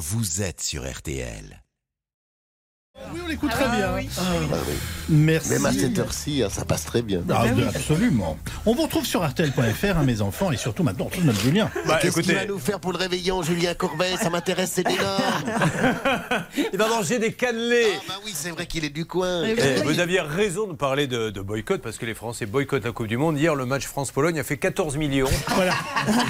vous êtes sur RTL. Oui, on l'écoute très bien. Ah oui. Merci. Même à cette heure-ci, hein, ça passe très bien. Ah, Absolument. On vous retrouve sur RTL.fr, hein, mes enfants, et surtout maintenant, tout notre Julien. Bah, Qu'est-ce qu'il va nous faire pour le réveillon, Julien Courbet Ça m'intéresse, c'est énorme. il va manger des cannelés. Ah bah oui, c'est vrai qu'il est du coin. Eh, vous aviez raison de parler de, de boycott parce que les Français boycottent la Coupe du Monde. Hier, le match France-Pologne a fait 14 millions Voilà.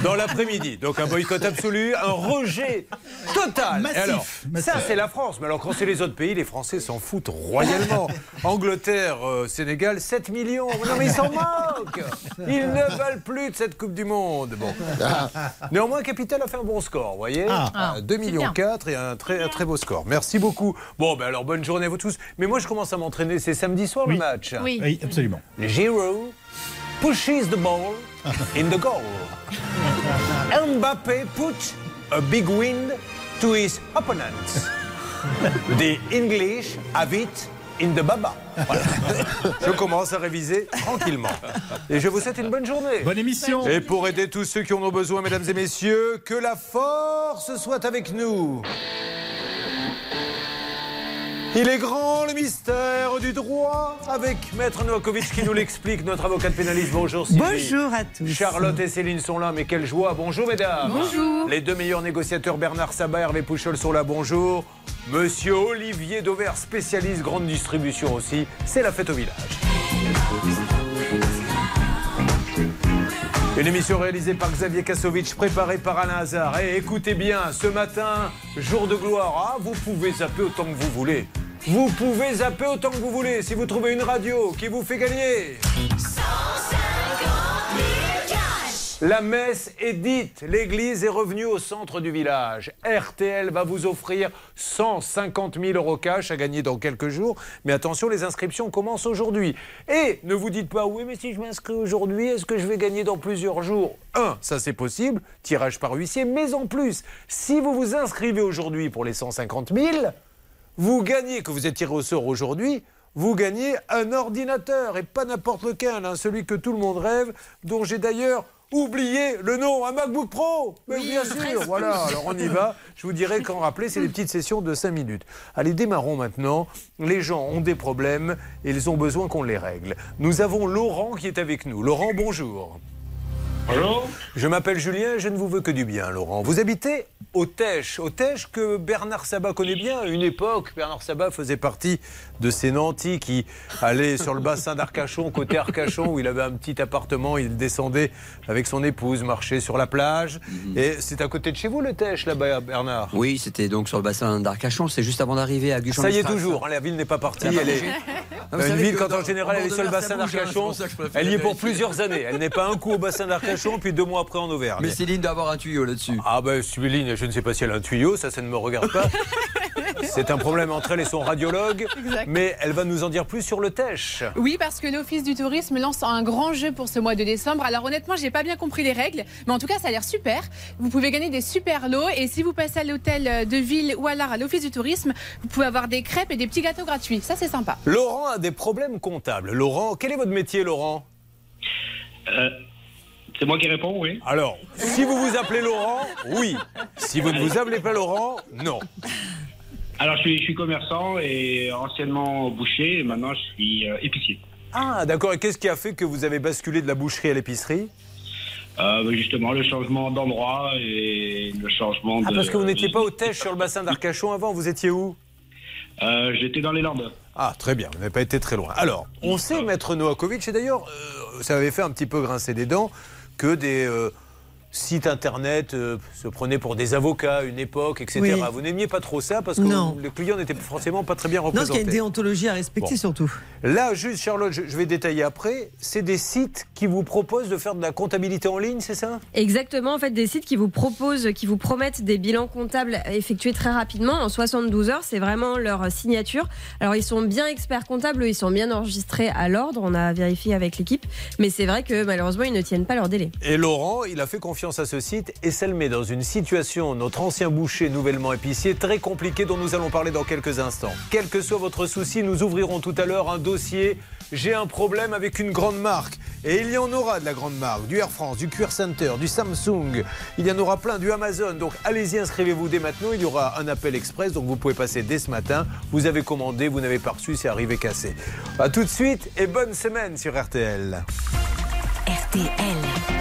dans l'après-midi. Donc un boycott absolu, un rejet total. Massif, Et alors, massif. ça c'est la France. Mais alors quand c'est les autres pays, les Français s'en foutent royalement. Angleterre, euh, Sénégal, 7 millions. Non mais ils s'en moquent. Ils ne veulent plus de cette Coupe du Monde. Bon. Néanmoins, Capital a fait un bon score, vous voyez Ah. Euh, 2 millions 4 et un très, un très beau score. Merci beaucoup. Bon, ben alors bonne journée à vous tous. Mais moi je commence à m'entraîner. C'est samedi soir le Oui. match. Oui. Oui, absolument. Giroud pushes the ball in the goal. Mbappé put a big win to his opponents. The English have it in the baba. Voilà. Je commence à réviser tranquillement. Et je vous souhaite une bonne journée. Bonne émission. Et pour aider tous ceux qui en ont besoin, mesdames et messieurs, que la force soit avec nous. Il est grand le mystère du droit avec Maître Novakovic qui nous l'explique, notre avocate pénaliste. Bonjour Sylvie. Bonjour à tous. Charlotte et Céline sont là, mais quelle joie. Bonjour mesdames. Bonjour. Les deux meilleurs négociateurs Bernard Sabat et Hervé Pouchol sont là. Bonjour. Monsieur Olivier Dauvert, spécialiste grande distribution aussi. C'est la fête au village. Une émission réalisée par Xavier Kasovic, préparée par Alain Hazard. Et écoutez bien, ce matin, jour de gloire, ah, vous pouvez zapper autant que vous voulez. Vous pouvez zapper autant que vous voulez si vous trouvez une radio qui vous fait gagner. La messe est dite, l'église est revenue au centre du village. RTL va vous offrir 150 000 euros cash à gagner dans quelques jours. Mais attention, les inscriptions commencent aujourd'hui. Et ne vous dites pas, oui, mais si je m'inscris aujourd'hui, est-ce que je vais gagner dans plusieurs jours? Un, ça c'est possible, tirage par huissier. Mais en plus, si vous vous inscrivez aujourd'hui pour les 150 000, vous gagnez, que vous êtes tiré au sort aujourd'hui, vous gagnez un ordinateur et pas n'importe lequel, hein, celui que tout le monde rêve, dont j'ai d'ailleurs oublié le nom, un MacBook Pro. Mais bien sûr, voilà. Alors on y va. Je vous dirai qu'en rappeler, c'est des petites sessions de 5 minutes. Allez, démarrons maintenant. Les gens ont des problèmes et ils ont besoin qu'on les règle. Nous avons Laurent qui est avec nous. Laurent, bonjour. Bonjour. Je m'appelle Julien et je ne vous veux que du bien, Laurent. Vous habitez au Tèche, au Tèche que Bernard Sabat connaît bien. À une époque, Bernard Sabat faisait partie de ces nantis qui allaient sur le bassin d'Arcachon, côté Arcachon, où il avait un petit appartement. Il descendait avec son épouse, marchait sur la plage. Et c'est à côté de chez vous, le Tèche, là-bas, Bernard? Oui, c'était donc sur le bassin d'Arcachon. C'est juste avant d'arriver à Guchon. Ça y est toujours, hein, la ville n'est pas partie. Elle est... Ah, vous Une ville, quand en général elle est sur le bassin d'Arcachon, elle y est pour plusieurs années. Elle n'est pas un coup au bassin d'Arcachon, puis deux mois après en Auvergne. Mais Céline doit avoir un tuyau là-dessus. Ah ben Céline, je ne sais pas si elle a un tuyau, ça, ça ne me regarde pas. C'est un problème entre elle et son radiologue, Exact. mais elle va nous en dire plus sur le Tèche. Oui, parce que l'Office du tourisme lance un grand jeu pour ce mois de décembre. Alors honnêtement, j'ai pas bien compris les règles, mais en tout cas, ça a l'air super. Vous pouvez gagner des super lots et si vous passez à l'hôtel de ville ou alors à l'Office du tourisme, vous pouvez avoir des crêpes et des petits gâteaux gratuits. Ça, c'est sympa. Laurent a des problèmes comptables. Laurent, quel est votre métier, Laurent? Euh, c'est moi qui réponds, oui. Alors, si vous vous appelez Laurent, oui. Si vous ne vous appelez pas Laurent, non. Alors, je suis, je suis commerçant et anciennement boucher, et maintenant je suis euh, épicier. Ah, d'accord. Et qu'est-ce qui a fait que vous avez basculé de la boucherie à l'épicerie? Euh, bah, justement, le changement d'endroit et le changement de. Ah, parce que vous n'étiez pas au Tèche sur le bassin d'Arcachon avant, vous étiez où? Euh, J'étais dans les Landes. Ah, très bien, vous n'avez pas été très loin. Alors, on sait, Maître Novakovic, et d'ailleurs, euh, ça avait fait un petit peu grincer des dents, que des euh, sites internet euh, se prenaient pour des avocats à une époque, etc. Oui. Vous n'aimiez pas trop ça parce que Non. le client n'était forcément pas très bien Non, parce qu'il y a une déontologie à respecter Bon. surtout. Là, juste, Charlotte, je, je vais détailler après, c'est des sites qui vous proposent de faire de la comptabilité en ligne, c'est ça? Exactement, en fait, des sites qui vous proposent, qui vous promettent des bilans comptables effectués très rapidement, en 72 heures, c'est vraiment leur signature. Alors, ils sont bien experts comptables, ils sont bien enregistrés à l'ordre, on a vérifié avec l'équipe, mais c'est vrai que malheureusement, ils ne tiennent pas leur délai. Et Laurent, il a fait confiance à ce site et ça le met dans une situation, notre ancien boucher nouvellement épicier, très compliquée dont nous allons parler dans quelques instants. Quel que soit votre souci, nous ouvrirons tout à l'heure un dossier. J'ai un problème avec une grande marque. Et il y en aura de la grande marque, du Air France, du Cuir Center, du Samsung. Il y en aura plein, du Amazon. Donc allez-y, inscrivez-vous dès maintenant. Il y aura un appel express, donc vous pouvez passer dès ce matin. Vous avez commandé, vous n'avez pas reçu, c'est arrivé cassé. A tout de suite et bonne semaine sur RTL. RTL.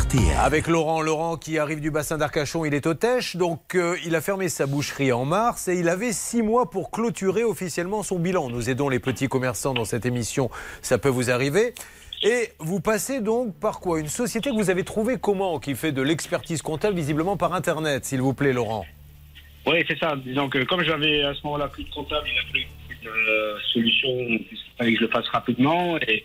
RTL. Avec Laurent, Laurent qui arrive du bassin d'Arcachon, il est au Tèche, donc euh, il a fermé sa boucherie en mars et il avait six mois pour clôturer officiellement son bilan. Nous aidons les petits commerçants dans cette émission, ça peut vous arriver. Et vous passez donc par quoi? Une société que vous avez trouvée comment Qui fait de l'expertise comptable visiblement par Internet, s'il vous plaît, Laurent? Oui, c'est ça. Disons que comme j'avais à ce moment-là plus de comptable, il a fallu une euh, solution, puisqu'il fallait que je le fasse rapidement et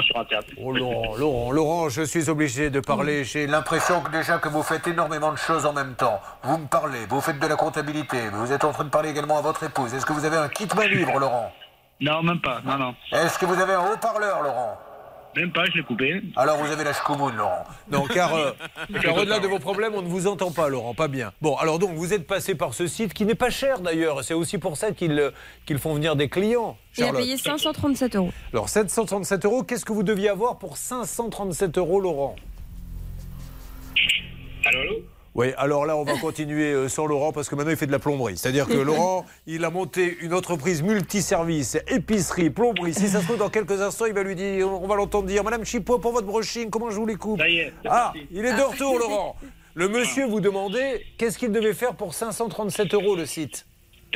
sur Internet. Oh Laurent, Laurent, Laurent, je suis obligé de parler. J'ai l'impression que déjà que vous faites énormément de choses en même temps. Vous me parlez, vous faites de la comptabilité, vous êtes en train de parler également à votre épouse. Est-ce que vous avez un kit main libre, Laurent? Non, même pas. Non, non. Est-ce que vous avez un haut-parleur, Laurent? Même pas, je l'ai coupé. Alors vous avez la chkoumoune, Laurent. Non, car, euh, car au-delà de vos problèmes, on ne vous entend pas, Laurent, pas bien. Bon, alors donc, vous êtes passé par ce site qui n'est pas cher d'ailleurs. C'est aussi pour ça qu'ils euh, qu'ils font venir des clients. Il a Charlotte. payé 537 euros. Alors 737 euros, qu'est-ce que vous deviez avoir pour 537 euros, Laurent? Allô, allô? Oui, alors là, on va continuer euh, sans Laurent parce que maintenant, il fait de la plomberie. C'est-à-dire que Laurent, il a monté une entreprise multiservice, épicerie, plomberie. Si ça se trouve, dans quelques instants, il va lui dire, on va l'entendre dire, Madame Chipot, pour votre brushing, comment je vous les coupe Ça y est, c'est Ah, parti. il est de retour, Laurent. Le monsieur vous demandait qu'est-ce qu'il devait faire pour 537 euros le site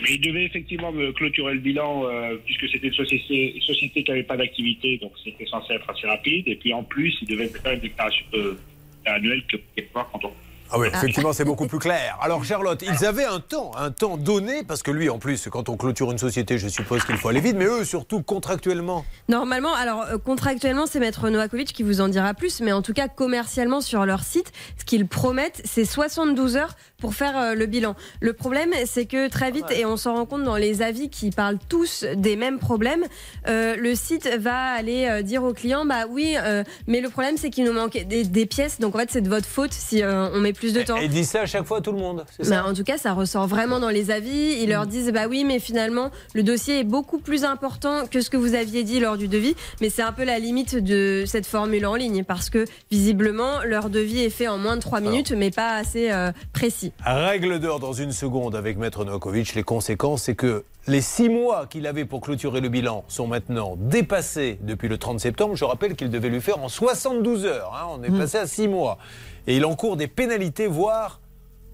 Mais il devait effectivement me clôturer le bilan euh, puisque c'était une société, une société qui n'avait pas d'activité, donc c'était censé être assez rapide. Et puis en plus, il devait faire une déclaration euh, annuelle que vous pouvez voir quand on. Ah oui, effectivement, c'est beaucoup plus clair. Alors, Charlotte, ils avaient un temps, un temps donné, parce que lui, en plus, quand on clôture une société, je suppose qu'il faut aller vite, mais eux, surtout contractuellement. Normalement, alors euh, contractuellement, c'est Maître Novakovic qui vous en dira plus, mais en tout cas, commercialement, sur leur site, ce qu'ils promettent, c'est 72 heures pour faire euh, le bilan. Le problème, c'est que très vite, et on s'en rend compte dans les avis qui parlent tous des mêmes problèmes, euh, le site va aller dire au client, bah oui, euh, mais le problème, c'est qu'il nous manque des, des pièces, donc en fait, c'est de votre faute si euh, on met plus de temps. Et ils disent ça à chaque fois à tout le monde, Bah, ça en tout cas, ça ressort vraiment dans les avis. Ils leur disent bah oui, mais finalement, le dossier est beaucoup plus important que ce que vous aviez dit lors du devis. Mais c'est un peu la limite de cette formule en ligne parce que visiblement, leur devis est fait en moins de 3 minutes, mais pas assez euh, précis. Règle d'or dans une seconde avec Maître Novakovic. Les conséquences, c'est que les six mois qu'il avait pour clôturer le bilan sont maintenant dépassés depuis le 30 septembre. Je rappelle qu'il devait lui faire en 72 heures. hein. On est passé à six mois. Et il encourt des pénalités, voire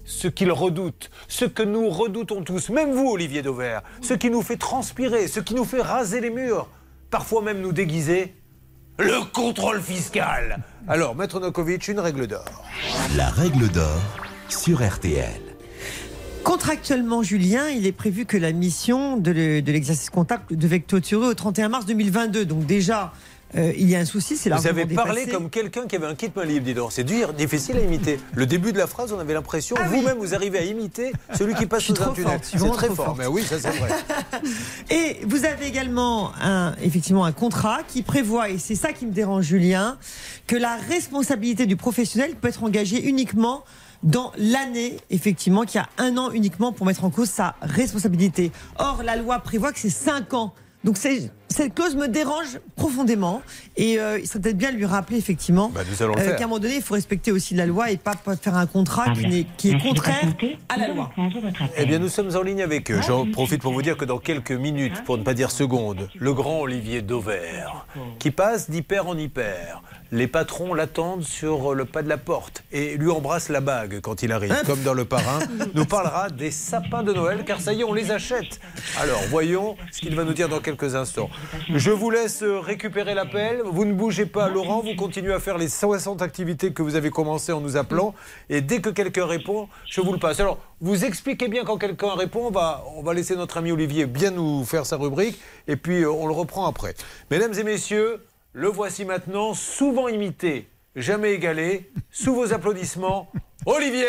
ce qu'il redoute, ce que nous redoutons tous, même vous, Olivier Dauvert, ce qui nous fait transpirer, ce qui nous fait raser les murs, parfois même nous déguiser, le contrôle fiscal. Alors, Maître Novakovic, une règle d'or. La règle d'or sur RTL. Contractuellement, Julien, il est prévu que la mission de l'exercice comptable devait clôturer au 31 mars 2022. Donc déjà, euh, il y a un souci, c'est Vous avez parlé dépassé. comme quelqu'un qui avait un kit main libre, dis donc. C'est dur, difficile à imiter. Le début de la phrase, on avait l'impression, Ah oui. vous-même, vous arrivez à imiter celui qui passe Je suis sous un trop tunnel. C'est très fort. forte. Mais oui, ça c'est vrai. Et vous avez également un, effectivement un contrat qui prévoit, et c'est ça qui me dérange, Julien, que la responsabilité du professionnel peut être engagée uniquement dans l'année, effectivement, qu'il y a un an uniquement pour mettre en cause sa responsabilité. Or, la loi prévoit que c'est cinq ans. Donc c'est- cette clause me dérange profondément et euh, il serait peut-être bien de lui rappeler effectivement Bah, euh, qu'à un moment donné il faut respecter aussi la loi et pas, pas faire un contrat qui, n'est- qui est contraire à la loi. Eh bien, nous sommes en ligne avec eux. J'en profite pour vous dire que dans quelques minutes, pour ne pas dire secondes, le grand Olivier Dauvert, qui passe d'hyper en hyper. Les patrons l'attendent sur le pas de la porte et lui embrassent la bague quand il arrive, comme dans Le Parrain, nous parlera des sapins de Noël, car ça y est, on les achète. Alors, voyons ce qu'il va nous dire dans quelques instants. Je vous laisse récupérer l'appel. Vous ne bougez pas, Laurent. Vous continuez à faire les 60 activités que vous avez commencées en nous appelant. Et dès que quelqu'un répond, je vous le passe. Alors, vous expliquez bien quand quelqu'un répond. On va, on va laisser notre ami Olivier bien nous faire sa rubrique. Et puis, euh, on le reprend après. Mesdames et messieurs, le voici maintenant, souvent imité, jamais égalé, sous vos applaudissements, Olivier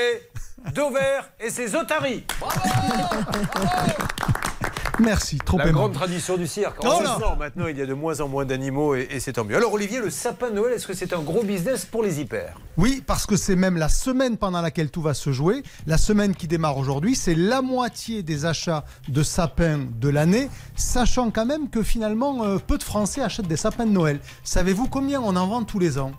Dauvert et ses otaries. Merci, trop La aimable. grande tradition du cirque. Oh là Heureusement, maintenant, il y a de moins en moins d'animaux et, et c'est tant mieux. Alors, Olivier, le sapin de Noël, est-ce que c'est un gros business pour les hyper? Oui, parce que c'est même la semaine pendant laquelle tout va se jouer. La semaine qui démarre aujourd'hui, c'est la moitié des achats de sapins de l'année, sachant quand même que finalement, euh, peu de Français achètent des sapins de Noël. Savez-vous combien on en vend tous les ans?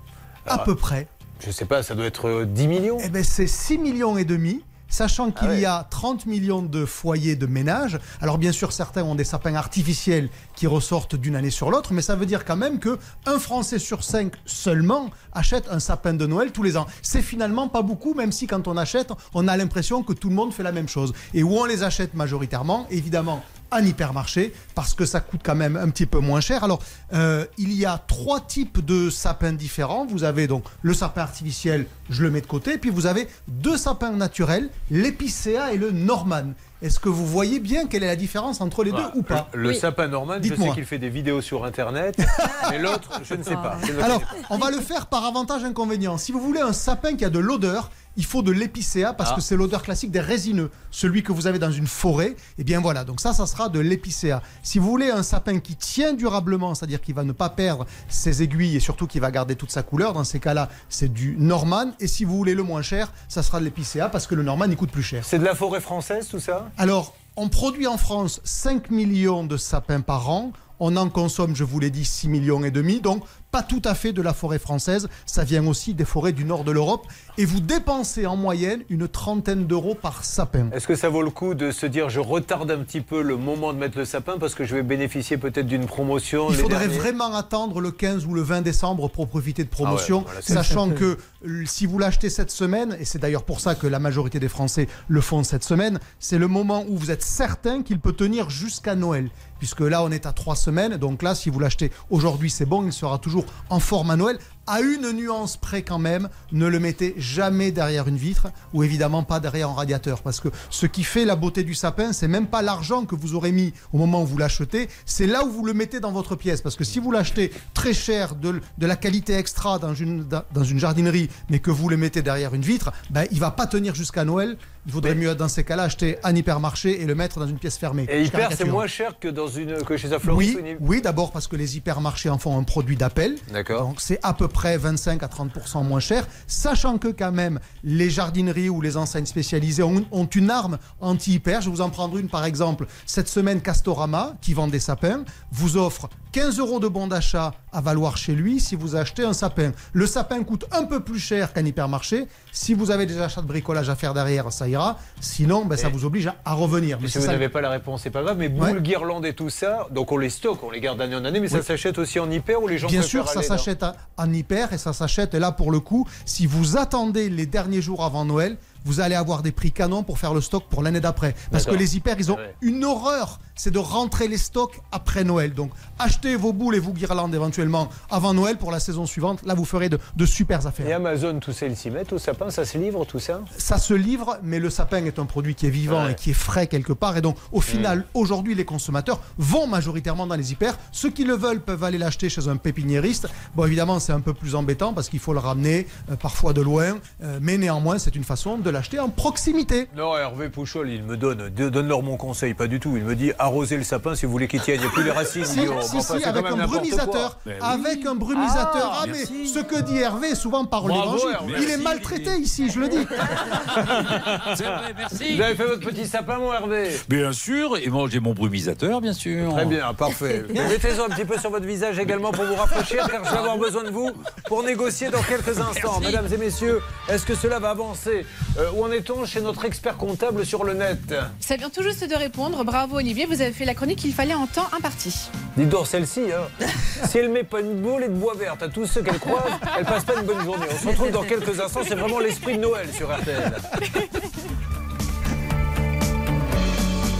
À peu près. Je sais pas, ça doit être euh, 10 millions Eh ben, c'est 6 millions et demi. Sachant qu'il ouais. y a 30 millions de foyers de ménage. Alors bien sûr, certains ont des sapins artificiels qui ressortent d'une année sur l'autre, mais ça veut dire quand même que un Français sur cinq seulement achète un sapin de Noël tous les ans. C'est finalement pas beaucoup, même si quand on achète, on a l'impression que tout le monde fait la même chose. Et où on les achète majoritairement, évidemment en hypermarché parce que ça coûte quand même un petit peu moins cher. Alors, euh, il y a trois types de sapins différents. Vous avez donc le sapin artificiel, je le mets de côté, puis vous avez deux sapins naturels, l'épicéa et le norman. Est-ce que vous voyez bien quelle est la différence entre les deux ou pas Le, sapin Norman, je sais Dites-moi. qu'il fait des vidéos sur Internet, mais l'autre, je ne sais pas. Alors, on va le faire par avantage-inconvénient. Si vous voulez un sapin qui a de l'odeur, il faut de l'épicéa parce Ah. que c'est l'odeur classique des résineux, celui que vous avez dans une forêt. Et bien voilà, donc ça, ça sera de l'épicéa. Si vous voulez un sapin qui tient durablement, c'est-à-dire qui va ne pas perdre ses aiguilles et surtout qui va garder toute sa couleur, dans ces cas-là, c'est du Norman. Et si vous voulez le moins cher, ça sera de l'épicéa parce que le Norman, il coûte plus cher. C'est de la forêt française, tout ça? Alors, on produit en France 5 millions de sapins par an. On en consomme, je vous l'ai dit, 6 millions et demi. Donc, pas tout à fait de la forêt française. Ça vient aussi des forêts du nord de l'Europe. Et vous dépensez en moyenne une trentaine d'euros par sapin. Est-ce que ça vaut le coup de se dire je retarde un petit peu le moment de mettre le sapin parce que je vais bénéficier peut-être d'une promotion Il faudrait derniers vraiment attendre le 15 ou le 20 décembre pour profiter de promotion, Ah ouais, voilà, c'est- sachant que euh, si vous l'achetez cette semaine, et c'est d'ailleurs pour ça que la majorité des Français le font cette semaine, c'est le moment où vous êtes certain qu'il peut tenir jusqu'à Noël. Puisque là, on est à trois semaines. Donc là, si vous l'achetez aujourd'hui, c'est bon, il sera toujours en forme à Noël. À une nuance près quand même, ne le mettez jamais derrière une vitre ou évidemment pas derrière un radiateur. Parce que ce qui fait la beauté du sapin, c'est même pas l'argent que vous aurez mis au moment où vous l'achetez, c'est là où vous le mettez dans votre pièce. Parce que si vous l'achetez très cher, de, de la qualité extra dans une, dans une jardinerie, mais que vous le mettez derrière une vitre, ben, il va pas tenir jusqu'à Noël. Il vaudrait mieux dans ces cas-là acheter un hypermarché et le mettre dans une pièce fermée. Et hyper, c'est moins cher que, dans une, que chez un fleuriste Oui, ou une- oui d'abord parce que les hypermarchés en font un produit d'appel. D'accord. Donc c'est à peu près 25 à 30% moins cher, sachant que quand même les jardineries ou les enseignes spécialisées ont, ont une arme anti-hyper. Je vais vous en prendre une par exemple. Cette semaine, Castorama, qui vend des sapins, vous offre 15 euros de bon d'achat à valoir chez lui si vous achetez un sapin. Le sapin coûte un peu plus cher qu'un hypermarché. Si vous avez des achats de bricolage à faire derrière, ça ira. Sinon, ben, ça vous oblige à, à revenir. Mais Si vous n'avez pas la réponse, c'est pas grave. Mais Ouais. boules, guirlandes et tout ça, donc on les stocke, on les garde d'année en année, mais ça s'achète aussi en hyper ou les gens Bien sûr, ça s'achète en hyper et ça s'achète là pour le coup. Si vous attendez les derniers jours avant Noël, vous allez avoir des prix canons pour faire le stock pour l'année d'après. Parce que les hyper, ils ont Ouais. une horreur, c'est de rentrer les stocks après Noël. Donc achetez vos boules et vos guirlandes éventuellement avant Noël pour la saison suivante. Là, vous ferez de, de super affaires. Et Amazon, tout ça, ils s'y mettent au sapin, ça se livre, tout ça? Ça se livre, mais le sapin est un produit qui est vivant Ouais. et qui est frais quelque part. Et donc, au final, aujourd'hui, les consommateurs vont majoritairement dans les hyper. Ceux qui le veulent peuvent aller l'acheter chez un pépiniériste. Bon, évidemment, c'est un peu plus embêtant parce qu'il faut le ramener euh, parfois de loin. Euh, mais néanmoins, c'est une façon de l'acheter en proximité. Non, Hervé Pouchol, il me donne, donne-leur mon conseil, pas du tout. Il me dit arrosez le sapin si vous voulez qu'il tienne. Il n'y a plus les racines. Si, Enfin, avec un brumisateur. quoi. Avec un brumisateur. Ah, Ah, mais merci. ce que dit Hervé, souvent par l'évangile, il est Merci, maltraité ici, je le dis. C'est vrai, merci. Vous avez fait votre petit sapin, mon Hervé Bien sûr, et moi j'ai mon brumisateur, bien sûr. Très bien, parfait. Mettez-en un petit peu sur votre visage également pour vous rafraîchir, car je vais avoir besoin de vous pour négocier dans quelques instants. Merci. Mesdames et messieurs, est-ce que cela va avancer Euh, Où en est-on chez notre expert comptable sur le net Ça vient tout juste de répondre. Bravo Olivier, vous avez fait la chronique qu'il fallait en temps imparti. Dites donc celle-ci, hein. si elle met pas une boule et de bois verte à tous ceux qu'elle croise, elle passe pas une bonne journée. On se retrouve dans quelques instants, c'est vraiment l'esprit de Noël sur RTL.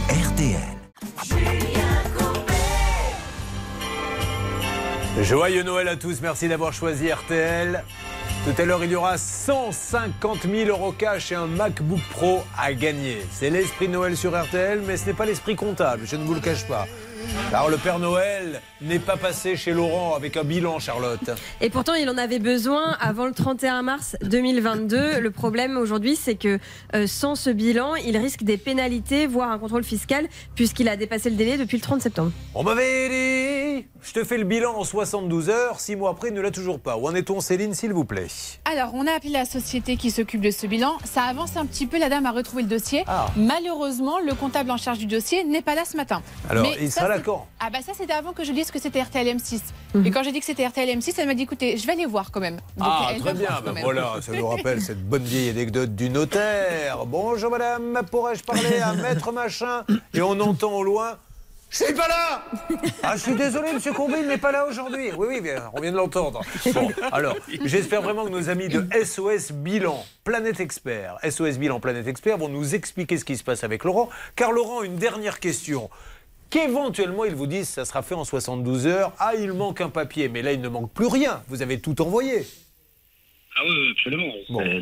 RTL. Joyeux Noël à tous, merci d'avoir choisi RTL. Tout à l'heure, il y aura 150 000 euros cash et un MacBook Pro à gagner. C'est l'esprit Noël sur RTL, mais ce n'est pas l'esprit comptable, je ne vous le cache pas. Alors le Père Noël n'est pas passé chez Laurent avec un bilan, Charlotte. Et pourtant, il en avait besoin avant le 31 mars 2022. Le problème aujourd'hui, c'est que euh, sans ce bilan, il risque des pénalités, voire un contrôle fiscal, puisqu'il a dépassé le délai depuis le 30 septembre. On m'avait dit, je te fais le bilan en 72 heures, six mois après, il ne l'a toujours pas. Où en est-on, Céline, s'il vous plaît? Alors, on a appelé la société qui s'occupe de ce bilan. Ça avance un petit peu, la dame a retrouvé le dossier. Ah. Malheureusement, le comptable en charge du dossier n'est pas là ce matin. Alors, Mais il ça, sera là Ah bah ça, c'était avant que je dise que c'était RTL M6. Mhm. Et quand j'ai dit que c'était RTL M6, elle m'a dit, écoutez, je vais aller voir quand même. Donc, Ah, elle très bien. voir même. voilà, ça nous rappelle cette bonne vieille anecdote du notaire. Bonjour madame, pourrais-je parler à maître machin? Et on entend au loin. Je suis pas là Ah, je suis désolé, monsieur Courbet, il n'est pas là aujourd'hui. Oui, oui, bien, on vient de l'entendre. Bon, alors, j'espère vraiment que nos amis de SOS Bilan, Planète Expert, SOS Bilan, Planète Expert vont nous expliquer ce qui se passe avec Laurent. Car Laurent, une dernière question. Qu'éventuellement, ils vous disent ça sera fait en 72 heures. Ah, il manque un papier, mais là, il ne manque plus rien. Vous avez tout envoyé. Ah oui, absolument.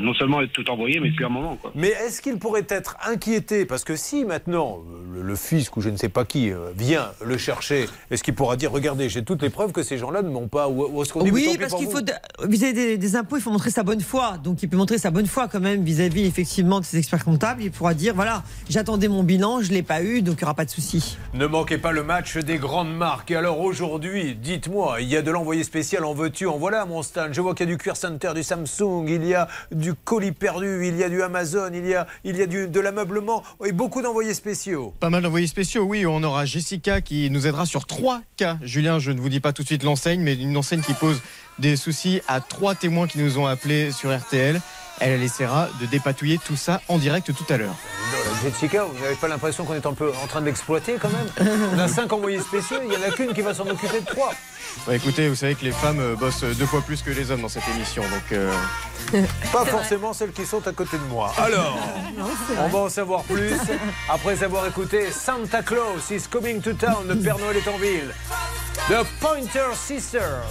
Non seulement être tout envoyé, mais depuis un moment. Quoi. Mais est-ce qu'il pourrait être inquiété? Parce que si maintenant le, le fisc ou je ne sais pas qui euh, vient le chercher, est-ce qu'il pourra dire regardez, j'ai toutes les preuves que ces gens-là ne m'ont pas. Ou, ou est-ce qu'on Oui, parce qu'il faut vis-à-vis des, des impôts, il faut montrer sa bonne foi. Donc, il peut montrer sa bonne foi quand même vis-à-vis effectivement de ses experts comptables. Il pourra dire voilà, j'attendais mon bilan, je l'ai pas eu, donc il n'y aura pas de souci. Ne manquez pas le match des grandes marques. Et alors aujourd'hui, dites-moi, il y a de l'envoyé spécial en veux-tu, en voilà mon stand. Je vois qu'il y a du Cuir Center, du Samsung, il y a du colis perdu, il y a du Amazon, il y a, il y a du, de l'ameublement et beaucoup d'envoyés spéciaux. Pas mal d'envoyés spéciaux, oui. On aura Jessica qui nous aidera sur trois cas. Julien, je ne vous dis pas tout de suite l'enseigne, mais une enseigne qui pose des soucis à trois témoins qui nous ont appelés sur RTL. Elle essaiera de dépatouiller tout ça en direct tout à l'heure. Jessica, vous n'avez pas l'impression qu'on est un peu en train de l'exploiter quand même? On a cinq envoyés spéciaux, il n'y en a qu'une qui va s'en occuper de trois. Bah, écoutez, vous savez que les femmes euh, bossent deux fois plus que les hommes dans cette émission, donc. euh, Pas forcément celles qui sont à côté de moi. Alors, on va en savoir plus après avoir écouté Santa Claus is coming to town, le Père Noël est en ville. The Pointer Sisters.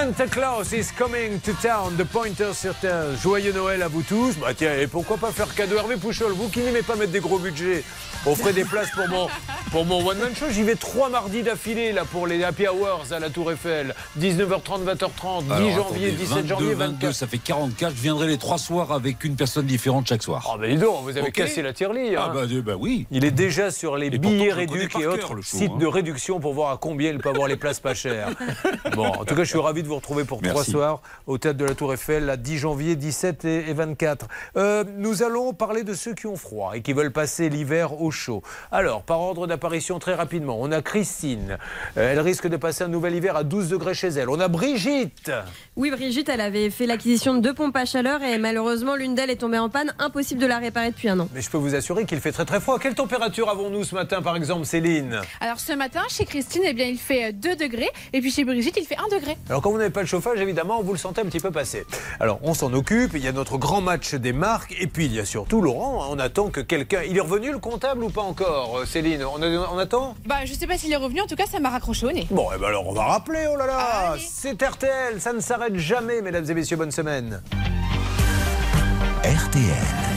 Santa Claus is coming to town. The Pointer Terre. Joyeux Noël à vous tous. Bah tiens, et pourquoi pas faire cadeau Hervé Pouchol, vous qui n'aimez pas mettre des gros budgets, offrez des places pour mon, pour mon one man show. J'y vais trois mardis d'affilée là pour les happy hours à la Tour Eiffel. 19h30, 20h30, 10 Alors, janvier, attendez, 17 22, janvier, 22, 24. ça fait 44. Je viendrai les trois soirs avec une personne différente chaque soir. Ah bah dis donc, vous avez Ok. cassé la tirelire. Ah hein. bah, euh, bah oui. Il est déjà sur les billets par et autres show, sites hein. de réduction pour voir à combien il peut avoir les places pas chères. Bon, en tout cas, je suis ravi de vous retrouver pour trois soirs au théâtre de la Tour Eiffel, la 10 janvier, 17 et et 24. Euh, nous allons parler de ceux qui ont froid et qui veulent passer l'hiver au chaud. Alors, par ordre d'apparition, très rapidement, on a Christine. Euh, elle risque de passer un nouvel hiver à 12 degrés chez elle. On a Brigitte. Oui, Brigitte, elle avait fait l'acquisition de deux pompes à chaleur et malheureusement, l'une d'elles est tombée en panne. Impossible de la réparer depuis un an. Mais je peux vous assurer qu'il fait très très froid. Quelle température avons-nous ce matin, par exemple, Céline? Alors ce matin, chez Christine, eh bien, il fait 2 degrés. Et puis chez Brigitte, il fait 1 degré. Alors quand vous n'avez pas le chauffage, évidemment, vous le sentez un petit peu passer. Alors on s'en occupe, il y a notre grand match des marques, et puis il y a surtout Laurent, on attend que quelqu'un... Il est revenu le comptable ou pas encore, euh, Céline? On, a- on attend Bah, je sais pas s'il est revenu, en tout cas, ça m'a raccroché au nez. Bon, et ben alors on va rappeler, oh là là Allez. C'est RTL, ça ne s'arrête jamais, mesdames et messieurs, bonne semaine. RTL.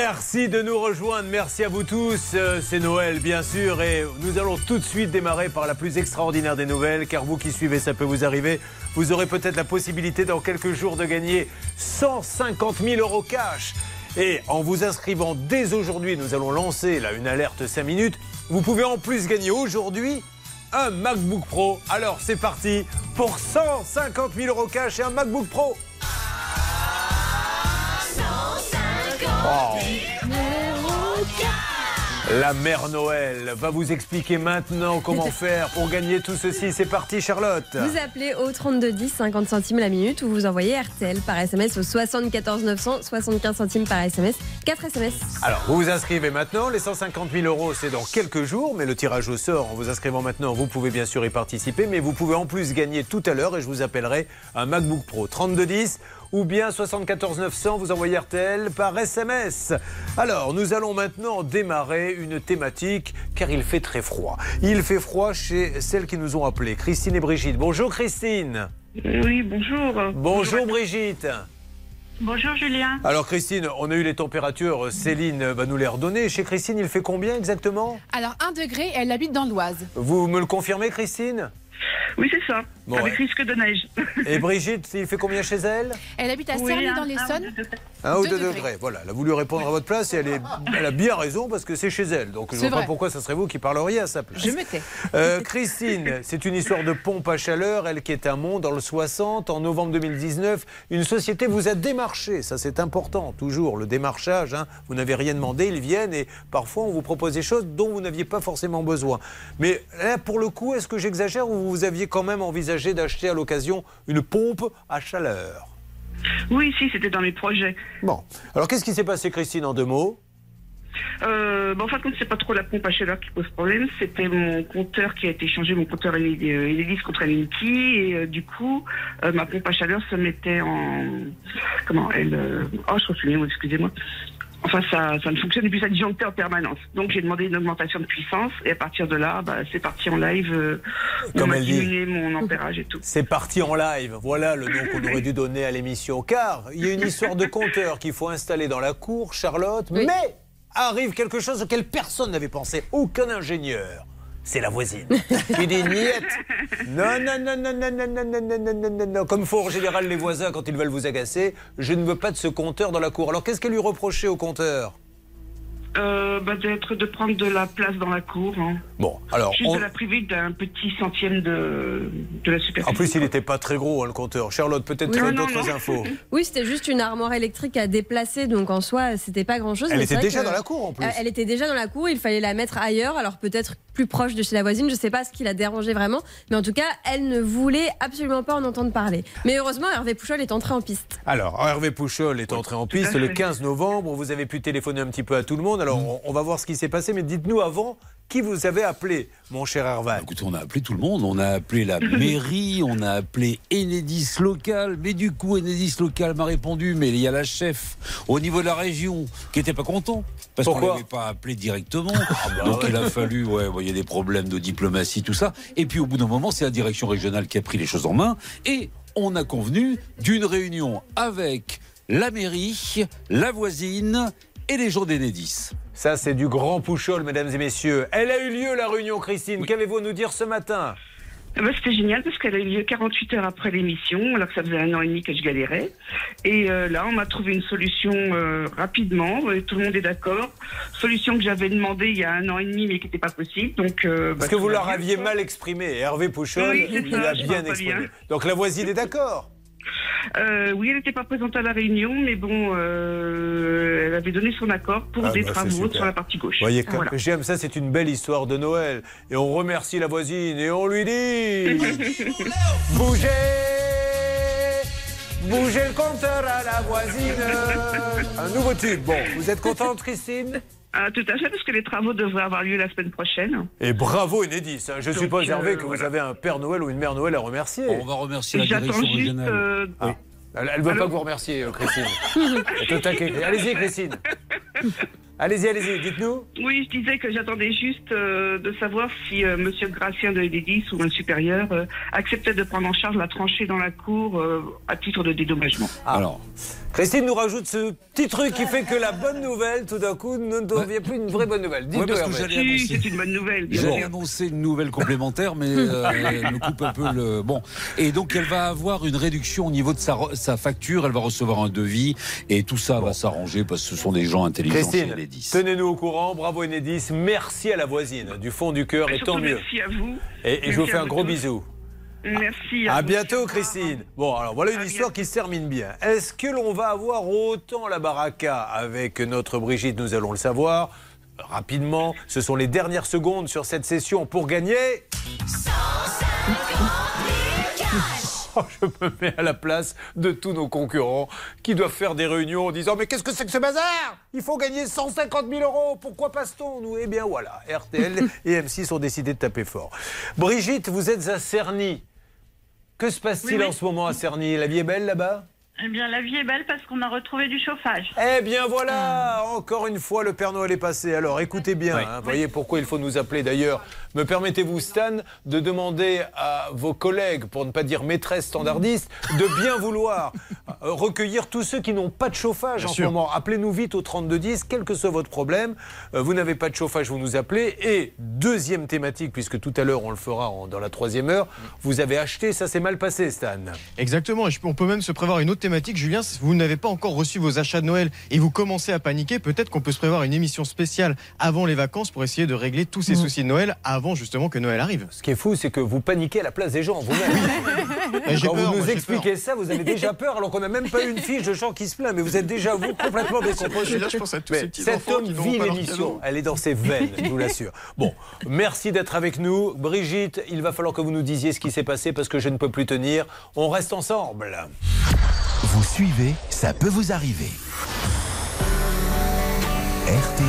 Merci de nous rejoindre, merci à vous tous. Euh, C'est Noël, bien sûr, et nous allons tout de suite démarrer par la plus extraordinaire des nouvelles, car vous qui suivez, ça peut vous arriver. Vous aurez peut-être la possibilité dans quelques jours de gagner 150 000 euros cash. Et en vous inscrivant dès aujourd'hui, nous allons lancer là une alerte 5 minutes. Vous pouvez en plus gagner aujourd'hui un MacBook Pro. Alors c'est parti pour 150 000 euros cash et un MacBook Pro. Oh. La mère Noël va vous expliquer maintenant comment faire pour gagner tout ceci. C'est parti Charlotte. Vous appelez au 3210, 50 centimes la minute, ou vous envoyez RTL par SMS au 74 900, 75 centimes par SMS, 4 SMS. Alors, vous vous inscrivez maintenant. Les 150 000 euros, c'est dans quelques jours. Mais le tirage au sort, en vous inscrivant maintenant, vous pouvez bien sûr y participer. Mais vous pouvez en plus gagner tout à l'heure. Et je vous appellerai un MacBook Pro 3210 ou bien 74 900. Vous envoyez RTL par SMS. Alors, nous allons maintenant démarrer une thématique car il fait très froid. Il fait froid chez celles qui nous ont appelés, Christine et Brigitte. Bonjour Christine. Oui, bonjour. Bonjour Brigitte. Bonjour Julien. Alors Christine, on a eu les températures, Céline va nous les redonner. Chez Christine, il fait combien exactement? Alors 1 degré, et elle habite dans l'Oise. Vous me le confirmez Christine? Oui, c'est ça. Bon, Avec ouais. risque de neige. Et Brigitte, il fait combien chez elle? Elle habite à Oui, Cernay un- dans l'Essonne. Un ou Deux deux degrés. degrés. Voilà, elle a voulu répondre à votre place et elle, est, elle a bien raison parce que c'est chez elle. Donc je C'est vois pas pourquoi ça serait vous qui parleriez à sa place. Je me tais. Euh, Christine, c'est une histoire de pompe à chaleur. Elle qui est un monde dans le 60, en novembre 2019, une société vous a démarché. Ça, c'est important, toujours, le démarchage. hein. Vous n'avez rien demandé, ils viennent et parfois on vous propose des choses dont vous n'aviez pas forcément besoin. Mais là, pour le coup, est-ce que j'exagère ou vous aviez quand même envisagé d'acheter à l'occasion une pompe à chaleur Oui, si, c'était dans mes projets. Bon. Alors, qu'est-ce qui s'est passé, Christine, en deux mots? Euh, bah, en fin de compte, c'est pas trop la pompe à chaleur qui pose problème. C'était mon compteur qui a été changé, mon compteur Enedis euh, contre Enki. Et euh, du coup, euh, ma pompe à chaleur se mettait en. Comment elle. Oh, je me souviens, excusez-moi. Enfin, ça, ça ne fonctionnait plus, ça disjonctait en permanence. Donc, j'ai demandé une augmentation de puissance. Et à partir de là, bah, c'est parti en live. Euh, Comme elle dit. diminué mon ampérage et tout. C'est parti en live. Voilà le nom qu'on aurait dû donner à l'émission. Car il y a une histoire de compteur qu'il faut installer dans la cour, Charlotte. Oui. Mais arrive quelque chose auquel personne n'avait pensé. Aucun ingénieur. C'est la voisine. Qui dit niette. Non, non, non, non, non, non, non, non, non, non, non, non, non. Comme font en général les voisins quand ils veulent vous agacer, je ne veux pas de ce compteur dans la cour. Alors qu'est-ce qu'elle lui reprochait au compteur Euh, bah, d'être, de prendre de la place dans la cour. hein. Bon, alors. Juste on- de la priver d'un petit centième de, de la superficie. En plus, il n'était pas très gros, hein, le compteur. Charlotte, peut-être Oui. d'autres infos. Oui, c'était juste une armoire électrique à déplacer, donc en soi, c'était pas grand-chose. Elle était déjà que- dans la cour, en plus. Elle était déjà dans la cour, il fallait la mettre ailleurs, alors peut-être plus proche de chez la voisine, je sais pas ce qui la dérangeait vraiment, mais en tout cas, elle ne voulait absolument pas en entendre parler. Mais heureusement, Hervé Pouchol est entré en piste. Alors, Hervé Pouchol est entré en piste le fait. 15 novembre. Vous avez pu téléphoner un petit peu à tout le monde. Alors, on, on va voir ce qui s'est passé, mais dites-nous avant qui vous avez appelé, mon cher Herval. Écoutez, on a appelé tout le monde. On a appelé la mairie, on a appelé Enedis local. Mais du coup, Enedis local m'a répondu, mais il y a la chef au niveau de la région qui était pas content. Parce qu'on Pourquoi l'avait pas appelé directement. Donc il a fallu, ouais, il y a des problèmes de diplomatie, tout ça. Et puis au bout d'un moment, c'est la direction régionale qui a pris les choses en main. Et on a convenu d'une réunion avec la mairie, la voisine et les gens d'Enedis. Ça, c'est du grand pouchol, mesdames et messieurs. Elle a eu lieu, la réunion, Christine. Qu'avez-vous à nous dire ce matin? Eh ben, C'était génial parce qu'elle a eu lieu 48 heures après l'émission, alors que ça faisait un an et demi que je galérais. Et euh, là, on m'a trouvé une solution euh, rapidement, et tout le monde est d'accord. Solution que j'avais demandée il y a un an et demi, mais qui n'était pas possible. Donc, euh, Parce bah, que vous leur aviez mal exprimé. Hervé Pouchol, Oui, c'est il ça, l'a je bien exprimé. bien. Donc la voisine est d'accord Euh, oui, elle n'était pas présente à la réunion, mais bon, euh, elle avait donné son accord pour Ah, des bah, travaux sur la partie gauche. Vous voyez, comme Voilà. j'aime ça, c'est une belle histoire de Noël. Et on remercie la voisine et on lui dit Bougez Bougez le compteur à la voisine Un nouveau tube. Bon, vous êtes contente, Christine? Ah, tout à fait, parce que les travaux devraient avoir lieu la semaine prochaine. Et bravo Enedis. hein. Je Donc, suppose, Hervé, euh, que vous avez un Père Noël ou une Mère Noël à remercier. On va remercier la J'attends direction juste. régionale. euh, Ah. Elle ne veut pas que vous remercier, euh, Christine. Allez-y, Christine. Allez-y, allez-y, dites-nous. Oui, je disais que j'attendais juste euh, de savoir si euh, Monsieur Gracien de Lédis ou un supérieur euh, acceptait de prendre en charge la tranchée dans la cour euh, à titre de dédommagement. Alors, Christine nous rajoute ce petit truc qui fait que la bonne nouvelle, tout d'un coup, ne devient plus une vraie bonne nouvelle. Ouais, Dites-nous, parce que Hervé. j'allais Si, annoncer. c'est une bonne nouvelle. J'allais annoncer une nouvelle complémentaire, mais euh, elle me coupe un peu le. Bon. Et donc, elle va avoir une réduction au niveau de sa, re- sa facture. Elle va recevoir un devis. Et tout ça va s'arranger parce que ce sont des gens intelligents chez Christine, Enedis. tenez-nous au courant. Bravo Enedis. Merci à la voisine, du fond du cœur, et tant mieux. Merci à vous. Et, et je vous fais un gros tous. bisou. Merci. À bientôt, Christine. Bon, alors voilà une histoire qui se termine bien. Est-ce que l'on va avoir autant la baraka avec notre Brigitte Nous allons le savoir. Rapidement, ce sont les dernières secondes sur cette session pour gagner. Oh, je me mets à la place de tous nos concurrents qui doivent faire des réunions en disant Mais qu'est-ce que c'est que ce bazar? Il faut gagner 150 000 euros. Pourquoi passe-t-on nous? Eh bien voilà, RTL et M6 ont décidé de taper fort. Brigitte, vous êtes à Cerny. Que se passe-t-il Oui, oui. en ce moment à Cerny? La vie est belle là-bas? Eh bien, la vie est belle parce qu'on a retrouvé du chauffage. Eh bien voilà, encore une fois, le Père Noël est passé. Alors écoutez bien, Oui. hein, vous voyez pourquoi il faut nous appeler d'ailleurs. Me permettez-vous, Stan, de demander à vos collègues, pour ne pas dire maîtresses standardistes, de bien vouloir euh, recueillir tous ceux qui n'ont pas de chauffage Bien en sûr. ce moment. Appelez-nous vite au 3210, quel que soit votre problème. Euh, vous n'avez pas de chauffage, vous nous appelez. Et deuxième thématique, puisque tout à l'heure on le fera en- dans la troisième heure, vous avez acheté, ça s'est mal passé, Stan. Exactement, et on peut même se prévoir une autre thématique. Julien, si vous n'avez pas encore reçu vos achats de Noël et vous commencez à paniquer, peut-être qu'on peut se prévoir une émission spéciale avant les vacances pour essayer de régler tous ces soucis de Noël avant justement que Noël arrive. Ce qui est fou, c'est que vous paniquez à la place des gens vous-même. Mais j'ai Quand peur, vous nous moi, expliquez peur. ça, vous avez déjà peur alors qu'on n'a même pas eu une fiche de gens qui se plaint, mais vous êtes déjà vous complètement décomposé. Là, je pense à tous Mais ces petits cet homme vit l'émission, elle est dans ses veines, je vous l'assure. Bon, merci d'être avec nous. Brigitte, il va falloir que vous nous disiez ce qui s'est passé parce que je ne peux plus tenir. On reste ensemble. Vous suivez, ça peut vous arriver. RTL.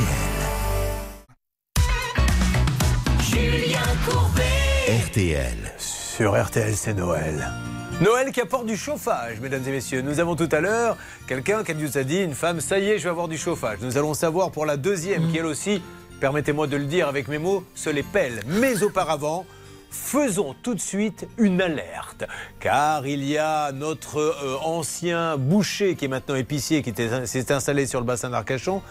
Julien Courbet. RTL. Sur RTL, c'est Noël. Noël qui apporte du chauffage, mesdames et messieurs. Nous avons tout à l'heure quelqu'un qui nous a dit, une femme, ça y est, je vais avoir du chauffage. Nous allons savoir pour la deuxième, qui elle aussi, permettez-moi de le dire avec mes mots, se les pèle. Mais auparavant, faisons tout de suite une alerte. Car il y a notre euh, ancien boucher, qui est maintenant épicier, qui s'est installé sur le bassin d'Arcachon,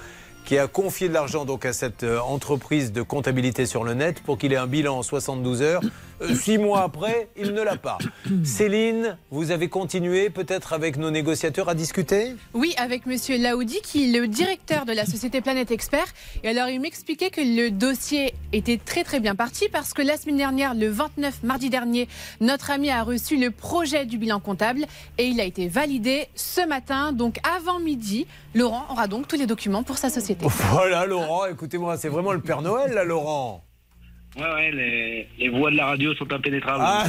qui a confié de l'argent donc à cette euh, entreprise de comptabilité sur le net pour qu'il ait un bilan en 72 heures. Euh, six mois après, il ne l'a pas. Céline, vous avez continué peut-être avec nos négociateurs à discuter? Oui, avec Monsieur Laoudi, qui est le directeur de la société Planète Expert. Et alors, il m'expliquait que le dossier était très très bien parti parce que la semaine dernière, le 29 mardi dernier, notre ami a reçu le projet du bilan comptable et il a été validé ce matin, donc avant midi. Laurent aura donc tous les documents pour sa société. Voilà, Laurent, écoutez-moi, c'est vraiment le Père Noël, là, Laurent. Ouais, ouais, les, les voix de la radio sont impénétrables. Ah.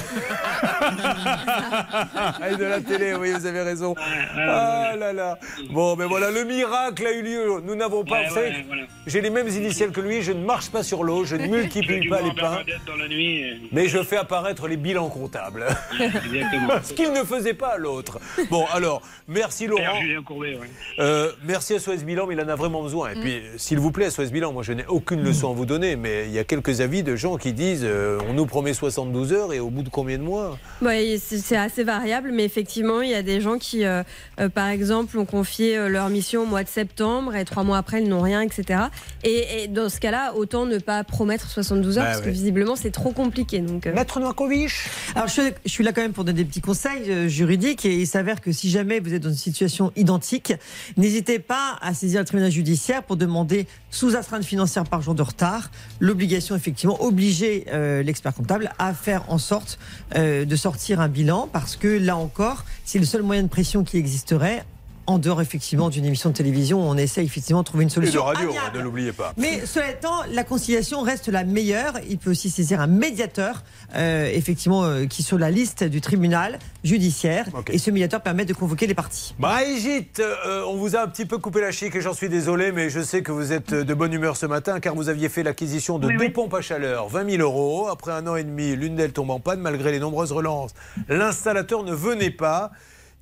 Et de la télé, oui, vous avez raison. Ah là là. Bon, mais voilà, le miracle a eu lieu. Nous n'avons pas fait. voilà. J'ai les mêmes initiales que lui. Je ne marche pas sur l'eau. Je ne multiplie pas les pains. Bernadette dans la nuit. euh, Mais je fais apparaître les bilans comptables. Exactement. Ce qu'il ne faisait pas à l'autre. Bon, alors, merci Laurent. Julien Courbet. Euh, merci à SOS Bilan, mais il en a vraiment besoin. Et puis, s'il vous plaît, SOS Bilan, moi je n'ai aucune leçon à vous donner, mais il y a quelques avis de gens qui disent euh, on nous promet 72 heures et au bout de combien de mois? Ouais, c'est c'est assez variable, mais effectivement, il y a des gens qui, euh, euh, par exemple, ont confié leur mission au mois de septembre et trois mois après, ils n'ont rien, etc. Et, et dans ce cas-là, autant ne pas promettre 72 heures Bah parce que visiblement, c'est trop compliqué. Donc, euh. Maître Noakovic Alors, je, suis- je suis là quand même pour donner des petits conseils euh, juridiques et il s'avère que si jamais vous êtes dans une situation identique, n'hésitez pas à saisir le tribunal judiciaire pour demander sous astreinte financière par jour de retard l'obligation, effectivement, obliger euh, l'expert comptable à faire en sorte euh, de sortir un bilan parce que là encore, c'est le seul moyen de pression qui existerait. En dehors effectivement d'une émission de télévision, on essaie effectivement de trouver une Et de solution. radio, amiable. ne l'oubliez pas. Mais cela étant, la conciliation reste la meilleure. Il peut aussi saisir un médiateur, euh, effectivement, euh, qui est sur la liste du tribunal judiciaire. Et ce médiateur permet de convoquer les parties. Brigitte, euh, on vous a un petit peu coupé la chic et j'en suis désolé, mais je sais que vous êtes de bonne humeur ce matin car vous aviez fait l'acquisition de Oui, deux oui. pompes à chaleur, 20 000 euros. Après un an et demi, l'une d'elles tombe en panne malgré les nombreuses relances. L'installateur ne venait pas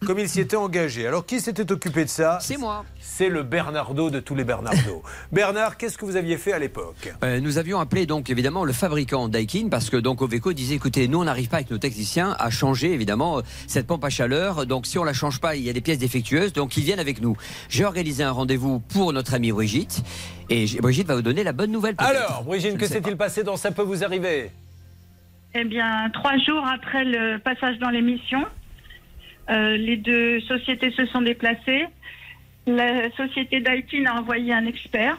comme il s'y était engagé. Alors qui s'était occupé de ça C'est moi. C'est le Bernardo de tous les Bernardo. Bernard, qu'est-ce que vous aviez fait à l'époque? Euh, nous avions appelé donc évidemment le fabricant Daikin parce que donc Oveco disait écoutez nous on n'arrive pas avec nos techniciens à changer évidemment euh, cette pompe à chaleur donc si on la change pas il y a des pièces défectueuses donc ils viennent avec nous. J'ai organisé un rendez-vous pour notre amie Brigitte et Brigitte va vous donner la bonne nouvelle. Alors, Brigitte, Je que s'est-il passé dans Ça peut vous arriver? Eh bien, trois jours après le passage dans l'émission, euh, les deux sociétés se sont déplacées. La société Daikin a envoyé un expert.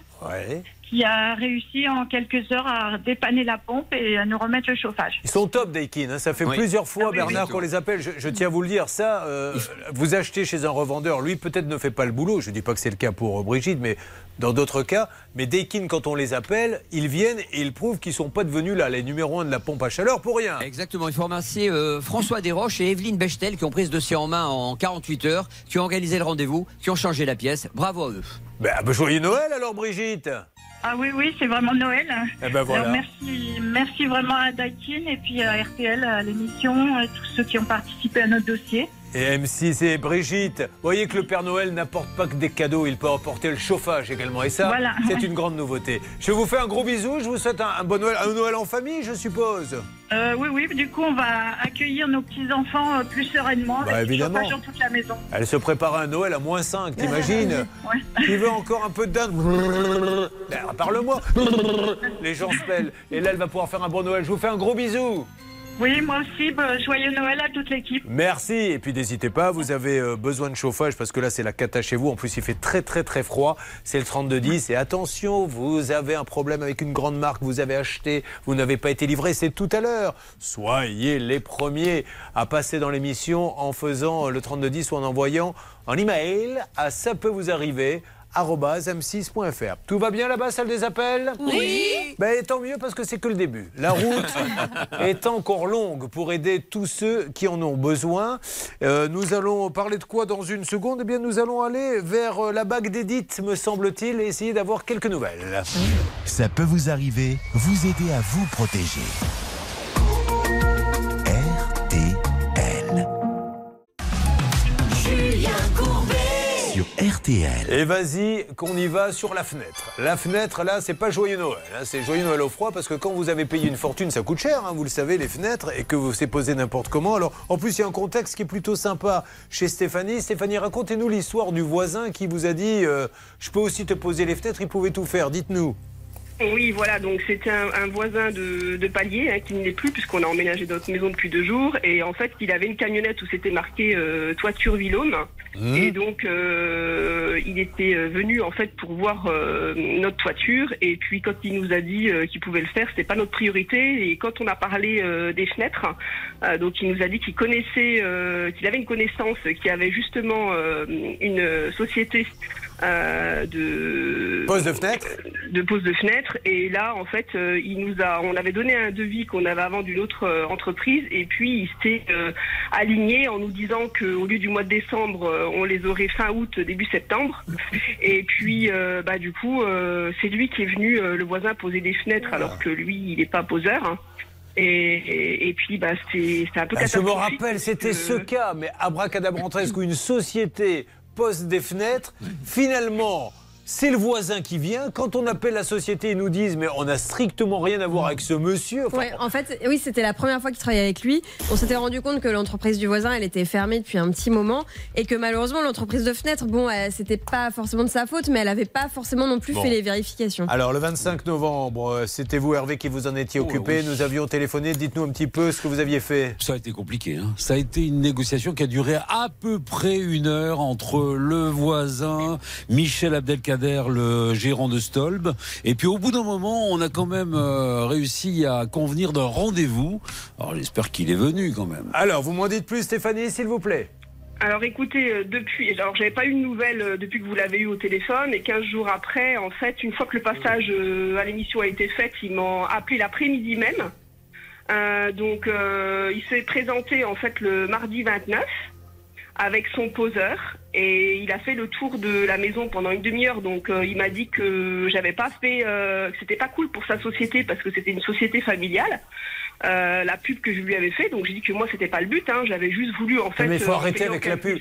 Qui a réussi en quelques heures à dépanner la pompe et à nous remettre le chauffage. Ils sont top, Daikin. hein. Ça fait Oui. plusieurs fois, Ah oui, Bernard, oui. qu'on les appelle. Je, je tiens à vous le dire. Ça, euh, vous achetez chez un revendeur. Lui, peut-être ne fait pas le boulot. Je ne dis pas que c'est le cas pour euh, Brigitte, mais dans d'autres cas. Mais Daikin, quand on les appelle, ils viennent et ils prouvent qu'ils ne sont pas devenus là, les numéros 1 de la pompe à chaleur pour rien. Exactement, il faut remercier euh, François Desroches et Evelyne Bechtel qui ont pris ce dossier en main en 48 heures, qui ont organisé le rendez-vous, qui ont changé la pièce. Bravo à eux. Ben, ben, joyeux Noël alors, Brigitte Ah oui, oui, c'est vraiment Noël. Eh ben voilà. Alors, merci, merci vraiment à Daikin et puis à RTL, à l'émission, à tous ceux qui ont participé à notre dossier. Et M6 et Brigitte, vous voyez que le Père Noël n'apporte pas que des cadeaux, il peut apporter le chauffage également. Et ça, Voilà, c'est ouais. une grande nouveauté. Je vous fais un gros bisou, je vous souhaite un, un bon Noël, un Noël en famille, je suppose. Euh, oui, oui, du coup, on va accueillir nos petits-enfants euh, plus sereinement. Bah, évidemment. dans toute la maison. Elle se prépare à un Noël à moins 5, t'imagines Ouais. Qui veut encore un peu de dinde Ben, Parle-moi Les gens se pèlent. Et là, elle va pouvoir faire un bon Noël. Je vous fais un gros bisou Oui, moi aussi, bah, joyeux Noël à toute l'équipe. Merci. Et puis n'hésitez pas, vous avez euh, besoin de chauffage parce que là c'est la cata chez vous. En plus il fait très très très froid. C'est le 3210. Et attention, vous avez un problème avec une grande marque, vous avez acheté, vous n'avez pas été livré, c'est tout à l'heure. Soyez les premiers à passer dans l'émission en faisant euh, le 3210 ou en envoyant un email à ça peut vous arriver m6.fr. Tout va bien là-bas, salle des appels? Oui. Ben, tant mieux parce que c'est que le début. La route est encore longue pour aider tous ceux qui en ont besoin. Euh, nous allons parler de quoi dans une seconde? Eh bien, nous allons aller vers euh, la bague d'Edith, me semble-t-il, et essayer d'avoir quelques nouvelles. Ça peut vous arriver, vous aider à vous protéger. Et vas-y, qu'on y va sur la fenêtre. La fenêtre, là, c'est pas joyeux Noël. hein, c'est joyeux Noël au froid parce que quand vous avez payé une fortune, ça coûte cher, hein, vous le savez, les fenêtres, et que vous c'est posé n'importe comment. Alors, en plus, il y a un contexte qui est plutôt sympa chez Stéphanie. Stéphanie, racontez-nous l'histoire du voisin qui vous a dit euh, Je peux aussi te poser les fenêtres, il pouvait tout faire. Dites-nous. Oui, voilà, donc c'était un, un voisin de, de palier hein, qui ne l'est plus puisqu'on a emménagé dans notre maison depuis deux jours. Et en fait, il avait une camionnette où c'était marqué euh, toiture Villaume. Mmh. Et donc, euh, il était euh, venu en fait pour voir euh, notre toiture. Et puis, quand il nous a dit qu'il pouvait le faire, c'était pas notre priorité. Et quand on a parlé des fenêtres, donc il nous a dit qu'il connaissait, qu'il avait une connaissance qui avait justement une société euh, de Pose de fenêtre de pose de fenêtre. Et là, en fait, euh, il nous a, on avait donné un devis qu'on avait avant d'une autre euh, entreprise, et puis il s'était euh, aligné en nous disant qu'au lieu du mois de décembre, on les aurait fin août, début septembre. Et puis, bah du coup, c'est lui qui est venu, le voisin, poser des fenêtres, alors que lui, il n'est pas poseur. hein. Et, et, et puis, bah, c'est un peu Bah, je me rappelle, c'était ce cas, mais abracadabrantesque où une société pose des fenêtres. Finalement, c'est le voisin qui vient. Quand on appelle la société, ils nous disent mais on n'a strictement rien à voir avec ce monsieur. Enfin, Ouais, en fait, oui, c'était la première fois qu'il travaillait avec lui. On s'était rendu compte que l'entreprise du voisin, elle était fermée depuis un petit moment et que malheureusement, l'entreprise de fenêtre, bon, elle- c'était pas forcément de sa faute, mais elle avait pas forcément non plus Bon. fait les vérifications. Alors, le 25 novembre, euh, c'était vous, Hervé, qui vous en étiez occupé. Nous avions téléphoné. Dites-nous un petit peu ce que vous aviez fait. Ça a été compliqué. hein. Ça a été une négociation qui a duré à peu près une heure entre le voisin, Michel Abdelkader, le gérant de Stolb. Et puis au bout d'un moment, on a quand même euh, réussi à convenir d'un rendez-vous. Alors j'espère qu'il est venu quand même. Alors, vous m'en dites plus, Stéphanie, s'il vous plaît. Alors écoutez, euh, depuis, alors j'avais pas eu de nouvelles euh, depuis que vous l'avez eu au téléphone et 15 jours après, en fait, une fois que le passage à l'émission a été fait, ils m'ont appelé l'après-midi même. Euh, donc euh, il s'est présenté en fait le mardi 29 avec son poseur et il a fait le tour de la maison pendant une demi-heure. Donc euh, il m'a dit que j'avais pas fait, euh, que c'était pas cool pour sa société parce que c'était une société familiale. euh, la pub que je lui avais fait, donc j'ai dit que moi c'était pas le but, hein, j'avais juste voulu en fait. mais il faut euh, arrêter avec la pub.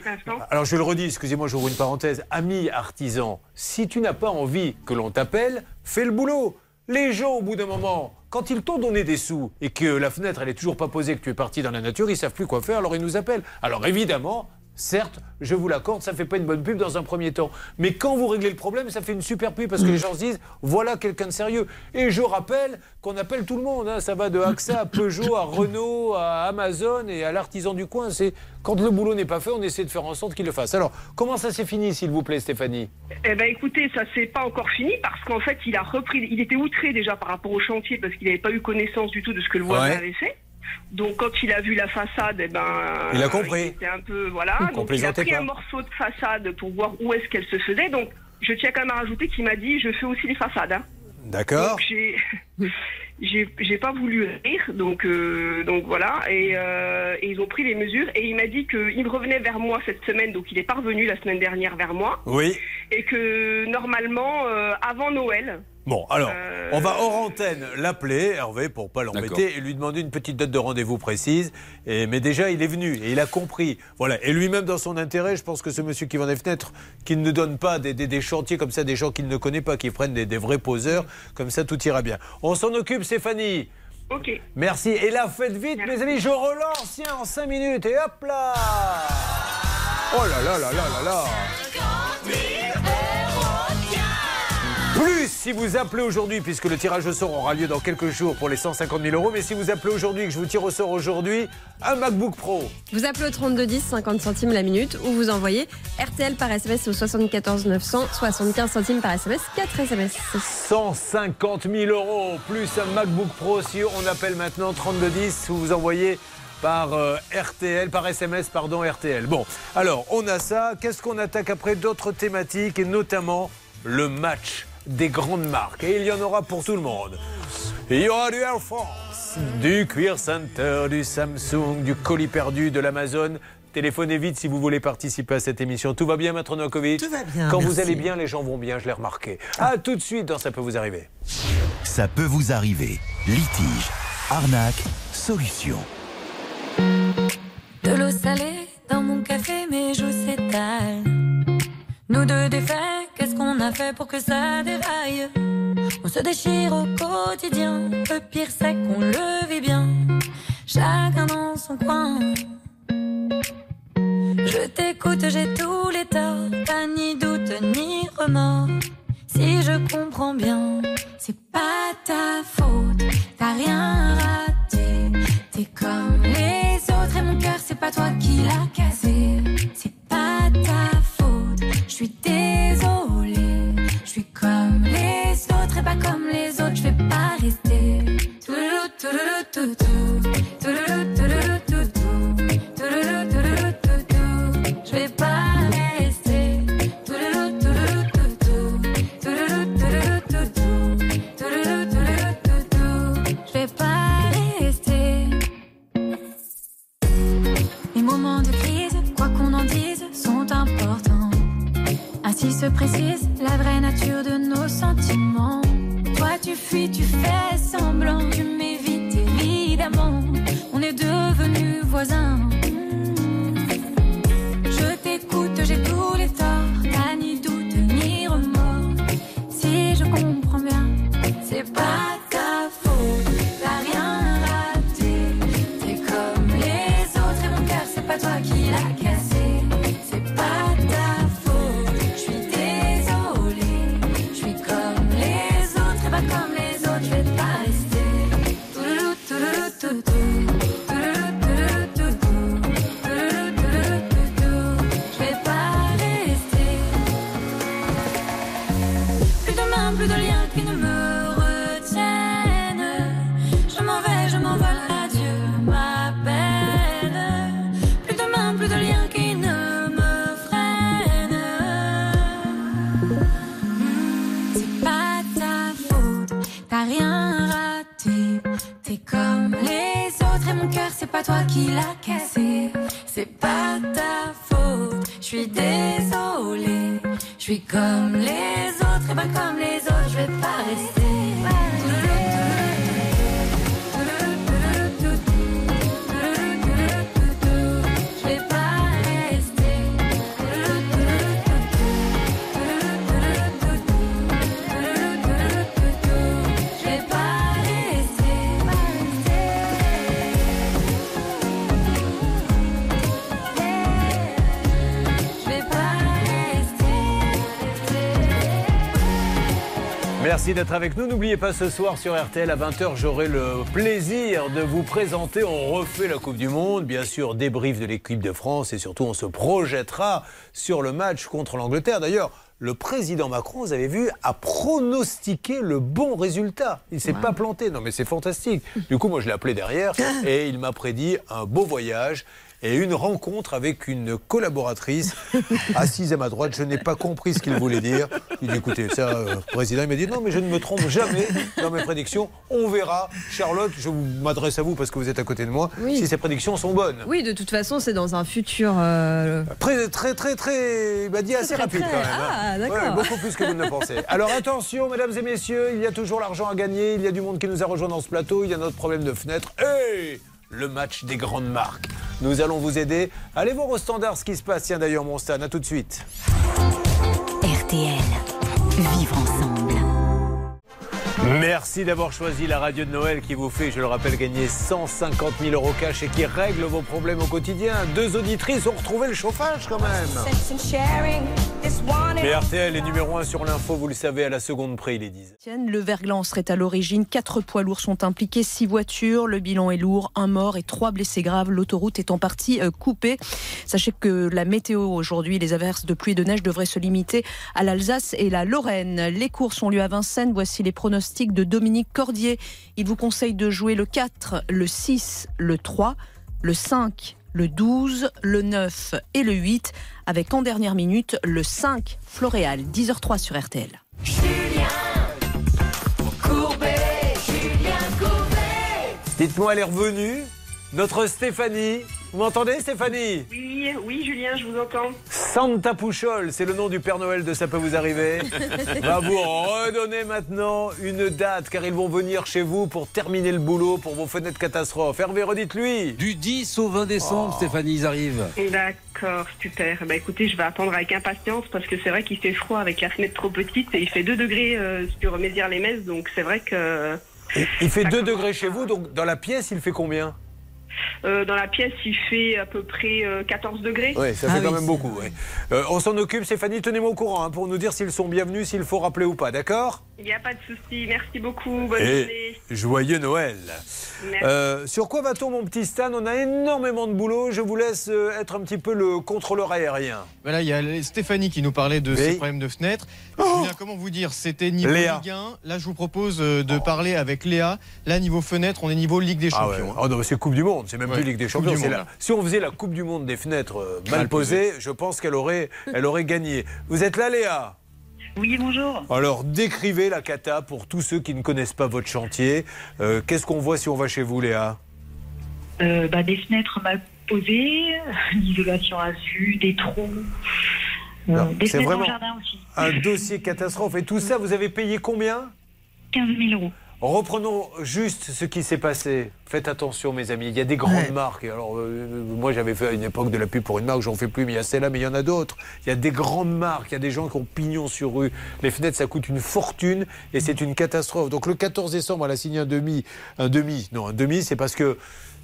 Alors je le redis, excusez-moi, j'ouvre une parenthèse. Ami artisan, si tu n'as pas envie que l'on t'appelle, fais le boulot. Les gens, au bout d'un moment, quand ils t'ont donné des sous et que la fenêtre, elle est toujours pas posée, que tu es parti dans la nature, ils savent plus quoi faire, alors ils nous appellent. Alors évidemment, certes, je vous l'accorde, ça fait pas une bonne pub dans un premier temps. Mais quand vous réglez le problème, ça fait une super pub parce que les gens se disent, voilà quelqu'un de sérieux. Et je rappelle qu'on appelle tout le monde. hein. Ça va de AXA à Peugeot, à Renault, à Amazon et à l'artisan du coin. C'est quand le boulot n'est pas fait, on essaie de faire en sorte qu'il le fasse. Alors, comment ça s'est fini, s'il vous plaît, Stéphanie? Eh ben écoutez, ça s'est pas encore fini parce qu'en fait il a repris, il était outré déjà par rapport au chantier parce qu'il n'avait pas eu connaissance du tout de ce que le voisin Ouais. avait fait. Donc quand il a vu la façade, eh ben Il a compris. il était un peu voilà. Qu'on Donc il a pris pas. un morceau de façade pour voir où est-ce qu'elle se faisait. Donc je tiens quand même à rajouter qu'il m'a dit je fais aussi les façades. hein. D'accord. Donc j'ai j'ai j'ai pas voulu rire, donc euh, donc voilà, et, euh, et ils ont pris les mesures et il m'a dit qu'il revenait vers moi cette semaine, donc il est pas revenu la semaine dernière vers moi, Oui. et que normalement euh, avant Noël. Bon, alors, Euh, on va hors antenne l'appeler, Hervé, pour pas l'embêter, et lui demander une petite date de rendez-vous précise. Et, mais déjà, il est venu et il a compris. Voilà. Et lui-même, dans son intérêt, je pense que ce monsieur qui vend des fenêtres, qu'il ne donne pas des, des- des chantiers comme ça, des gens qu'il ne connaît pas, qui prennent des, des vrais poseurs, comme ça, tout ira bien. On s'en occupe, Stéphanie. Ok. Merci. Et là, faites vite, mes amis, je relance, tiens, en 5 minutes, et hop là Oh là là là là là là si vous appelez aujourd'hui, puisque le tirage au sort aura lieu dans quelques jours pour les 150 000 euros, mais si vous appelez aujourd'hui et que je vous tire au sort aujourd'hui, un MacBook Pro. Vous appelez au 3210, 50 centimes la minute, ou vous envoyez RTL par SMS au 74 900, 75 centimes par SMS, 4 SMS. 150 000 euros, plus un MacBook Pro si on appelle maintenant 3210, vous vous envoyez par euh, RTL, par SMS, pardon, RTL. Bon, alors, on a ça. Qu'est-ce qu'on attaque après D'autres thématiques, et notamment le match des grandes marques. Et il y en aura pour tout le monde. Il y aura du Air France, du Cuir Center, du Samsung, du colis perdu, de l'Amazon. Téléphonez vite si vous voulez participer à cette émission. Tout va bien, Maître Novakovic Tout va bien, Quand vous allez bien, les gens vont bien, je l'ai remarqué. À tout de suite dans Ça peut vous arriver. Ça peut vous arriver. Litige, arnaque, solution. De l'eau salée dans mon café, mes joues s'étalent. Nous deux défaits, qu'est-ce qu'on a fait pour que ça déraille On se déchire au quotidien, le pire c'est qu'on le vit bien. Chacun dans son coin. Je t'écoute, j'ai tous les torts, pas ni doute ni remords. Si je comprends bien, c'est pas ta faute, t'as rien raté. T'es comme les autres et mon cœur, c'est pas toi qui l'as cassé. C'est pas ta faute, je suis désolée. Je suis comme les autres et pas comme les autres, je vais pas rester. Touloulou, touloulou, toutou. Touloulou, touloulou, Je précise la vraie nature de nos sentiments. Toi, tu fuis, tu fais semblant, tu m'évites évidemment. On est devenus voisins. L'as cassé. C'est pas ta faute, je suis désolée. Je suis comme les Merci d'être avec nous. N'oubliez pas ce soir sur RTL à 20h, j'aurai le plaisir de vous présenter. On refait la Coupe du Monde, bien sûr, débrief de l'équipe de France et surtout on se projettera sur le match contre l'Angleterre. D'ailleurs, le président Macron, vous avez vu, a pronostiqué le bon résultat. Il ne s'est pas planté. Non, mais c'est fantastique. Du coup, moi, je l'ai appelé derrière et il m'a prédit un beau voyage et une rencontre avec une collaboratrice assise à ma droite. Je n'ai pas compris ce qu'il voulait dire. Il dit écoutez, ça, euh, président, il m'a dit non, mais je ne me trompe jamais dans mes prédictions. On verra. Charlotte, je m'adresse à vous parce que vous êtes à côté de moi. Oui. Si ces prédictions sont bonnes. Oui, de toute façon, c'est dans un futur. euh, Très, très, très, très. Il m'a dit assez Très, rapide très. quand même. hein. Ah, beaucoup plus que vous ne le pensez. Alors attention, mesdames et messieurs, il y a toujours l'argent à gagner. Il y a du monde qui nous a rejoint dans ce plateau. Il y a notre problème de fenêtre. Et le match des grandes marques. Nous allons vous aider. Allez voir au standard ce qui se passe. Tiens d'ailleurs, mon Stan, à tout de suite. RTL. Vivre ensemble. Merci d'avoir choisi la radio de Noël qui vous fait, je le rappelle, gagner 150 000 euros cash et qui règle vos problèmes au quotidien. Deux auditrices ont retrouvé le chauffage quand même. Mais RTL est numéro 1 sur l'info, vous le savez, à la seconde près, il est 10. Tienne, Le verglas serait à l'origine. Quatre poids lourds sont impliqués, six voitures. Le bilan est lourd, un mort et trois blessés graves. L'autoroute est en partie euh, coupée. Sachez que la météo aujourd'hui, les averses de pluie et de neige devraient se limiter à l'Alsace et la Lorraine. Les courses ont lieu à Vincennes. Voici les pronostics de Dominique Cordier. Il vous conseille de jouer le 4, le 6, le 3, le 5, le 12, le 9 et le 8, avec en dernière minute le 5 Floréal, 10h03 sur RTL. Courbet, Julien Courbet. Dites-moi, elle est revenue? Notre Stéphanie. Vous m'entendez, Stéphanie Oui, oui, Julien, je vous entends. Santa Pouchol, c'est le nom du Père Noël de Ça peut vous arriver, va vous redonner maintenant une date car ils vont venir chez vous pour terminer le boulot pour vos fenêtres catastrophes. Hervé, redites-lui. Du 10 au 20 décembre, Stéphanie, ils arrivent. D'accord, super. Bah écoutez, je vais attendre avec impatience parce que c'est vrai qu'il fait froid avec la fenêtre trop petite et il fait 2 degrés euh, sur Mézières-les-Messes, donc c'est vrai que Il fait 2 degrés chez vous, donc dans la pièce, il fait combien? Euh, dans la pièce il fait à peu près euh, 14 degrés. Oui, ça fait quand même beaucoup. ouais. Euh, on s'en occupe, Stéphanie, tenez-moi au courant hein, pour nous dire s'ils sont bienvenus, s'il faut rappeler ou pas, d'accord? Il n'y a pas de souci. Merci beaucoup. Bonne Et journée. joyeux Noël. Euh, sur quoi va-t-on, mon petit Stan On a énormément de boulot. Je vous laisse euh, être un petit peu le contrôleur aérien. Voilà, il y a Stéphanie qui nous parlait de Oui. ses problèmes de fenêtre. Julien, comment vous dire C'était niveau Léa. Ligue 1. Là, je vous propose euh, de parler avec Léa. Là, niveau fenêtre, on est niveau Ligue des Ah ouais. Champions. Oh non, c'est Coupe du Monde, c'est même Ouais, plus Ligue des Champions. Monde, la-. Si on faisait la Coupe du Monde des fenêtres mal, Mal posées, je pense qu'elle aurait, elle aurait gagné. Vous êtes là, Léa? Oui, bonjour. Alors, décrivez la cata pour tous ceux qui ne connaissent pas votre chantier. Euh, Qu'est-ce qu'on voit si on va chez vous, Léa? Euh, bah, des fenêtres mal posées, l'isolation à vue, des trous, euh, des fenêtres vraiment en jardin aussi. un dossier catastrophe. Et tout ça, vous avez payé combien? 15 000 euros. Reprenons juste ce qui s'est passé. Faites attention, mes amis. Il y a des grandes marques. Alors, euh, moi, j'avais fait à une époque de la pub pour une marque, j'en fais plus, mais il y a celle-là, mais il y en a d'autres. Il y a des grandes marques. Il y a des gens qui ont pignon sur rue. Les fenêtres, ça coûte une fortune et c'est une catastrophe. Donc, le 14 décembre, elle a signé un demi. Un demi. Non, un demi, c'est parce que.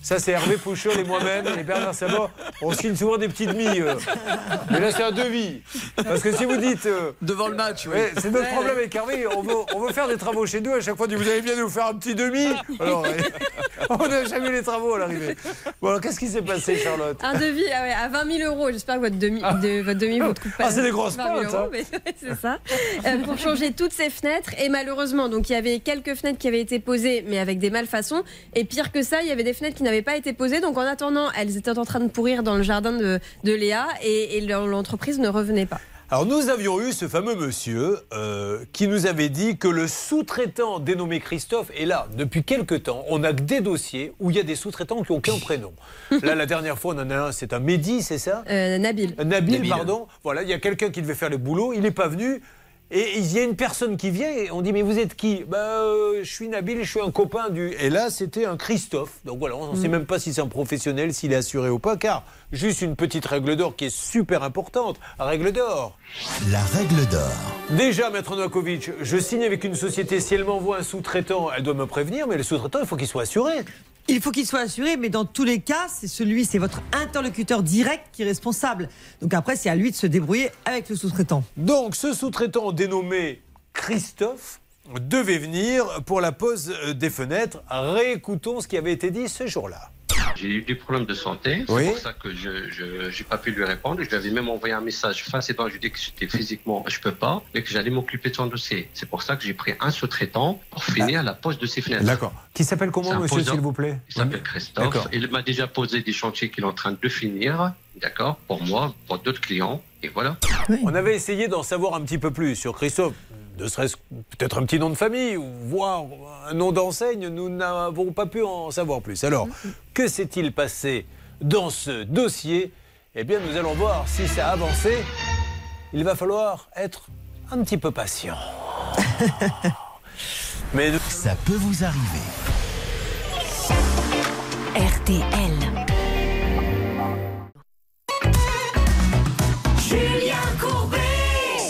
Ça, c'est Hervé Pouchol et moi-même, et Bernard Sabat. On signe souvent des petits demi. euh. Mais là, c'est un devis. Parce que si vous dites. euh, Devant le match, oui. C'est notre problème avec Hervé. On veut, on veut faire des travaux chez nous. À chaque fois, on dit Vous allez bien nous faire un petit demi Alors, On n'a jamais eu les travaux à l'arrivée. Bon, alors, qu'est-ce qui s'est passé, Charlotte Un devis ah ouais, à 20 000 euros. J'espère que votre demi, de, votre demi vous trouve pas. Ah, c'est des grosses 20 000 pointes, hein. mais c'est ça. Euh, pour changer toutes ces fenêtres. Et malheureusement, donc il y avait quelques fenêtres qui avaient été posées, mais avec des malfaçons. Et pire que ça, il y avait des fenêtres qui n'avaient pas été posées. Donc en attendant, elles étaient en train de pourrir dans le jardin de, de Léa et, et l'entreprise ne revenait pas. Alors nous avions eu ce fameux monsieur euh, qui nous avait dit que le sous-traitant dénommé Christophe est là depuis quelque temps. On a que des dossiers où il y a des sous-traitants qui n'ont qu'un prénom. Là, la dernière fois, on en a un, c'est un Mehdi, c'est ça? Euh, Nabil. Nabil, Nabil. pardon. Voilà, il y a quelqu'un qui devait faire le boulot, il n'est pas venu. Et il y a une personne qui vient et on dit mais vous êtes qui? Ben euh, je suis Nabil, je suis un copain du. Et là c'était un Christophe. Donc voilà, on ne sait même pas si c'est un professionnel, s'il est assuré ou pas, car juste une petite règle d'or qui est super importante. Règle d'or. La règle d'or. Déjà, Maître Novakovic, je signe avec une société. Si elle m'envoie un sous-traitant, elle doit me prévenir, mais le sous-traitant, il faut qu'il soit assuré. Il faut qu'il soit assuré, mais dans tous les cas, c'est celui, c'est votre interlocuteur direct qui est responsable. Donc après, c'est à lui de se débrouiller avec le sous-traitant. Donc, ce sous-traitant dénommé Christophe devait venir pour la pose euh, des fenêtres. Réécoutons ce qui avait été dit ce jour-là. J'ai eu des problèmes de santé, c'est Oui. pour ça que je n'ai pas pu lui répondre. Je lui avais même envoyé un message face et temps, je lui ai dit que j'étais physiquement, je peux pas, et que j'allais m'occuper de son dossier. C'est pour ça que j'ai pris un sous-traitant pour finir la pose de ses fenêtres. D'accord. Qui s'appelle comment, monsieur, s'il vous plaît Il s'appelle Christophe. D'accord. Il m'a déjà posé des chantiers qu'il est en train de finir, d'accord, pour moi, pour d'autres clients, et voilà. On avait essayé d'en savoir un petit peu plus sur Christophe. Ne serait-ce peut-être un petit nom de famille, ou voire un nom d'enseigne, nous n'avons pas pu en savoir plus. Alors, que s'est-il passé dans ce dossier? Eh bien, nous allons voir si ça a avancé. Il va falloir être un petit peu patient. Mais Ça peut vous arriver. RTL.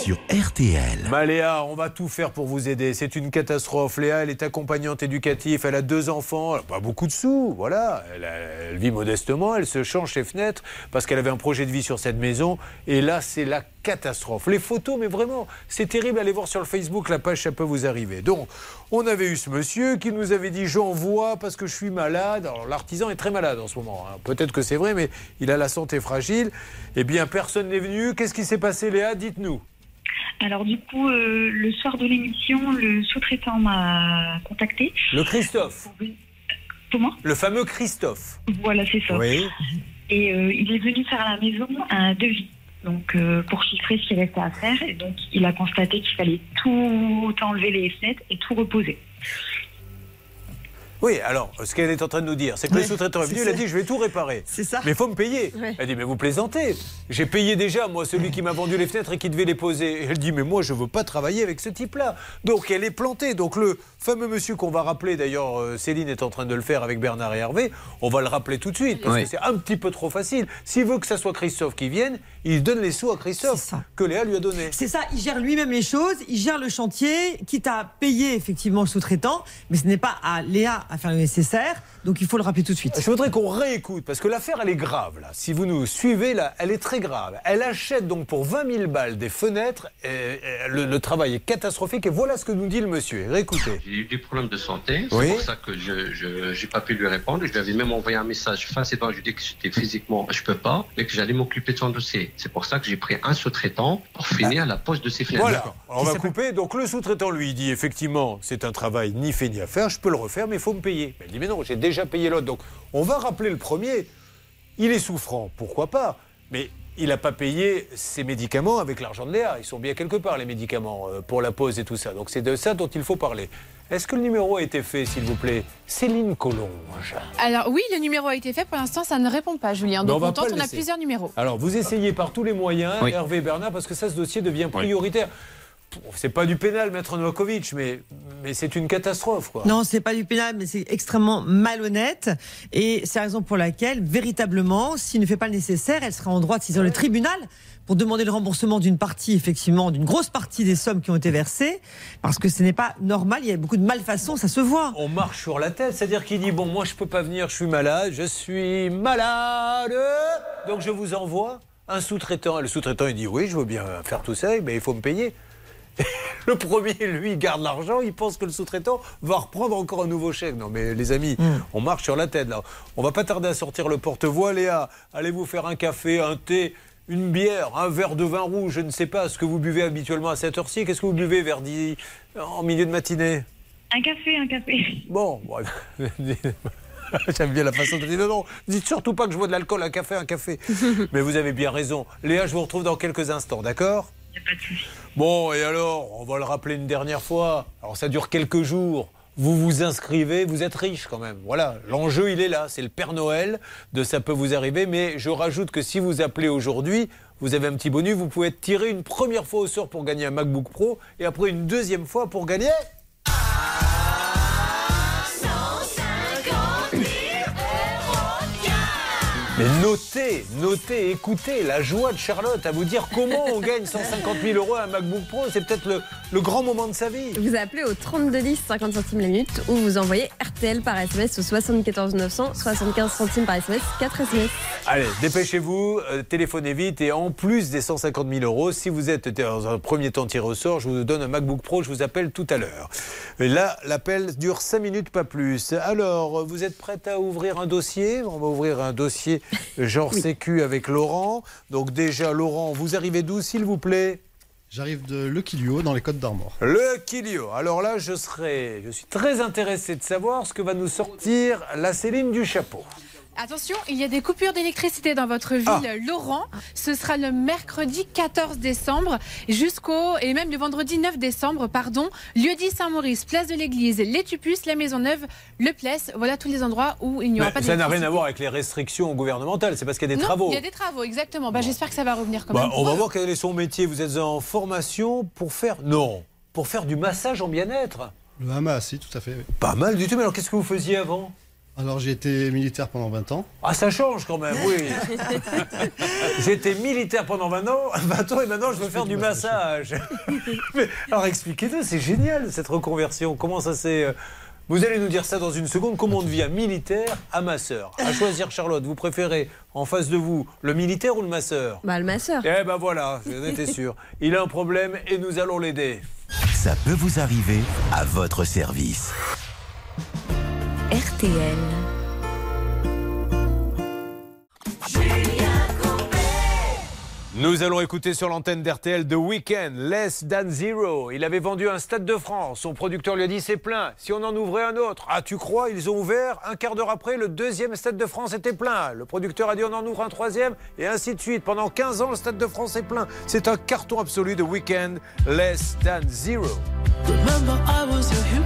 Sur RTL. Bah, Léa, on va tout faire pour vous aider. C'est une catastrophe. Léa, elle est accompagnante éducative. Elle a deux enfants. Elle pas beaucoup de sous. Voilà. Elle vit modestement. Elle se change ses fenêtres parce qu'elle avait un projet de vie sur cette maison. Et là, c'est la catastrophe. Les photos, mais vraiment, c'est terrible. Allez voir sur le Facebook. La page, ça peut vous arriver. Donc, on avait eu ce monsieur qui nous avait dit J'envoie parce que je suis malade. Alors, l'artisan est très malade en ce moment. hein. Peut-être que c'est vrai, mais il a la santé fragile. Eh bien, personne n'est venu. Qu'est-ce qui s'est passé, Léa? Dites-nous. Alors du coup, euh, le soir de l'émission, le sous-traitant m'a contacté. Le Christophe. Comment? Le fameux Christophe. Voilà, c'est ça. Oui. Et euh, il est venu faire à la maison un devis. Donc euh, pour chiffrer ce qu'il restait à faire. Et donc il a constaté qu'il fallait tout enlever les fenêtres et tout reposer. Oui, alors, ce qu'elle est en train de nous dire, c'est que le sous-traitant est venu, il a dit, je vais tout réparer. C'est ça. Mais il faut me payer. Ouais. Elle dit, mais vous plaisantez. J'ai payé déjà, moi, celui qui m'a vendu les fenêtres et qui devait les poser. Et elle dit, mais moi, je ne veux pas travailler avec ce type-là. Donc, elle est plantée. Donc, le fameux monsieur qu'on va rappeler, d'ailleurs, euh, Céline est en train de le faire avec Bernard et Hervé, on va le rappeler tout de suite, parce Oui. que c'est un petit peu trop facile. S'il veut que ça soit Christophe qui vienne, il donne les sous à Christophe, que Léa lui a donné. C'est ça, il gère lui-même les choses, il gère le chantier, quitte à payer effectivement le sous-traitant, mais ce n'est pas à Léa à faire le nécessaire, donc il faut le rappeler tout de suite. Je voudrais qu'on réécoute, parce que l'affaire, elle est grave, là. Si vous nous suivez, là, elle est très grave. Elle achète donc pour 20 000 balles des fenêtres, et, et le, le travail est catastrophique, et voilà ce que nous dit le monsieur. Réécoutez. J'ai eu des problèmes de santé, c'est Oui. pour ça que je n'ai pas pu lui répondre. Je lui avais même envoyé un message face et temps, je lui ai dit que j'étais physiquement, je peux pas, et que j'allais m'occuper de son dossier. C'est pour ça que j'ai pris un sous-traitant pour finir la pose de ses fenêtres. Voilà, on va couper. Donc le sous-traitant lui dit effectivement, c'est un travail ni fait ni à faire, je peux le refaire, mais il faut me payer. Elle dit mais non, j'ai déjà payé l'autre. Donc on va rappeler le premier. Il est souffrant, pourquoi pas Mais il n'a pas payé ses médicaments avec l'argent de Léa. Ils sont bien quelque part, les médicaments, euh, pour la pause et tout ça. Donc c'est de ça dont il faut parler. Est-ce que le numéro a été fait, s'il vous plaît? Céline Collonge. Alors oui, le numéro a été fait. Pour l'instant, ça ne répond pas, Julien. Donc on on tente, a plusieurs numéros. Alors, vous essayez par tous les moyens, Oui. Hervé Bernard, parce que ça, ce dossier devient prioritaire. C'est pas du pénal, maître Novakovic, mais, mais c'est une catastrophe. Quoi. Non, c'est pas du pénal, mais c'est extrêmement malhonnête. Et c'est la raison pour laquelle, véritablement, s'il ne fait pas le nécessaire, elle sera en droit de saisir le tribunal pour demander le remboursement d'une partie, effectivement, d'une grosse partie des sommes qui ont été versées, parce que ce n'est pas normal, il y a beaucoup de malfaçons, ça se voit. On marche sur la tête, c'est-à-dire qu'il dit bon, moi je peux pas venir, je suis malade, je suis malade, donc je vous envoie un sous-traitant. Et le sous-traitant il dit oui, je veux bien faire tout ça, mais il faut me payer. Le premier, lui, garde l'argent, il pense que le sous-traitant va reprendre encore un nouveau chèque. Non, mais les amis, on marche sur la tête là. On va pas tarder à sortir le porte-voix. Léa, allez vous faire un café, un thé, une bière, un verre de vin rouge, je ne sais pas ce que vous buvez habituellement à cette heure-ci. Qu'est-ce que vous buvez vers 10, en milieu de matinée? Un café, un café. Bon, bon, J'aime bien la façon de dire non, non, dites surtout pas que je bois de l'alcool, un café, un café. Mais vous avez bien raison. Léa, je vous retrouve dans quelques instants, d'accord? Bon, et alors, on va le rappeler une dernière fois. Alors, ça dure quelques jours. Vous vous inscrivez, vous êtes riche quand même. Voilà, l'enjeu, il est là. C'est le Père Noël de ça peut vous arriver. Mais je rajoute que si vous appelez aujourd'hui, vous avez un petit bonus. Vous pouvez être tiré une première fois au sort pour gagner un MacBook Pro et après une deuxième fois pour gagner. Mais notez, notez, écoutez la joie de Charlotte à vous dire comment on gagne 150 000 euros à un MacBook Pro. C'est peut-être le, le grand moment de sa vie. Vous appelez au 3210 50 centimes la minute ou vous envoyez RTL par SMS au 74 900 75 centimes par SMS 4 SMS. Allez, dépêchez-vous, euh, téléphonez vite et en plus des 150 000 euros, si vous êtes dans un premier temps tiré au sort, je vous donne un MacBook Pro, je vous appelle tout à l'heure. Et Là, l'appel dure 5 minutes, pas plus. Alors, vous êtes prête à ouvrir un dossier? On va ouvrir un dossier genre sécu avec Laurent. Donc déjà, Laurent, vous arrivez d'où, s'il vous plaît? J'arrive de Le Quilio, dans les Côtes d'Armor. Le Kilio. Alors là, je serai, je suis très intéressé de savoir ce que va nous sortir la Céline du chapeau. Attention, il y a des coupures d'électricité dans votre ville, Ah. Laurent. Ce sera le mercredi 14 décembre jusqu'au et même le vendredi 9 décembre, pardon. Lieu-dit Saint-Maurice, place de l'église, les Tupus, la Maison Neuve, le Pless. Voilà tous les endroits où il n'y aura Mais pas ça n'a rien à voir avec les restrictions gouvernementales, c'est parce qu'il y a des Non, travaux. Il y a des travaux, exactement. Bah, J'espère que ça va revenir quand Bah, même. on va voir quel est son métier. Vous êtes en formation pour faire. Non, pour faire du massage en bien-être. Le Hamas, si, tout à fait. oui. Pas mal du tout, mais alors qu'est-ce que vous faisiez avant? Alors, j'ai été militaire pendant 20 ans. Ah, ça change quand même, oui. J'étais militaire pendant 20 ans, 20 ans et maintenant je veux faire du massage. Mais, alors expliquez-nous, c'est génial cette reconversion. Comment ça s'est. euh, Vous allez nous dire ça dans une seconde. Comment on devient militaire à masseur À choisir, Charlotte, vous préférez en face de vous le militaire ou le masseur? Bah, le masseur. Eh ben voilà, j'en étais sûr. Il a un problème et nous allons l'aider. Ça peut vous arriver à votre service. RTL. Nous allons écouter sur l'antenne d'RTL The Weeknd, Less Than Zero. Il avait vendu un stade de France. Son producteur lui a dit c'est plein. Si on en ouvrait un autre. Ah, tu crois Ils ont ouvert. Un quart d'heure après, le deuxième stade de France était plein. Le producteur a dit on en ouvre un troisième. Et ainsi de suite. Pendant 15 ans, le stade de France est plein. C'est un carton absolu de Weeknd, Less Than Zero. Remember, I was your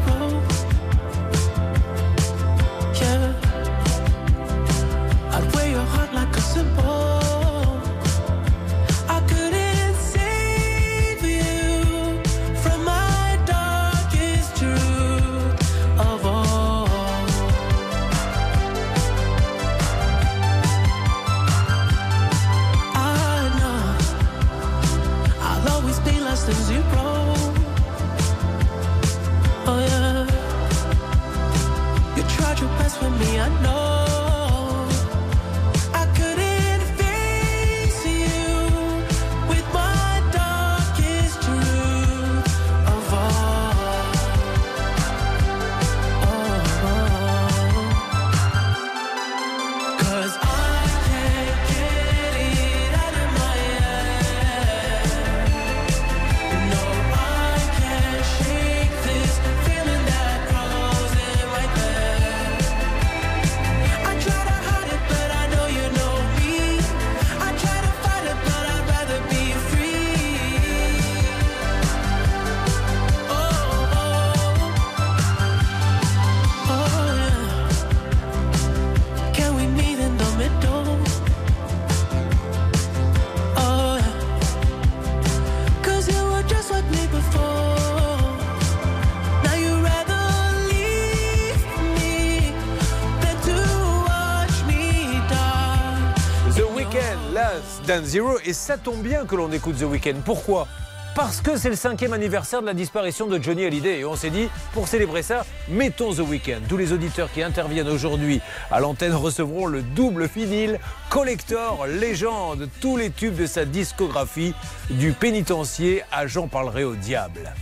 Zero. Et ça tombe bien que l'on écoute The Weeknd. Pourquoi? Parce que c'est le cinquième anniversaire de la disparition de Johnny Hallyday. Et on s'est dit, pour célébrer ça, mettons The Weeknd. Tous les auditeurs qui interviennent aujourd'hui à l'antenne recevront le double vinyle collector légende. Tous les tubes de sa discographie, du pénitencier à J'en parlerai au diable.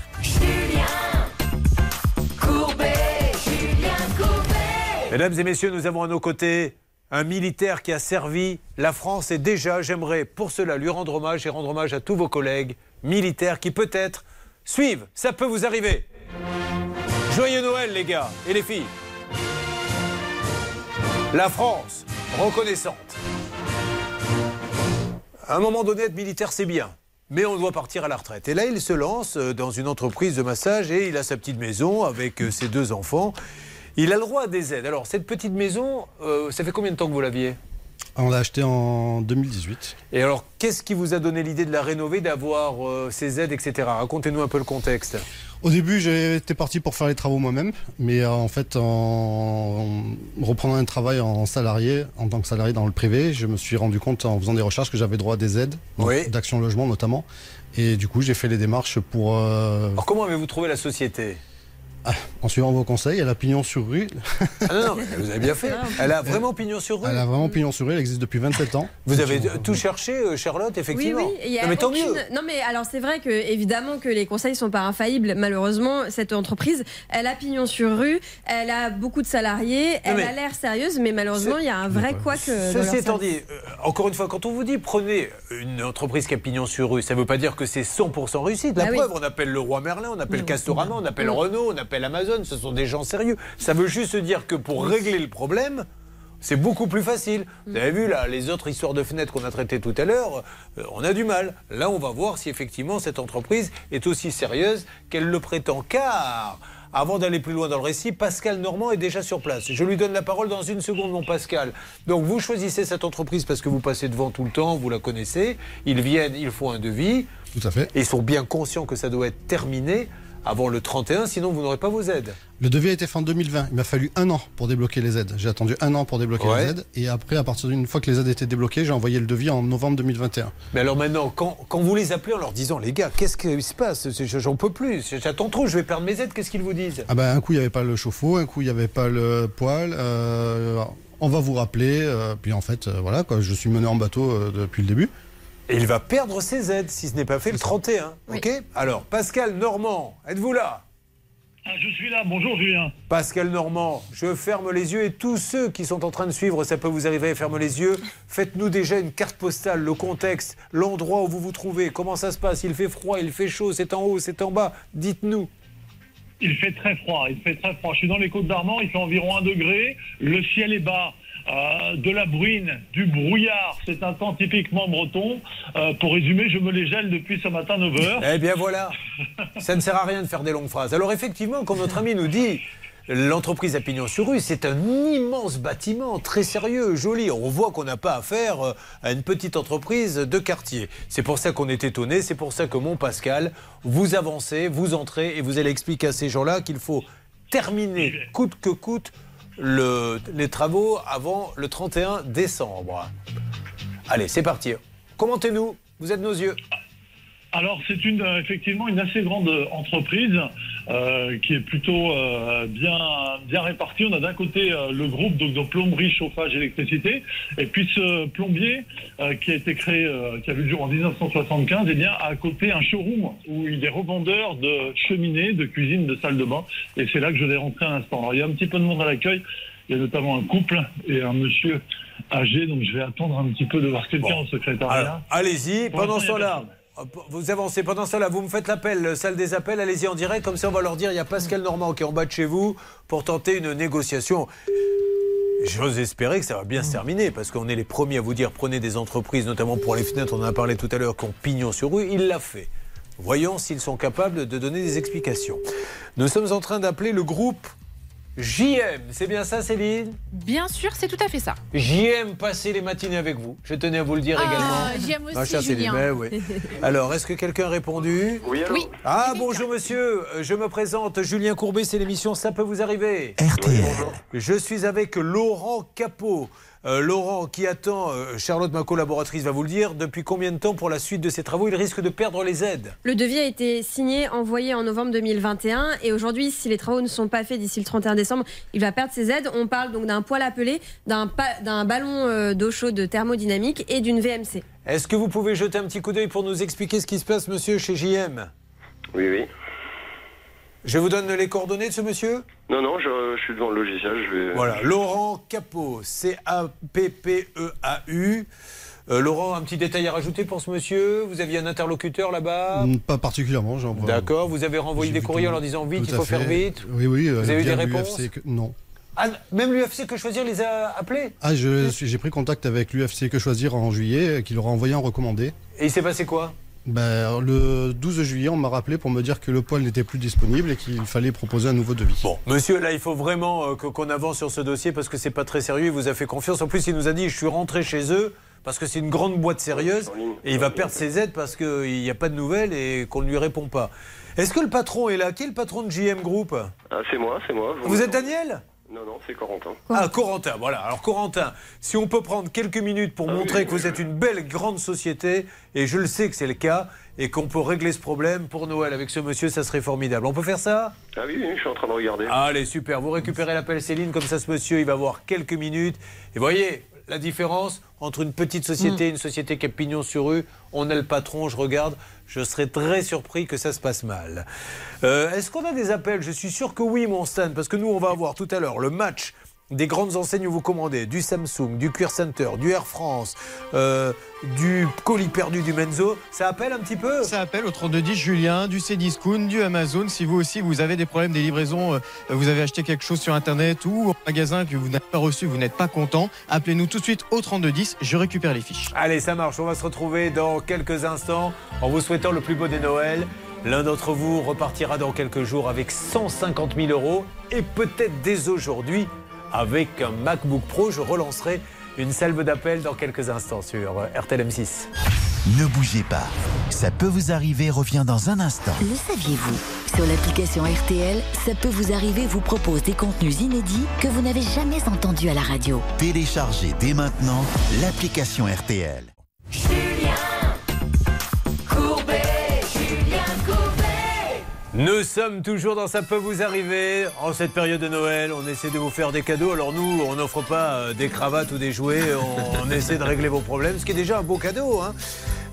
Courbet, Julien Courbet. Mesdames et messieurs, nous avons à nos côtés un militaire qui a servi la France et déjà, j'aimerais pour cela lui rendre hommage et rendre hommage à tous vos collègues militaires qui peut-être suivent. Ça peut vous arriver. Joyeux Noël les gars et les filles. La France, reconnaissante. À un moment donné, être militaire, c'est bien. Mais on doit partir à la retraite. Et là, il se lance euh, dans une entreprise de massage et il a sa petite maison avec euh, ses deux enfants. Il a le droit à des aides. Alors, cette petite maison, euh, ça fait combien de temps que vous l'aviez? On l'a acheté en 2018. Et alors, qu'est-ce qui vous a donné l'idée de la rénover, d'avoir euh, ces aides, etc. Racontez-nous un peu le contexte. Au début, j'étais parti pour faire les travaux moi-même, mais euh, en fait, en reprenant un travail en salarié, en tant que salarié dans le privé, je me suis rendu compte en faisant des recherches que j'avais droit à des aides, d'action logement notamment. Et du coup, j'ai fait les démarches pour. euh, Alors, comment avez-vous trouvé la société? Ah, en suivant vos conseils, elle a pignon sur rue. Ah non, non, mais vous avez bien fait. Elle a vraiment pignon sur rue. Elle a vraiment pignon sur rue, elle existe depuis 27 ans. Vous avez tout cherché, euh, Charlotte, effectivement. Oui, oui. il y a Non, mais tant aucune- mieux. Non, mais alors c'est vrai que évidemment que les conseils sont pas infaillibles. Malheureusement, cette entreprise, elle a pignon sur rue, elle a beaucoup de salariés, elle a l'air sérieuse, mais malheureusement, il y a un vrai dans leur Ceci étant dit, euh, encore une fois, quand on vous dit prenez une entreprise qui a pignon sur rue, ça ne veut pas dire que c'est 100% réussite. La Bah oui. preuve, on appelle le roi Merlin, on appelle Castorama, on appelle. Renault, on appelle Amazon, ce sont des gens sérieux. Ça veut juste dire que pour régler le problème, c'est beaucoup plus facile. Vous avez vu là, les autres histoires de fenêtres qu'on a traitées tout à l'heure, euh, on a du mal. Là, on va voir si effectivement cette entreprise est aussi sérieuse qu'elle le prétend. Car, avant d'aller plus loin dans le récit, Pascal Normand est déjà sur place. Je lui donne la parole dans une seconde, mon Pascal. Donc, vous choisissez cette entreprise parce que vous passez devant tout le temps, vous la connaissez. Ils viennent, ils font un devis. Tout à fait. Et ils sont bien conscients que ça doit être terminé avant le 31, sinon vous n'aurez pas vos aides. Le devis a été fait en 2020. Il m'a fallu un an pour débloquer les aides. J'ai attendu un an pour débloquer Ouais. les aides. Et après, à partir d'une fois que les aides étaient débloquées, j'ai envoyé le devis en novembre 2021. Mais alors maintenant, quand, quand vous les appelez en leur disant, les gars, qu'est-ce qui se passe? J'en peux plus, j'attends trop, je vais perdre mes aides, qu'est-ce qu'ils vous disent? Ah ben, un coup, il n'y avait pas le chauffe-eau, un coup, il n'y avait pas le poêle. euh, on va vous rappeler. euh, puis en fait, euh, voilà, quoi, je suis mené en bateau depuis le début. Et il va perdre ses aides si ce n'est pas fait le 31. Ok Alors, Pascal Normand, êtes-vous là? Ah, je suis là, bonjour Julien. Pascal Normand, je ferme les yeux et tous ceux qui sont en train de suivre, ça peut vous arriver, ferme les yeux. Faites-nous déjà une carte postale, le contexte, l'endroit où vous vous trouvez, comment ça se passe, il fait froid, il fait chaud, c'est en haut, c'est en bas. Dites-nous. Il fait très froid, il fait très froid. Je suis dans les Côtes d'Armor, il fait environ 1 degré, le ciel est bas. Euh, de la bruine, du brouillard, c'est un temps typiquement breton. Euh, pour résumer, je me les gèle depuis ce matin 9h. Eh bien voilà, ça ne sert à rien de faire des longues phrases. Alors effectivement, comme notre ami nous dit, l'entreprise à pignon sur rue, c'est un immense bâtiment, très sérieux, joli. On voit qu'on n'a pas affaire euh, à une petite entreprise de quartier. C'est pour ça qu'on est étonné, c'est pour ça que mon Pascal, vous avancez, vous entrez et vous allez expliquer à ces gens-là qu'il faut terminer coûte que coûte le- les travaux avant le 31 décembre. Allez, c'est parti. Commentez-nous, vous êtes nos yeux. Alors c'est une euh, effectivement une assez grande euh, entreprise euh, qui est plutôt euh, bien bien répartie. On a d'un côté euh, le groupe donc, de plomberie, chauffage, électricité, et puis ce plombier euh, qui a été créé, euh, qui a vu le jour en 1975, et bien à côté un showroom où il est revendeur de cheminées, de cuisine, de salle de bain, et c'est là que je vais rentrer un instant. Alors il y a un petit peu de monde à l'accueil. Il y a notamment un couple et un monsieur âgé, donc je vais attendre un petit peu de voir quelqu'un au secrétariat. Allez-y, pendant l'instant, ce temps-là, vous avancez, pendant ce temps-là, vous me faites l'appel, euh, salle des appels, allez-y en direct, comme ça on va leur dire, il y a Pascal Normand qui est en bas de chez vous pour tenter une négociation. J'ose espérer que ça va bien se terminer, parce qu'on est les premiers à vous dire, prenez des entreprises, notamment pour les fenêtres, on en a parlé tout à l'heure, qui ont pignon sur rue, il l'a fait. Voyons s'ils sont capables de donner des explications. Nous sommes en train d'appeler le groupe JM, c'est bien ça Céline? Bien sûr, c'est tout à fait ça. JM passer les matinées avec vous. Je tenais à vous le dire Ah, également. j'aime aussi, Ma chère Céline, Julien. Alors, est-ce que quelqu'un a répondu? Oui, allô? Oui. Ah, bonjour monsieur. Euh, Je me présente. Julien Courbet, c'est l'émission Ça peut vous arriver. RTL. Je suis avec Laurent Capot. Euh, Laurent, qui attend, euh, Charlotte, ma collaboratrice, va vous le dire, depuis combien de temps pour la suite de ces travaux Il risque de perdre les aides? Le devis a été signé, envoyé en novembre 2021 et aujourd'hui, si les travaux ne sont pas faits d'ici le 31 décembre, il va perdre ses aides. On parle donc d'un poêle à peler, d'un pa- d'un ballon euh, d'eau chaude thermodynamique et d'une VMC. Est-ce que vous pouvez jeter un petit coup d'œil pour nous expliquer ce qui se passe, monsieur, chez JM Oui, oui. Je vous donne les coordonnées de ce monsieur Non, non, je, je suis devant le logiciel, je vais... Voilà, Laurent Capot, C-A-P-P-E-A-U. Euh, Laurent, un petit détail à rajouter pour ce monsieur? Vous aviez un interlocuteur là-bas? Mm, Pas particulièrement. j'en- D'accord, vous avez renvoyé des courriers en leur disant vite, il faut faire vite Oui, oui. Vous euh, avez eu des réponses? l'UFC que- Non. Ah, Même l'UFC que choisir les a appelés? Ah, je suis- j'ai pris contact avec l'UFC Que Choisir en juillet, qui leur a envoyé un recommandé. Et il s'est passé quoi? Ben, le 12 juillet, on m'a rappelé pour me dire que le poil n'était plus disponible et qu'il fallait proposer un nouveau devis. Bon, monsieur, là, il faut vraiment euh, que- qu'on avance sur ce dossier parce que c'est pas très sérieux. Il vous a fait confiance. En plus, il nous a dit je suis rentré chez eux parce que c'est une grande boîte sérieuse et il va perdre ses aides parce qu'il n'y a pas de nouvelles et qu'on ne lui répond pas. Est-ce que le patron est là? Qui est le patron de JM Group? Ah, c'est moi, c'est moi. Vous êtes Daniel? Non, non, c'est Corentin. Ah, Corentin, voilà. Alors, Corentin, si on peut prendre quelques minutes pour montrer que vous êtes une belle grande société, et je le sais que c'est le cas, et qu'on peut régler ce problème pour Noël avec ce monsieur, ça serait formidable. On peut faire ça? Ah oui, oui, je suis en train de regarder. Allez, super. Vous récupérez l'appel Céline, comme ça ce monsieur, il va avoir quelques minutes. Et voyez la différence entre une petite société et une société qui a pignon sur rue. On a le patron, je regarde. Je serais très surpris que ça se passe mal. Euh, Est-ce qu'on a des appels? Je suis sûr que oui, mon Stan, parce que nous, on va avoir tout à l'heure le match des grandes enseignes où vous commandez du Samsung, du Cuir Center, du Air France, euh, du colis perdu du Menzo. Ça appelle un petit peu Ça appelle au 3210 Julien, du Cdiscount, du Amazon. Si vous aussi vous avez des problèmes des livraisons, euh, vous avez acheté quelque chose sur internet ou au magasin que vous n'avez pas reçu, vous n'êtes pas content, appelez-nous tout de suite au 3210, je récupère les fiches. Allez, ça marche. On va se retrouver dans quelques instants en vous souhaitant le plus beau des Noëls. L'un d'entre vous repartira dans quelques jours avec 150 000 euros et peut-être dès aujourd'hui avec un MacBook Pro. Je relancerai une salve d'appel dans quelques instants sur RTL M6. Ne bougez pas. Ça peut vous arriver revient dans un instant. Le saviez-vous? Sur l'application RTL, ça peut vous arriver vous propose des contenus inédits que vous n'avez jamais entendus à la radio. Téléchargez dès maintenant l'application RTL. Nous sommes toujours dans Ça peut vous arriver. En cette période de Noël, on essaie de vous faire des cadeaux. Alors nous, on n'offre pas euh, des cravates ou des jouets. On, essaie de régler vos problèmes, ce qui est déjà un beau cadeau. hein.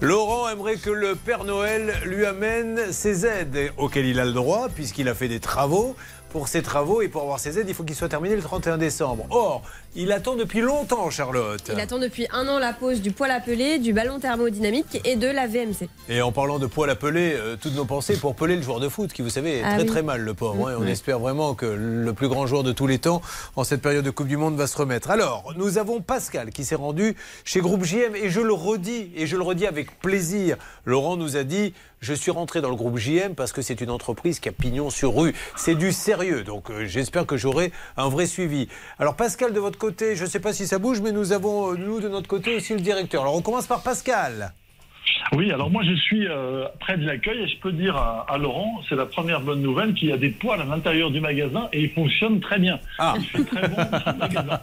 Laurent aimerait que le Père Noël lui amène ses aides auxquelles il a le droit, puisqu'il a fait des travaux. Pour ses travaux et pour avoir ses aides, il faut qu'il soit terminé le 31 décembre. Or, il attend depuis longtemps, Charlotte. Il attend depuis un an la pose du poêle à peler, du ballon thermodynamique et de la VMC. Et en parlant de poil à peler, euh, toutes nos pensées pour peler le joueur de foot, qui vous savez est Ah très oui. très mal le pauvre. hein, on Oui. espère vraiment que le plus grand joueur de tous les temps, en cette période de Coupe du Monde, va se remettre. Alors, nous avons Pascal qui s'est rendu chez Groupe JM, et je le redis, et je le redis avec plaisir. Laurent nous a dit, je suis rentré dans le groupe JM parce que c'est une entreprise qui a pignon sur rue. C'est du sérieux, donc euh, j'espère que j'aurai un vrai suivi. Alors Pascal, de votre côté, je ne sais pas si ça bouge, mais nous avons, euh, nous, de notre côté aussi, le directeur. Alors on commence par Pascal. Oui, alors moi je suis euh, près de l'accueil et je peux dire à, à Laurent, c'est la première bonne nouvelle, qu'il y a des poils à l'intérieur du magasin et ils fonctionnent très bien. Ah. Très bon dans le magasin.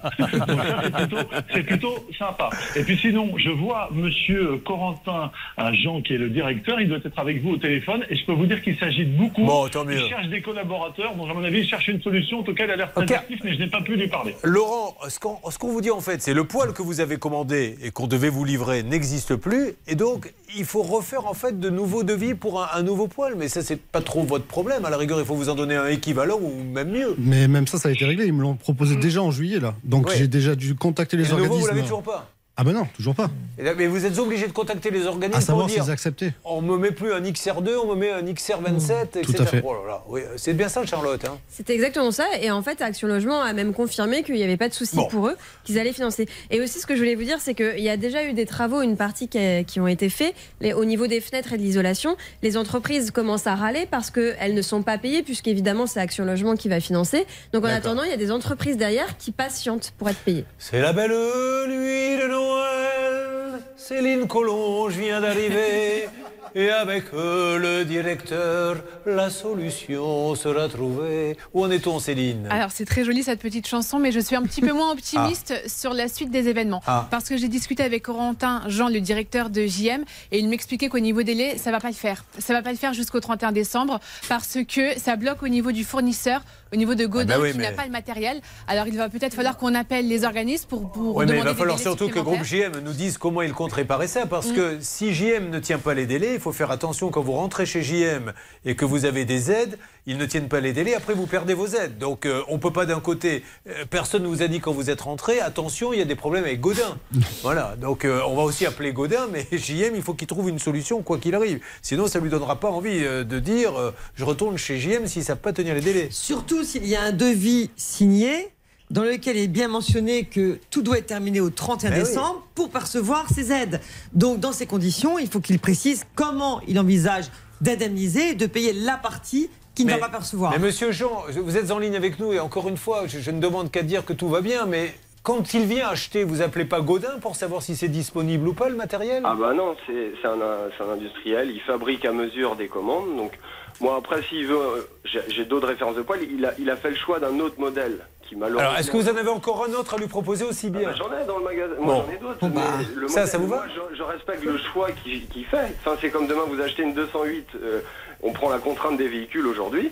Donc ça, c'est plutôt, sympa. Et puis sinon, je vois Monsieur Corentin Jean qui est le directeur, il doit être avec vous au téléphone et je peux vous dire qu'il s'agit de beaucoup. Bon, tant mieux. Il cherche des collaborateurs, donc à mon avis il cherche une solution, en tout cas il a l'air très actif, mais je n'ai pas pu lui parler. Laurent, ce qu'on ce qu'on vous dit en fait, c'est le poil que vous avez commandé et qu'on devait vous livrer n'existe plus. Et donc, il faut refaire en fait de nouveaux devis pour un, un nouveau poil. Mais ça, c'est pas trop votre problème. À la rigueur, il faut vous en donner un équivalent ou même mieux. Mais même ça, ça a été réglé. Ils me l'ont proposé déjà en juillet, là. Donc j'ai déjà dû contacter Et les le nouveau, organismes. vous l'avez toujours pas Ah ben non, toujours pas. Et là, Mais vous êtes obligé de contacter les organismes À savoir pour dire s'ils acceptaient. on me met plus un XR2, on me met un XR27, etc. Tout à fait. Oh là là, oui, c'est bien ça, Charlotte. hein. C'est exactement ça. Et en fait, Action Logement a même confirmé qu'il n'y avait pas de souci Bon. pour eux, qu'ils allaient financer. Et aussi, ce que je voulais vous dire, c'est qu'il y a déjà eu des travaux, une partie qui, a- qui ont été faits les- au niveau des fenêtres et de l'isolation. Les entreprises commencent à râler parce qu'elles ne sont pas payées, puisqu'évidemment, c'est Action Logement qui va financer. Donc en attendant, il y a des entreprises derrière qui patientent pour être payées. C'est la belle nuit de Noël. Céline Collonge vient d'arriver. Et avec euh, le directeur, la solution sera trouvée. Où en est-on, Céline? Alors c'est très joli cette petite chanson, mais je suis un petit peu moins optimiste sur la suite des événements. Ah. Parce que j'ai discuté avec Corentin Jean, le directeur de JM, et il m'expliquait qu'au niveau des laits, ça va pas le faire. Ça va pas le faire jusqu'au 31 décembre parce que ça bloque au niveau du fournisseur, au niveau de Godin Ah bah oui, qui mais- n'a pas le matériel. Alors il va peut-être falloir qu'on appelle les organismes pour, pour Oui, mais il va falloir surtout que Groupe. JM nous dise comment il compte réparer ça. Parce Mm. que si JM ne tient pas les délais, il faut faire attention quand vous rentrez chez JM et que vous avez des aides, ils ne tiennent pas les délais, après vous perdez vos aides. Donc euh, on ne peut pas d'un côté, euh, personne ne vous a dit quand vous êtes rentré, attention, il y a des problèmes avec Godin. voilà, donc euh, on va aussi appeler Godin, mais JM, il faut qu'il trouve une solution quoi qu'il arrive. Sinon, ça ne lui donnera pas envie euh, de dire euh, je retourne chez JM s'ils ne savent pas tenir les délais. Surtout s'il y a un devis signé dans lequel il est bien mentionné que tout doit être terminé au 31 Ben oui. décembre pour percevoir ces aides. Donc dans ces conditions, il faut qu'il précise comment il envisage d'indemniser et de payer la partie qu'il ne va pas percevoir. Mais monsieur Jean, vous êtes en ligne avec nous et encore une fois, je, je ne demande qu'à dire que tout va bien, mais quand il vient acheter, vous appelez pas Godin pour savoir si c'est disponible ou pas le matériel? Ah bah non, c'est c'est un, c'est un industriel, il fabrique à mesure des commandes. Donc moi après s'il veut, j'ai d'autres références de poils, il a, il a fait le choix d'un autre modèle qui malheureusement... Alors, est-ce que vous en avez encore un autre à lui proposer aussi bien? Ah bah, J'en ai dans le magasin, moi Bon. j'en ai d'autres. Bah, ça, modèle, ça vous va? moi, je, je respecte le choix qu'il fait. Enfin, c'est comme demain vous achetez une 208, euh, on prend la contrainte des véhicules aujourd'hui.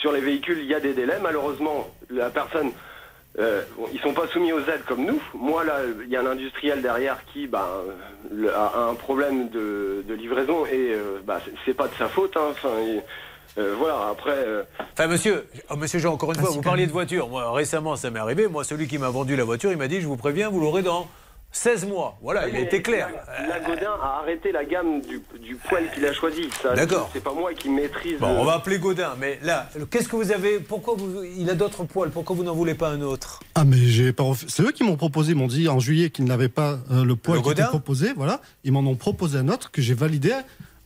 Sur les véhicules, il y a des délais. Malheureusement, la personne, euh, bon, ils sont pas soumis aux aides comme nous. Moi là, il y a un industriel derrière qui bah, le- a un problème de, de livraison et euh, bah, c'est- pas de sa faute. hein. Enfin, il- euh, voilà. Après. euh, Enfin, monsieur, oh, monsieur Jean, encore une Ah, fois, vous parliez de voiture. Moi, récemment, ça m'est arrivé. Moi, celui qui m'a vendu la voiture, il m'a dit Je vous préviens, vous l'aurez dans 16 mois. Voilà, il a été clair. La Godin a arrêté la gamme du, du poil qu'il a choisi. D'accord. C'est pas moi qui maîtrise. Bon, le- on va appeler Godin, mais là, qu'est-ce que vous avez Pourquoi vous, il a d'autres poils Pourquoi vous n'en voulez pas un autre? Ah mais j'ai pas c'est eux qui m'ont proposé, ils m'ont dit en juillet qu'ils n'avaient pas euh, le poids Le qui était proposé, voilà. Ils m'en ont proposé un autre que j'ai validé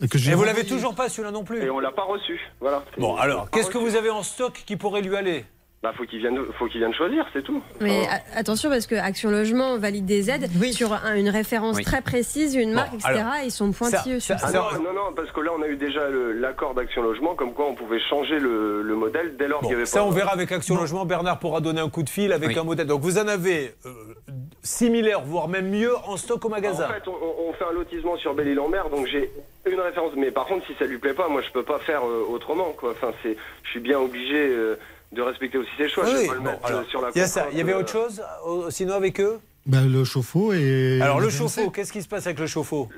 et que j'ai Et vous l'avez toujours pas celui-là non plus? Et on l'a pas reçu. Voilà. Bon, alors, qu'est-ce que vous avez en stock qui pourrait lui aller? Bah, faut qu'il vienne, faut qu'il vienne choisir, c'est tout. Mais a- attention parce que Action Logement valide des aides sur un- une référence Oui. très précise, une marque, etc. alors, et ils sont pointilleux sur Ah ça. non, non, non, parce que là, on a eu déjà le- l'accord d'Action Logement, comme quoi on pouvait changer le, le modèle dès lors qu'il y avait Ça, pas. on verra avec Action Logement. Bernard pourra donner un coup de fil avec Oui. un modèle. Donc, vous en avez euh, similaire, voire même mieux, en stock au magasin. En fait, on, on- on fait un lotissement sur Belle-Île-en-Mer, donc j'ai une référence. Mais par contre, si ça lui plaît pas, moi, je peux pas faire euh, autrement, quoi. Enfin, c'est, je suis bien obligé euh, de respecter aussi ses choix. Ah oui, bon, alors, sur la il y a ça. contrainte, Il y avait euh, autre chose euh, sinon avec eux? Ben, le chauffe-eau et. Alors, le chauffe-eau, qu'est-ce qui se passe avec le chauffe-eau?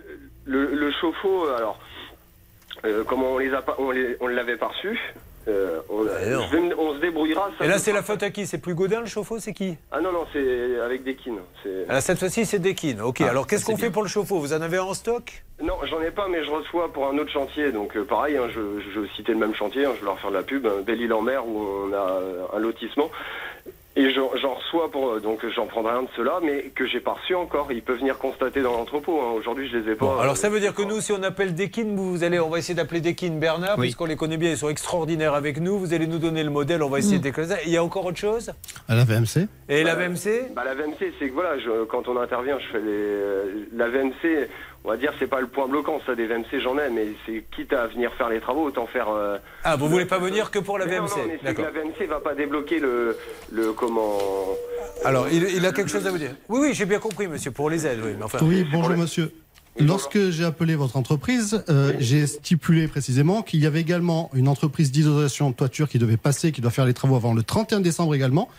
Le, le chauffe-eau, alors, euh, comment on les a pas, on, les- on l'avait pas reçu. Euh, on, je vais se débrouillera. ça Et là, ce c'est la faute à qui? C'est plus Godin, le chauffe-eau C'est qui? Ah non, non, c'est avec. C'est... Alors, cette fois-ci, c'est Dekin. Ok, Ah, alors qu'est-ce qu'on fait pour le chauffe-eau? Vous en avez en stock? Non, j'en ai pas, mais je reçois pour un autre chantier. Donc euh, pareil, hein, je, je citais le même chantier, hein, je vais leur faire de la pub, hein, Belle-Île-en-Mer où on a un lotissement. Et j'en reçois pour euh, donc j'en prendrai un de ceux-là, mais que j'ai pas reçu encore. Il peut venir constater dans l'entrepôt. hein. Aujourd'hui, je les ai pas. Bon, alors ça veut dire que nous, si on appelle Dekin, vous, vous allez, on va essayer d'appeler Dekin Bernard, Oui. puisqu'on les connaît bien, ils sont extraordinaires avec nous. Vous allez nous donner le modèle, on va essayer Mm. de déclarer ça. Il y a encore autre chose? À la VMC. Et la Bah, VMC bah, La VMC, c'est que voilà, je- quand on intervient, je fais les. euh, la VMC, on va dire, c'est pas le point bloquant, ça, des VMC, j'en ai, mais c'est quitte à venir faire les travaux, autant faire. euh, Ah, vous voulez pas venir que pour la mais non, VMC non, mais c'est que la VMC va pas débloquer le, le comment. Alors, il, il a quelque chose à vous dire Oui, oui, j'ai bien compris, monsieur, pour les aides, oui. Mais enfin, Oui, bonjour monsieur. Lorsque j'ai appelé votre entreprise, euh, j'ai stipulé précisément qu'il y avait également une entreprise d'isolation de toiture qui devait passer, qui doit faire les travaux avant le 31 décembre également.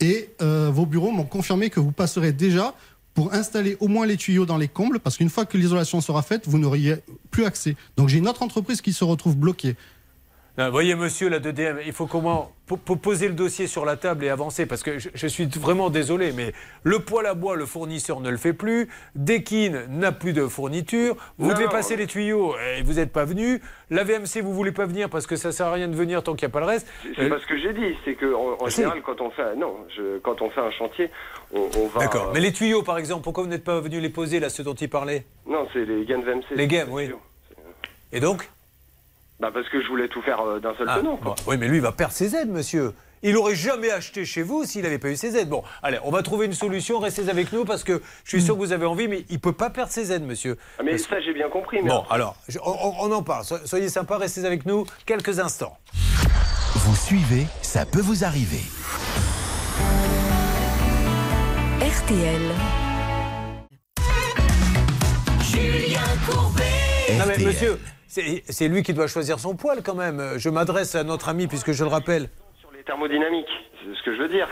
Et euh, vos bureaux m'ont confirmé que vous passerez déjà pour installer au moins les tuyaux dans les combles, parce qu'une fois que l'isolation sera faite, vous n'auriez plus accès. Donc j'ai une autre entreprise qui se retrouve bloquée. Vous voyez, monsieur, la 2DM, il faut comment po- po- poser le dossier sur la table et avancer Parce que je, je suis vraiment désolé, mais le poêle à bois, le fournisseur ne le fait plus. Dekin n'a plus de fourniture. Vous Non, devez non. passer les tuyaux et vous n'êtes pas venu. La VMC, vous voulez pas venir parce que ça sert à rien de venir tant qu'il n'y a pas le reste. C'est Euh, pas ce que j'ai dit, c'est que en, en Ah, si. général, quand on fait, non, je- quand on fait un chantier, on, on va. D'accord. Mais les tuyaux, par exemple, pourquoi vous n'êtes pas venu les poser, là, ceux dont il parlait? Non, c'est les gains de VMC. Les games, oui. Et donc? Bah parce que je voulais tout faire euh, d'un seul Ah, tenant. bon, Oui, mais lui, il va perdre ses aides, monsieur. Il aurait jamais acheté chez vous s'il n'avait pas eu ses aides. Bon, allez, on va trouver une solution. Restez avec nous parce que je suis sûr que vous avez envie, mais il peut pas perdre ses aides, monsieur. Ah, mais Parce- ça, j'ai bien compris. Mais Bon, alors, je- on, en parle. So- Soyez sympa, restez avec nous quelques instants. Vous suivez, ça peut vous arriver. RTL. Julien Courbet. Non mais monsieur, c'est lui qui doit choisir son poil quand même. Je m'adresse à notre ami puisque je le rappelle. Les thermodynamiques, c'est ce que je veux dire,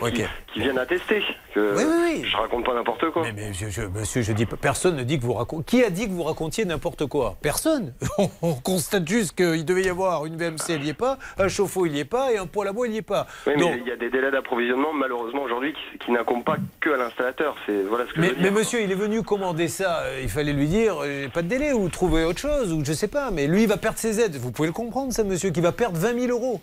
qui, viennent attester que Oui, oui, oui. je raconte pas n'importe quoi. Mais, mais je- je- monsieur, je dis personne ne dit que vous racontez. Qui a dit que vous racontiez n'importe quoi? Personne. On, on constate juste qu'il devait y avoir une VMC, il n'y est pas, un chauffe-eau, il n'y est pas, et un poêle à bois, il n'y est pas. Oui, mais Donc, il y a des délais d'approvisionnement, malheureusement, aujourd'hui, qui, qui n'incombent pas que à l'installateur. C'est voilà ce que mais, je veux mais dire. monsieur, il est venu commander ça. euh, Il fallait lui dire, euh, j'ai pas de délai, ou trouver autre chose, ou je sais pas. Mais lui, il va perdre ses aides. Vous pouvez le comprendre, ça, monsieur, qui va perdre 20 000 euros.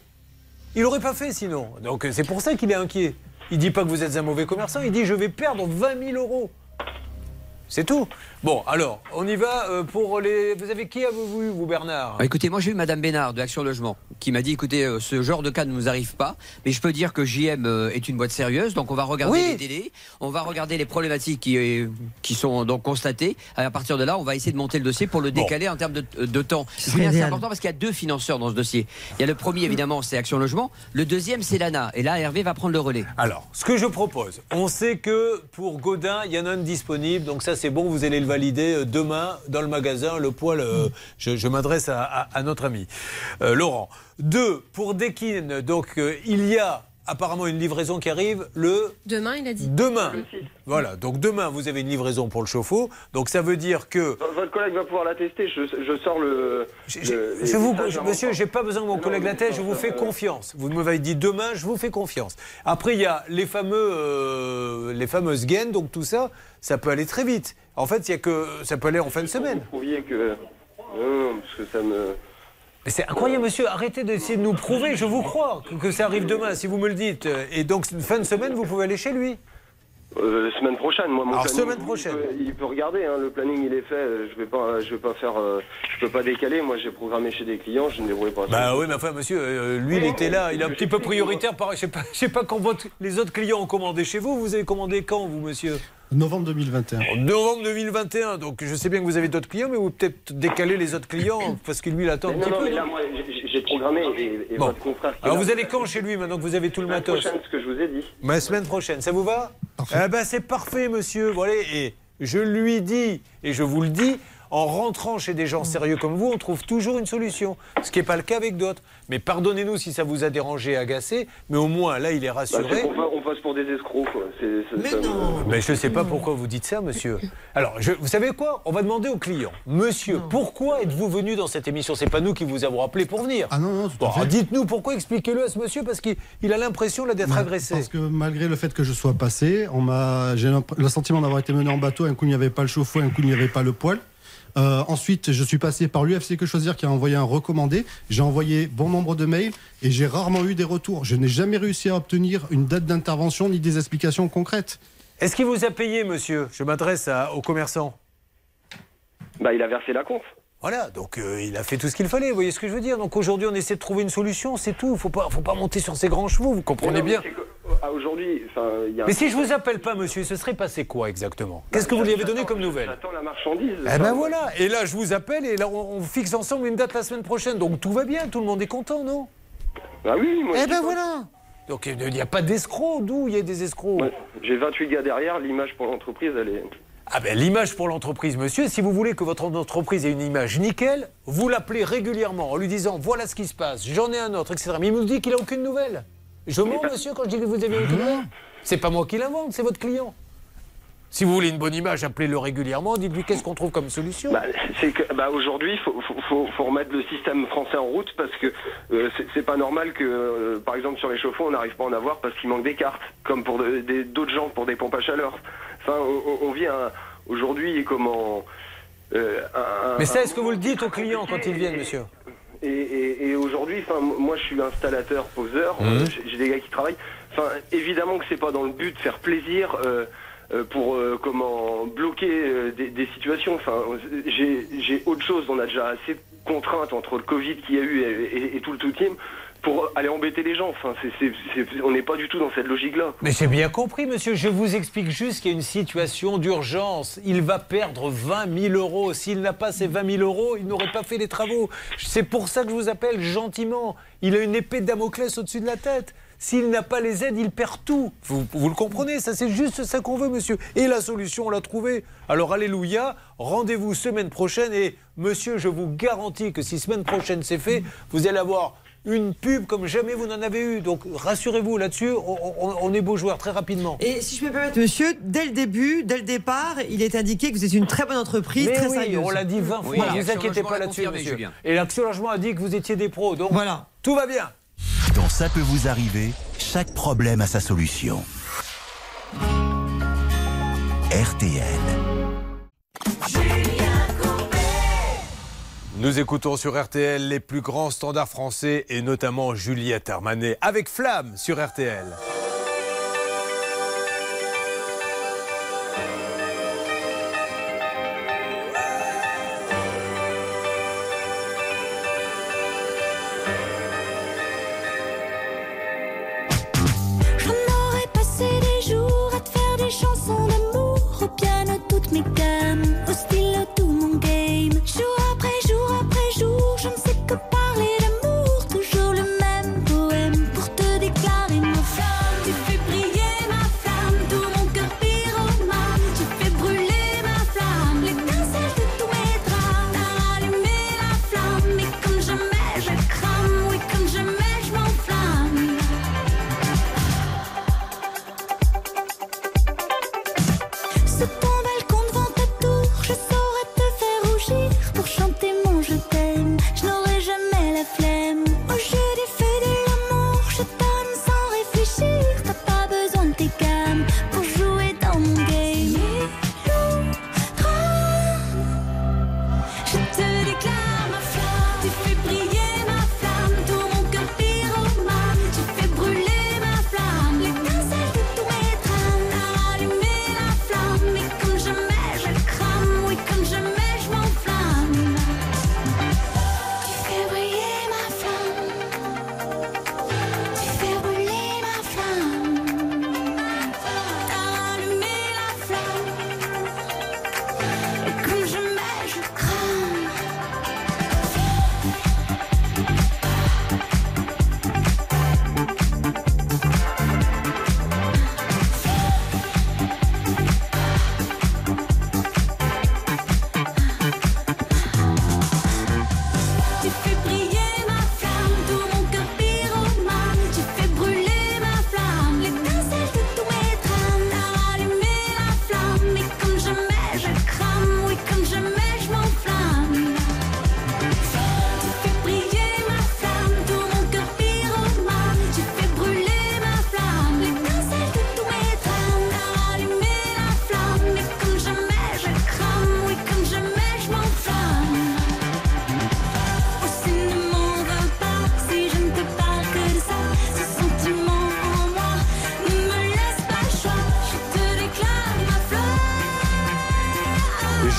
Il n'aurait pas fait sinon. Donc euh, c'est pour ça qu'il est inquiet. Il dit pas que vous êtes un mauvais commerçant, il dit je vais perdre 20 000 euros. C'est tout. Bon, alors, on y va euh, pour les. Vous avez qui avez-vous vous, Bernard? Ah, Écoutez, moi j'ai eu Madame Bénard de Action Logement qui m'a dit écoutez, euh, ce genre de cas ne nous arrive pas, mais je peux dire que JM euh, est une boîte sérieuse, donc on va regarder Oui. les délais, on va regarder les problématiques qui, euh, qui sont donc constatées. À partir de là, on va essayer de monter le dossier pour le Bon. décaler en termes de, de temps. c'est important parce qu'il y a deux financeurs dans ce dossier. Il y a le premier évidemment, c'est Action Logement. Le deuxième, c'est l'ANA. Et là, Hervé va prendre le relais. Alors, ce que je propose, on sait que pour Godin, il y en a un disponible, donc ça c'est bon, vous allez le valider demain dans le magasin, le poil, euh, je, je m'adresse à, à- à notre ami euh, Laurent. Deux, pour Dekin, donc euh, il y a apparemment une livraison qui arrive le Demain, il a dit. demain. Voilà, donc demain vous avez une livraison pour le chauffe-eau, donc ça veut dire que... Votre collègue va pouvoir l'attester. Je, je sors le. le- Je vous, messages je- en monsieur, j'ai pas besoin de mon Non, collègue la tête, je vous fais euh, confiance. Vous m'avez dit demain, je vous fais confiance. Après, il y a les fameux, euh, les fameuses gaines, donc tout ça, ça peut aller très vite. En fait, il y a que ça peut aller en fin de semaine. Vous prouviez que. Non, parce que ça me. C'est incroyable, monsieur. Arrêtez d'essayer de nous prouver. Je vous crois que ça arrive demain, si vous me le dites. Et donc, fin de semaine, vous pouvez aller chez lui. Euh, semaine prochaine, moi mon Alors, planning, semaine il prochaine. peut- Il peut, regarder, hein, le planning il est fait. euh, Je vais pas, je vais pas faire, euh, je peux pas décaler. Moi j'ai programmé chez des clients, je ne débrouille pas. Bah oui, mais enfin, monsieur, euh, lui, il était là. Il est un petit peu prioritaire. Par... Je sais pas, je sais pas quand votre- les autres clients ont commandé chez vous. Vous avez commandé quand, vous, monsieur? Novembre 2021. En novembre 2021. Donc, je sais bien que vous avez d'autres clients, mais vous peut-être décaler les autres clients parce que lui, il attend Mais un non, petit non, peu. mais là moi programmé et, et Bon. votre confrère. qui est Alors, vous allez quand chez lui maintenant que vous avez tout le semaine matos prochaine, ce que je vous ai dit. Ma semaine prochaine, ça vous va Eh ben, c'est parfait, monsieur. Voilà, et je lui dis, et je vous le dis, en rentrant chez des gens sérieux comme vous, on trouve toujours une solution. Ce qui n'est pas le cas avec d'autres. Mais pardonnez-nous si ça vous a dérangé et agacé, mais au moins là, il est Bah, rassuré. on passe pour des escrocs. Quoi. Ça me- Mais je ne sais pas pourquoi vous dites ça, monsieur. Alors, je- vous savez quoi? On va demander au client. Monsieur, pourquoi êtes-vous venu dans cette émission? C'est pas nous qui vous avons appelé pour venir. Ah non, non, tout Bon, dites-nous pourquoi, expliquez-le à ce monsieur, parce qu'il il a l'impression là d'être agressé. Parce que malgré le fait que je sois passé, on m'a, j'ai le sentiment d'avoir été mené en bateau. Un coup, il n'y avait pas le chauffe-eau, un coup, il n'y avait pas le poêle. Euh, ensuite, je suis passé par l'UFC Que Choisir qui a envoyé un recommandé. J'ai envoyé bon nombre de mails et j'ai rarement eu des retours. Je n'ai jamais réussi à obtenir une date d'intervention ni des explications concrètes. Est-ce qu'il vous a payé, monsieur? Je m'adresse aux commerçants. Bah il a versé la compte. Voilà, donc euh, il a fait tout ce qu'il fallait, vous voyez ce que je veux dire? Donc aujourd'hui, on essaie de trouver une solution, c'est tout. Il faut pas, faut pas monter sur ses grands chevaux, vous comprenez non, bien. Mais c'est que, à Aujourd'hui, enfin, il y a. Mais si je vous appelle pas, monsieur, ce serait passé quoi exactement Qu'est-ce que vous lui avez donné comme nouvelle J'attends la marchandise. Eh ben voilà, et là je vous appelle et là on, on fixe ensemble une date la semaine prochaine, donc tout va bien, tout le monde est content, non Ah oui, moi. Eh ben voilà Donc il n'y a pas d'escrocs, d'où il y a des escrocs Ouais, J'ai 28 gars derrière, l'image pour l'entreprise, elle est. Ah ben l'image pour l'entreprise, monsieur, si vous voulez que votre entreprise ait une image nickel, vous l'appelez régulièrement en lui disant voilà ce qui se passe, j'en ai un autre, etc. Mais il nous dit qu'il n'a aucune nouvelle. Je mens, monsieur, quand je dis que vous avez aucune nouvelle C'est pas moi qui l'invente, c'est votre client. Si vous voulez une bonne image, appelez-le régulièrement, dites-lui qu'est-ce qu'on trouve comme solution. Bah, c'est que bah, aujourd'hui, il faut, faut, faut- faut remettre le système français en route parce que euh, c'est- pas normal que, euh, par exemple, sur les chauffe-eau, on n'arrive pas à en avoir parce qu'il manque des cartes, comme pour d'autres gens pour des pompes à chaleur. Enfin, on, vit aujourd'hui comment. euh, un- Mais ça, est-ce que vous le dites aux clients quand ils viennent, monsieur Et, et- et aujourd'hui, enfin, moi je suis installateur, poseur, Mhm. euh, j'ai- des gars qui travaillent. Enfin, évidemment que c'est pas dans le but de faire plaisir euh, euh, pour euh, comment bloquer euh, des, des situations. Enfin, j'ai j'ai autre chose. On a déjà assez de contraintes entre le Covid qu'il y a eu et, et- et tout le tout team pour aller embêter les gens. Enfin, on n'est pas du tout dans cette logique-là. Mais j'ai bien compris, monsieur. Je vous explique juste qu'il y a une situation d'urgence. Il va perdre 20 000 euros. S'il n'a pas ces 20 000 euros, il n'aurait pas fait les travaux. C'est pour ça que je vous appelle gentiment. Il a une épée de Damoclès au-dessus de la tête. S'il n'a pas les aides, il perd tout. Vous, vous le comprenez? Ça, c'est juste ça qu'on veut, monsieur. Et la solution, on l'a trouvée. Alors, alléluia. Rendez-vous semaine prochaine. Et, monsieur, je vous garantis que si semaine prochaine c'est fait, vous allez avoir une pub comme jamais vous n'en avez eu. Donc, rassurez-vous là-dessus. On, on- on est beaux joueurs très rapidement. Et si je peux me permettre, monsieur, dès le début, dêdès le départ, il est indiqué que vous êtes une très bonne entreprise, Mais très oui, sérieuse. on l'a dit 20 fois, ne vous inquiétez pas là-dessus, monsieur. Et l'Action Logement a dit que vous étiez des pros, donc tout va bien. Dans Ça peut vous arriver, chaque problème a sa solution. RTL. Nous écoutons sur RTL les plus grands standards français et notamment Juliette Armanet avec Flamme sur RTL.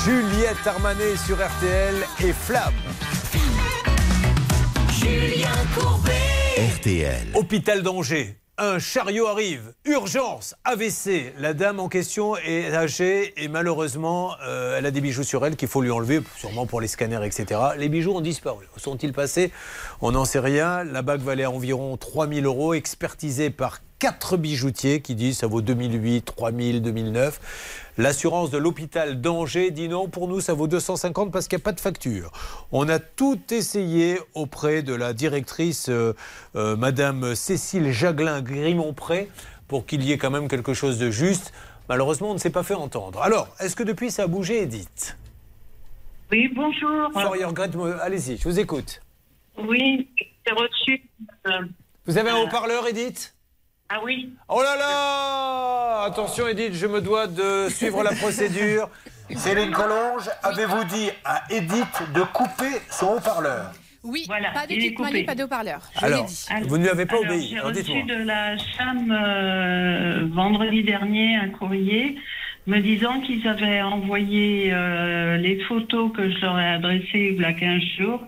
Juliette Armanet sur RTL et Flamme. Julien Courbet. RTL. Hôpital d'Angers. Un chariot arrive, urgence, AVC. La dame en question est âgée et malheureusement, euh, elle a des bijoux sur elle qu'il faut lui enlever, sûrement pour les scanners, etc. Les bijoux ont disparu. Où sont-ils passés? On n'en sait rien. La bague valait environ 3000 euros, expertisée par quatre bijoutiers qui disent ça vaut 2008, 3000, 2009. L'assurance de l'hôpital d'Angers dit non, pour nous ça vaut 250 parce qu'il n'y a pas de facture. On a tout essayé auprès de la directrice euh, euh, Madame Cécile Jaglin-Grimont-Pré pour qu'il y ait quand même quelque chose de juste. Malheureusement, on ne s'est pas fait entendre. Alors, est-ce que depuis ça a bougé, Edith? Oui, bonjour. Florian allez-y, je vous écoute. Oui, j'ai reçu. euh, Vous avez un haut-parleur, Edith? Ah oui. Oh là là Attention Edith, je me dois de suivre la procédure. Céline Collonge, avez-vous dit à Edith de couper son haut-parleur? Oui, Voilà, pas de il est kit Mali, coupé. pas de haut-parleur. Alors, dit. vous ne lui avez pas Alors, obéi. J'ai reçu de la CHAM euh, vendredi dernier un courrier me disant qu'ils avaient envoyé euh, les photos que je leur ai adressées il y a 15 jours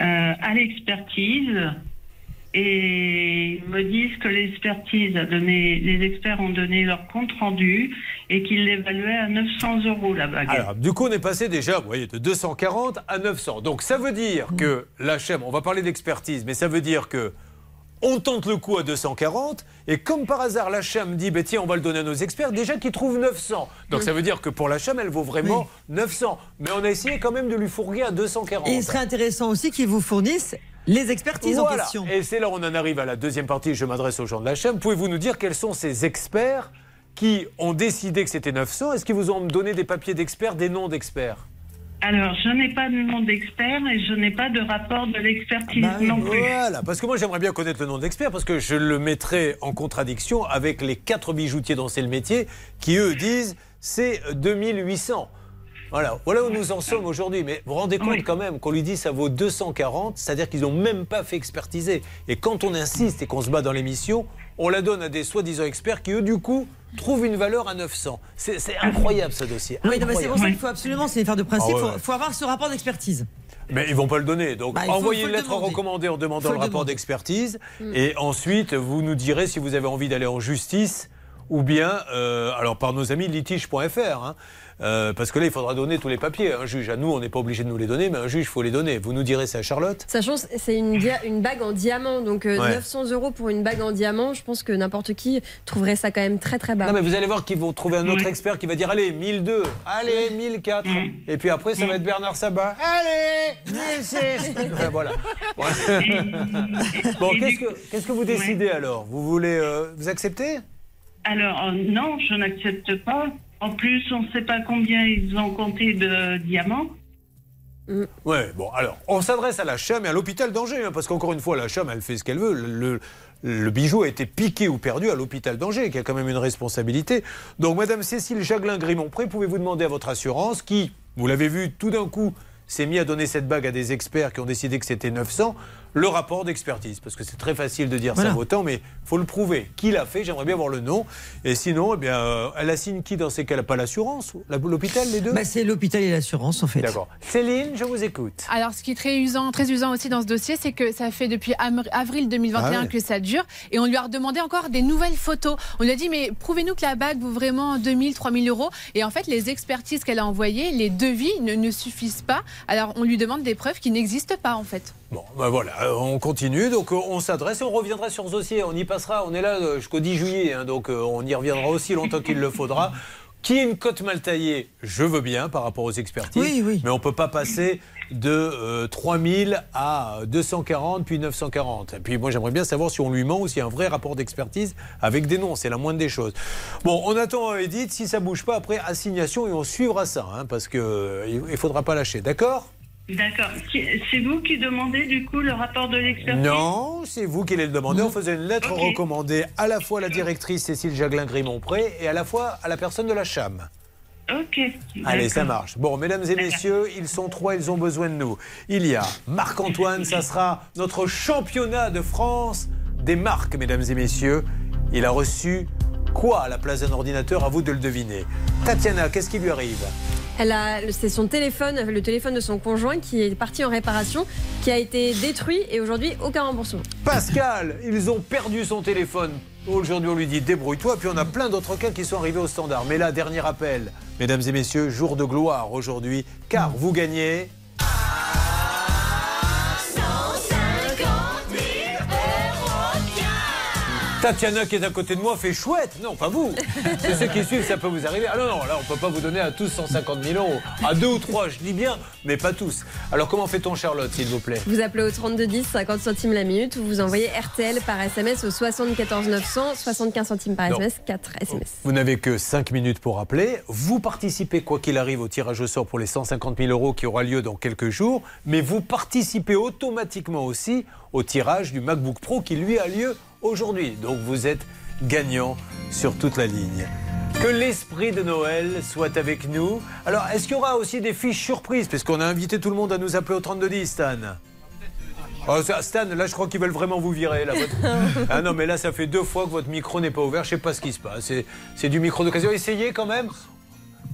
euh, à l'expertise et ils me disent que l'expertise a donné, les experts ont donné leur compte rendu et qu'ils l'évaluaient à 900 euros la bague. Alors, du coup, on est passé déjà, vous voyez, de 240 à 900. Donc, ça veut dire que l'HM, on va parler d'expertise, mais ça veut dire que on tente le coup à 240, et comme par hasard, l'HM dit, bah, tiens, on va le donner à nos experts, déjà qu'ils trouvent 900. Donc, ça veut dire que pour l'HM, elle vaut vraiment 900. Mais on a essayé quand même de lui fourguer à 240. Et il serait intéressant aussi qu'ils vous fournissent les expertises en Voilà. question. Et c'est là où on en arrive à la deuxième partie. Je m'adresse aux gens de la chaîne. Pouvez-vous nous dire quels sont ces experts qui ont décidé que c'était 900 Est-ce qu'ils vous ont donné des papiers d'experts, des noms d'experts? Alors, je n'ai pas de nom d'expert et je n'ai pas de rapport de l'expertise non plus. Voilà, parce que moi j'aimerais bien connaître le nom d'expert parce que je le mettrais en contradiction avec les quatre bijoutiers dont c'est le métier qui eux disent c'est 2800. Voilà, voilà où nous en sommes aujourd'hui. Mais vous vous rendez compte quand même qu'on lui dit ça vaut 240, c'est-à-dire qu'ils n'ont même pas fait expertiser. Et quand on insiste et qu'on se bat dans l'émission, on la donne à des soi-disant experts qui eux du coup trouvent une valeur à 900. C'est incroyable ce dossier. Oui, non, mais c'est pour ça qu'il faut absolument, c'est une affaire de principe, Ah il ouais, faut, avoir ce rapport d'expertise. Mais ils vont pas le donner. Donc Bah, faut- envoyez faut une le lettre recommandée en demandant le le rapport d'expertise. Mm. Et ensuite, vous nous direz si vous avez envie d'aller en justice ou bien, euh, alors par nos amis litige.fr. hein. Euh, parce que là, il faudra donner tous les papiers. Un juge, à nous, on n'est pas obligé de nous les donner, mais un juge, il faut les donner. Vous nous direz ça, Charlotte Sachant que c'est une, une bague en diamant, donc euh, Ouais. 900 euros pour une bague en diamant, je pense que n'importe qui trouverait ça quand même très très bas. Non, mais vous allez voir qu'ils vont trouver un autre expert qui va dire allez, 1002, allez, 1004. Et puis après, ça va être Bernard Sabat. Allez, 1006. Enfin, voilà. bon, qu'est-ce que, qu'est-ce que vous décidez alors? Vous voulez. euh, vous acceptez? Alors, euh, non, je n'accepte pas. En plus, on ne sait pas combien ils ont compté de diamants. Ouais, bon, alors, on s'adresse à la CHAM et à l'hôpital d'Angers, hein, parce qu'encore une fois, la CHAM, elle fait ce qu'elle veut. Le, bijou a été piqué ou perdu à l'hôpital d'Angers, qui a quand même une responsabilité. Donc, Madame Cécile Jaglin-Grimont-Pré, pouvez-vous demander à votre assurance, qui, vous l'avez vu, tout d'un coup, s'est mis à donner cette bague à des experts qui ont décidé que c'était 900, le rapport d'expertise. Parce que c'est très facile de dire Voilà. ça vaut tant, mais faut le prouver. Qui l'a fait J'aimerais bien voir le nom. Et sinon, eh bien, euh, elle assigne qui dans ces cas-là? Pas l'assurance La- L'hôpital, les deux? Bah, c'est l'hôpital et l'assurance en fait. D'accord. Céline, je vous écoute. Alors, ce qui est très usant, très usant aussi dans ce dossier, c'est que ça fait depuis avril 2021 Ah ouais. que ça dure, et on lui a redemandé encore des nouvelles photos. On lui a dit, mais prouvez-nous que la bague vaut vraiment 2000, 3000 euros. Et en fait, les expertises qu'elle a envoyées, les devis ne, ne suffisent pas. Alors, on lui demande des preuves qui n'existent pas, en fait. Bon, ben voilà, euh, on continue. Donc, euh, on s'adresse et on reviendra sur ce dossier. On y passera. On est là euh, jusqu'au 10 juillet. hein, donc, on y reviendra aussi longtemps qu'il le faudra. Qui est une cote mal taillée Je veux bien par rapport aux expertises. Oui, oui. Mais on ne peut pas passer de euh, 3000 à 240 puis 940. Et puis, moi, j'aimerais bien savoir si on lui ment ou s'il y a un vrai rapport d'expertise avec des noms. C'est la moindre des choses. Bon, on attend Edith. Si ça bouge pas, après, assignation et on suivra ça. hein, parce qu'il ne faudra pas lâcher. D'accord? D'accord. C'est vous qui demandez du coup le rapport de l'expertise Non, c'est vous qui allez le demander. On faisait une lettre recommandée à la fois à la directrice Cécile Jaglin-Grimont-Pré et à la fois à la personne de la CHAM. Ok. Allez, ça marche. Bon, mesdames et messieurs, ils sont trois, ils ont besoin de nous. Il y a Marc-Antoine, ça sera notre championnat de France des marques, mesdames et messieurs. Il a reçu quoi à la place d'un ordinateur? À vous de le deviner. Tatiana, qu'est-ce qui lui arrive? Elle a, c'est son téléphone, le téléphone de son conjoint qui est parti en réparation, qui a été détruit et aujourd'hui aucun remboursement. Pascal, ils ont perdu son téléphone. Aujourd'hui, on lui dit débrouille-toi. Puis on a plein d'autres cas qui sont arrivés au standard. Mais là, dernier appel. Mesdames et messieurs, jour de gloire aujourd'hui, car vous gagnez. Tatiana qui est à côté de moi fait chouette. Non, pas vous. C'est ceux qui suivent, ça peut vous arriver. Ah non, non, là, on peut pas vous donner à tous 150 000 euros. À deux ou trois, je dis bien, mais pas tous. Alors, comment fait-on, Charlotte, s'il vous plaît? Vous appelez au 3210, 50 centimes la minute, ou vous envoyez RTL par SMS au 74 900, 75 centimes par Non. SMS, 4 SMS. Vous n'avez que 5 minutes pour appeler. Vous participez, quoi qu'il arrive, au tirage au sort pour les 150 000 euros qui aura lieu dans quelques jours. Mais vous participez automatiquement aussi au tirage du MacBook Pro qui, lui, a lieu aujourd'hui. Donc vous êtes gagnant sur toute la ligne. Que l'esprit de Noël soit avec nous. Alors, est-ce qu'il y aura aussi des fiches surprises? Parce qu'on a invité tout le monde à nous appeler au 3210, Stan. Oh, Stan, là, je crois qu'ils veulent vraiment vous virer. Là, votre- ah non, mais là, ça fait deux fois que votre micro n'est pas ouvert. Je sais pas ce qui se passe. C'est, c'est du micro d'occasion. Essayez quand même.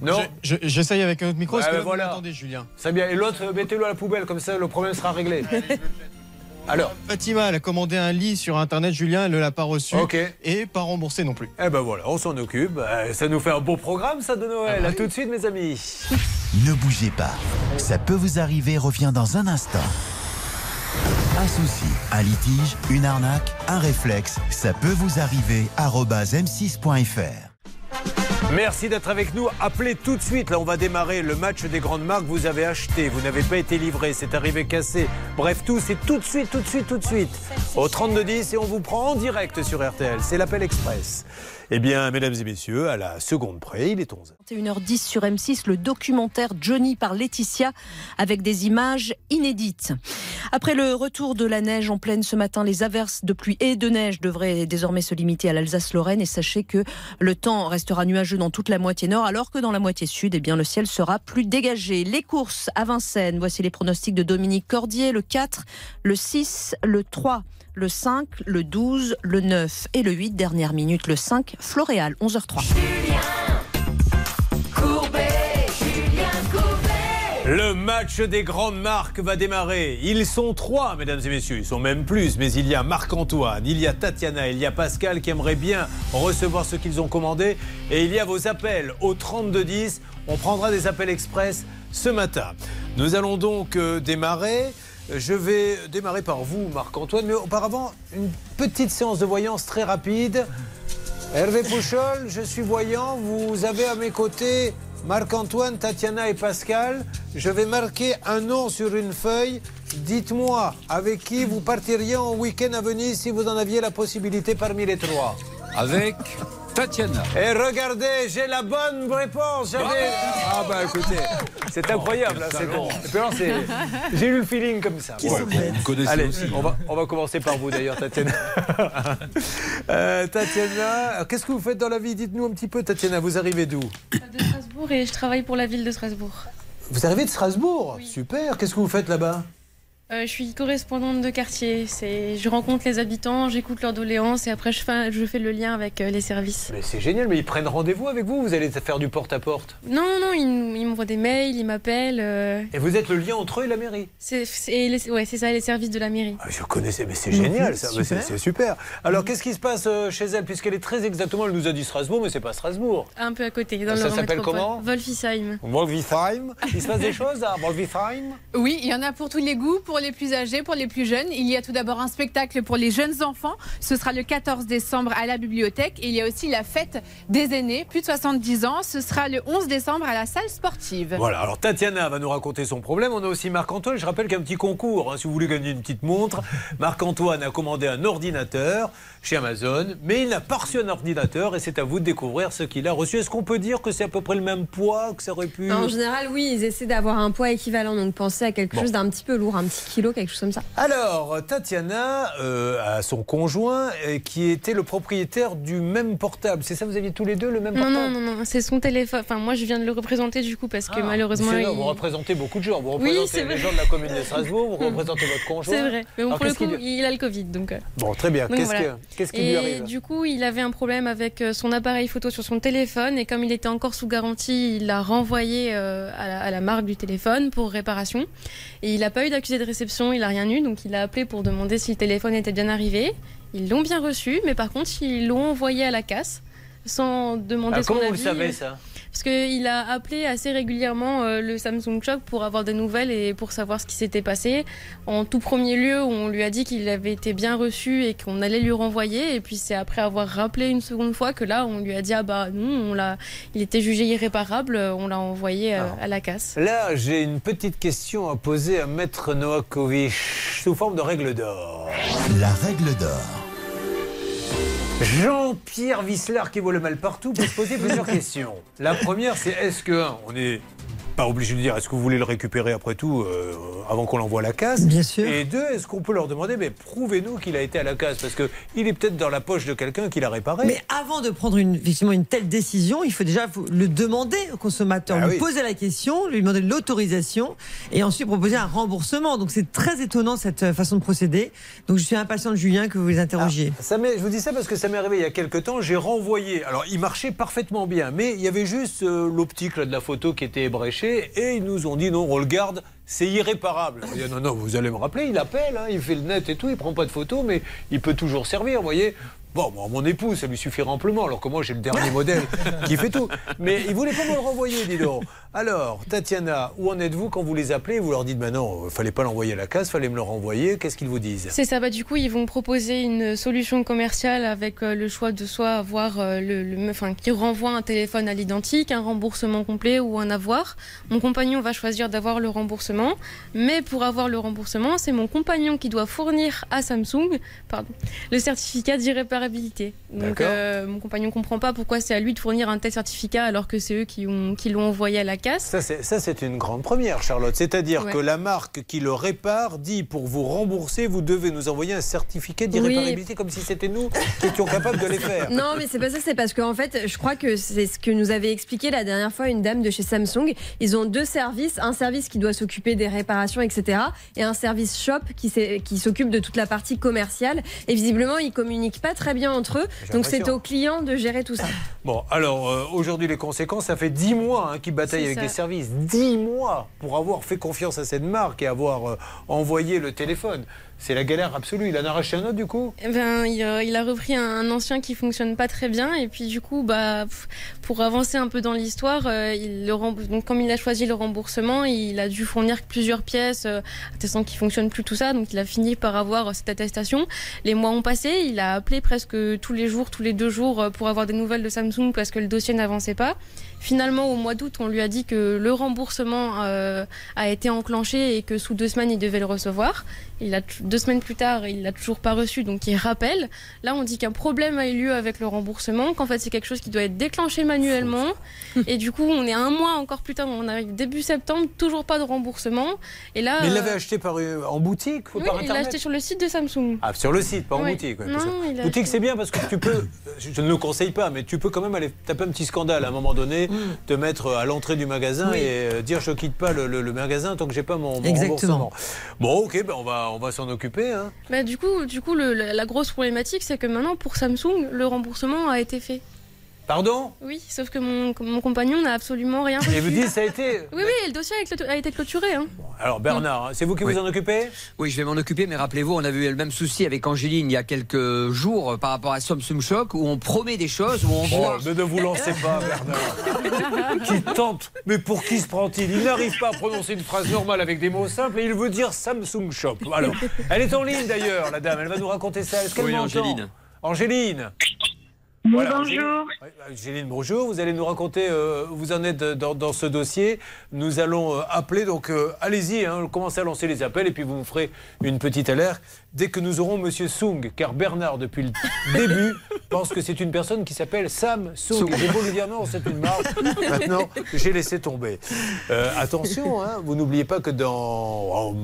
Non? Je- je- J'essaye avec un autre micro. Ouais, est-ce que voilà. m'entendez, Julien? C'est bien. Et l'autre, euh, mettez-le à la poubelle. Comme ça, le problème sera réglé. Alors Fatima, elle a commandé un lit sur internet, Julien, elle ne l'a pas reçu. Ok. Et pas remboursé non plus. Eh ben voilà, on s'en occupe. Euh, Ça nous fait un beau programme, ça, de Noël. À tout de suite, mes amis. Ne bougez pas. Ça peut vous arriver revient dans un instant. Un souci, un litige, une arnaque, un réflexe, ça peut vous arriver. arobase m6.fr. Merci d'être avec nous. Appelez tout de suite. Là, on va démarrer le match des grandes marques. Vous avez acheté, vous n'avez pas été livré, c'est arrivé cassé. Bref, tout, c'est tout de suite, tout de suite, tout de suite. Au 3210 et on vous prend en direct sur RTL. C'est l'appel express. Eh bien, mesdames et messieurs, à la seconde près, il est 11. 21h10 sur M6, le documentaire Johnny par Laetitia avec des images inédites. Après le retour de la neige en pleine ce matin, les averses de pluie et de neige devraient désormais se limiter à l'Alsace-Lorraine et sachez que le temps restera nuageux dans toute la moitié nord alors que dans la moitié sud, eh bien, le ciel sera plus dégagé. Les courses à Vincennes, voici les pronostics de Dominique Cordier, le 4, le 6, le 3 le 5, le 12, le 9 et le 8, dernière minute, le 5, Floréal, 11h03. Le match des grandes marques va démarrer. Ils sont trois, mesdames et messieurs. Ils sont même plus, mais il y a Marc-Antoine, il y a Tatiana, il y a Pascal qui aimerait bien recevoir ce qu'ils ont commandé. Et il y a vos appels au 3210. On prendra des appels express ce matin. Nous allons donc euh, démarrer. Je vais démarrer par vous, Marc-Antoine, mais auparavant, une petite séance de voyance très rapide. Hervé Pouchol, je suis voyant. Vous avez à mes côtés Marc-Antoine, Tatiana et Pascal. Je vais marquer un nom sur une feuille. Dites-moi avec qui vous partiriez en week-end à Venise si vous en aviez la possibilité parmi les trois. Avec Tatiana. Et regardez, j'ai la bonne réponse. J'avais. Ah bah écoutez, c'est incroyable. hein, c'est J'ai eu le feeling comme ça. Ouais, bon, vous connaissez Allez, aussi. on va, on va commencer par vous d'ailleurs, Tatiana. Euh, Tatiana, qu'est-ce que vous faites dans la vie? Dites-nous un petit peu, Tatiana. Vous arrivez d'où? De Strasbourg et je travaille pour la ville de Strasbourg. Vous arrivez de Strasbourg? Super. Qu'est-ce que vous faites là-bas? Euh, je suis correspondante de quartier. C'est, je rencontre les habitants, j'écoute leurs doléances et après je fais, je fais le lien avec euh, les services. Mais c'est génial, mais ils prennent rendez-vous avec vous Vous allez faire du porte-à-porte? Non, non, non, ils, ils m'envoient des mails, ils m'appellent. euh, Et vous êtes le lien entre eux et la mairie? C'est, c'est, les- ouais, c'est ça, les services de la mairie. Ah, Je connaissais, mais c'est génial ça, mais c'est Super. c'est super. Alors qu'est-ce qui se passe euh, chez elle? Puisqu'elle est très exactement, elle nous a dit Strasbourg, mais c'est pas Strasbourg. Un peu à côté, dans Ça le s'appelle comment? Wolfisheim. Wolfisheim? Il se passe des choses à Wolfisheim? Oui, il y en a pour tous les goûts, pour les plus âgés, pour les plus jeunes. Il y a tout d'abord un spectacle pour les jeunes enfants. Ce sera le 14 décembre à la bibliothèque. Et il y a aussi la fête des aînés, plus de 70 ans. Ce sera le 11 décembre à la salle sportive. Voilà, alors Tatiana va nous raconter son problème. On a aussi Marc-Antoine. Je rappelle qu'il y a un petit concours. hein, si vous voulez gagner une petite montre, Marc-Antoine a commandé un ordinateur chez Amazon, mais il n'a pas reçu un ordinateur et c'est à vous de découvrir ce qu'il a reçu. Est-ce qu'on peut dire que c'est à peu près le même poids que ça aurait pu En général, oui, ils essaient d'avoir un poids équivalent. Donc pensez à quelque Bon. chose d'un petit peu lourd, un petit kilo, quelque chose comme ça. Alors, Tatiana euh, a son conjoint euh, qui était le propriétaire du même portable. C'est ça, vous aviez tous les deux le même Non, portable non, non, non, c'est son téléphone. Enfin, moi, je viens de le représenter du coup parce que malheureusement. C'est là, il- Vous représentez beaucoup de gens. Vous représentez les vrai. gens de la commune de Strasbourg, vous représentez votre conjoint. C'est vrai. Mais bon, Alors, pour le coup, il a le Covid. Donc, euh, Bon, très bien. Qu'est-ce voilà. qui et lui arrive Du coup, il avait un problème avec son appareil photo sur son téléphone et comme il était encore sous garantie, il l'a renvoyé euh, à, la, à la marque du téléphone pour réparation. Et il n'a pas eu d'accusé de réception, il n'a rien eu, donc il a appelé pour demander si le téléphone était bien arrivé. Ils l'ont bien reçu, mais par contre, ils l'ont envoyé à la casse sans demander Ah, son comment avis. vous savez, ça? Parce qu'il a appelé assez régulièrement euh, le Samsung Shop pour avoir des nouvelles et pour savoir ce qui s'était passé. En tout premier lieu, on lui a dit qu'il avait été bien reçu et qu'on allait lui renvoyer. Et puis c'est après avoir rappelé une seconde fois que là, on lui a dit ah bah non, on l'a, il était jugé irréparable, on l'a envoyé euh, à la casse. Là, j'ai une petite question à poser à Maître Noakovic sous forme de règle d'or. La règle d'or. Jean-Pierre Visslar qui voit le mal partout peut se poser plusieurs questions. La première, c'est est-ce que, on n'est pas obligé de dire est-ce que vous voulez le récupérer après tout euh, avant qu'on l'envoie à la casse Bien sûr. Et deux, est-ce qu'on peut leur demander mais prouvez-nous qu'il a été à la casse parce que il est peut-être dans la poche de quelqu'un qui l'a réparé. Mais avant de prendre une, effectivement une telle décision, il faut déjà le demander au consommateur, Ah lui oui. poser la question, lui demander l'autorisation et ensuite proposer un remboursement. Donc c'est très étonnant cette euh, façon de procéder. Donc je suis impatient de Julien que vous les interrogiez. Ça m'est- je vous dis ça parce que ça m'est arrivé il y a quelques temps. J'ai renvoyé. Alors, il marchait parfaitement bien, mais il y avait juste euh, l'optique de la photo qui était ébréchée. Et ils nous ont dit non, on le garde, c'est irréparable. Non, non, vous allez me rappeler, il appelle, hein, il fait le net et tout, il prend pas de photos, mais il peut toujours servir, vous voyez. Bon, mon épouse, ça lui suffira amplement, alors que moi, j'ai le dernier modèle qui fait tout. Mais il voulait pas me le renvoyer, dis donc. Alors, Tatiana, où en êtes-vous quand vous les appelez? Vous leur dites, bah non, il fallait pas l'envoyer à la casse, fallait me le renvoyer. Qu'est-ce qu'ils vous disent? C'est ça, bah, du coup, ils vont proposer une solution commerciale avec euh, le choix de soit avoir euh, le, le- enfin, qui renvoie un téléphone à l'identique, un remboursement complet ou un avoir. Mon compagnon va choisir d'avoir le remboursement, mais pour avoir le remboursement, c'est mon compagnon qui doit fournir à Samsung pardon, le certificat d'irréparabilité. Donc, euh, mon compagnon comprend pas pourquoi c'est à lui de fournir un tel certificat alors que c'est eux qui, ont, qui l'ont envoyé à la casse. Ça, c'est une grande première, Charlotte. C'est-à-dire Ouais. que la marque qui le répare dit pour vous rembourser, vous devez nous envoyer un certificat Oui. d'irréparabilité, comme si c'était nous qui étions capables de les faire. Non, mais c'est pas ça, c'est parce qu'en fait, je crois que c'est ce que nous avait expliqué la dernière fois une dame de chez Samsung. Ils ont deux services, un service qui doit s'occuper des réparations, etc., et un service shop qui, s'occupe de toute la partie commerciale. Et visiblement, ils communiquent pas très bien entre eux, donc c'est aux clients de gérer tout ça. Bon, alors euh, aujourd'hui, les conséquences, ça fait 10 mois hein, qu'ils bataillent avec ça. des services. 10 mois pour avoir fait confiance à cette marque et avoir euh, envoyé le téléphone. C'est la galère absolue. Il en a racheté un autre du coup? Eh ben, il, euh, il a repris un, un ancien qui fonctionne pas très bien et puis du coup bah pour avancer un peu dans l'histoire euh, il le rembourse- donc comme il a choisi le remboursement il a dû fournir plusieurs pièces euh, attestant qu'il fonctionne plus tout ça donc il a fini par avoir cette attestation les mois ont passé il a appelé presque tous les jours tous les deux jours pour avoir des nouvelles de Samsung parce que le dossier n'avançait pas finalement au mois d'août on lui a dit que le remboursement euh, a été enclenché et que sous deux semaines il devait le recevoir il a deux semaines plus tard, il l'a toujours pas reçu, donc il rappelle. Là, on dit qu'un problème a eu lieu avec le remboursement, qu'en fait c'est quelque chose qui doit être déclenché manuellement. Et du coup, on est un mois encore plus tard, on arrive début septembre, toujours pas de remboursement. Et là, Mais il euh, l'avait acheté par, euh, en boutique ou oui, par il l'a acheté sur le site de Samsung. Ah, sur le site, pas en boutique. ouais, Non, boutique, acheté. c'est bien parce que tu peux, je je ne le conseille pas, mais tu peux quand même aller taper un petit scandale à un moment donné, te mettre à l'entrée du magasin Oui. et euh, dire je quitte pas le, le- le magasin tant que j'ai pas mon, mon Exactement. remboursement. Bon, ok, ben on va, on va s'en occuper. hein. Bah, du coup, du coup le- la la grosse problématique, c'est que maintenant, pour Samsung, le remboursement a été fait. Pardon Oui, sauf que mon, mon compagnon n'a absolument rien reçu. Et vous dites ça a été. Oui, oui, le dossier a été clôturé. Hein. Alors Bernard, c'est vous qui Oui. vous en occupez Oui, je vais m'en occuper, mais rappelez-vous, on avait eu le même souci avec Angéline il y a quelques jours euh, par rapport à Samsung Shock où on promet des choses, où on Oh, voit. mais ne vous lancez pas, Bernard. qui tente. Mais pour qui se prend-il? Il n'arrive pas à prononcer une phrase normale avec des mots simples et il veut dire Samsung Shop. Alors, elle est en ligne d'ailleurs, la dame. Elle va nous raconter ça. Est-ce qu'elle Oui, Angéline. Angéline. Voilà, Angéline. Angéline, bonjour. Vous allez nous raconter, euh, vous en êtes dans, dans ce dossier. Nous allons euh, appeler, donc euh, allez-y, hein, commencez à lancer les appels et puis vous me ferez une petite alerte dès que nous aurons Monsieur Sung, car Bernard, depuis le début, pense que c'est une personne qui s'appelle Sam Sung. J'ai beau lui dire non, c'est une marque. Maintenant, j'ai laissé tomber. Euh, attention, hein, vous n'oubliez pas que dans oh,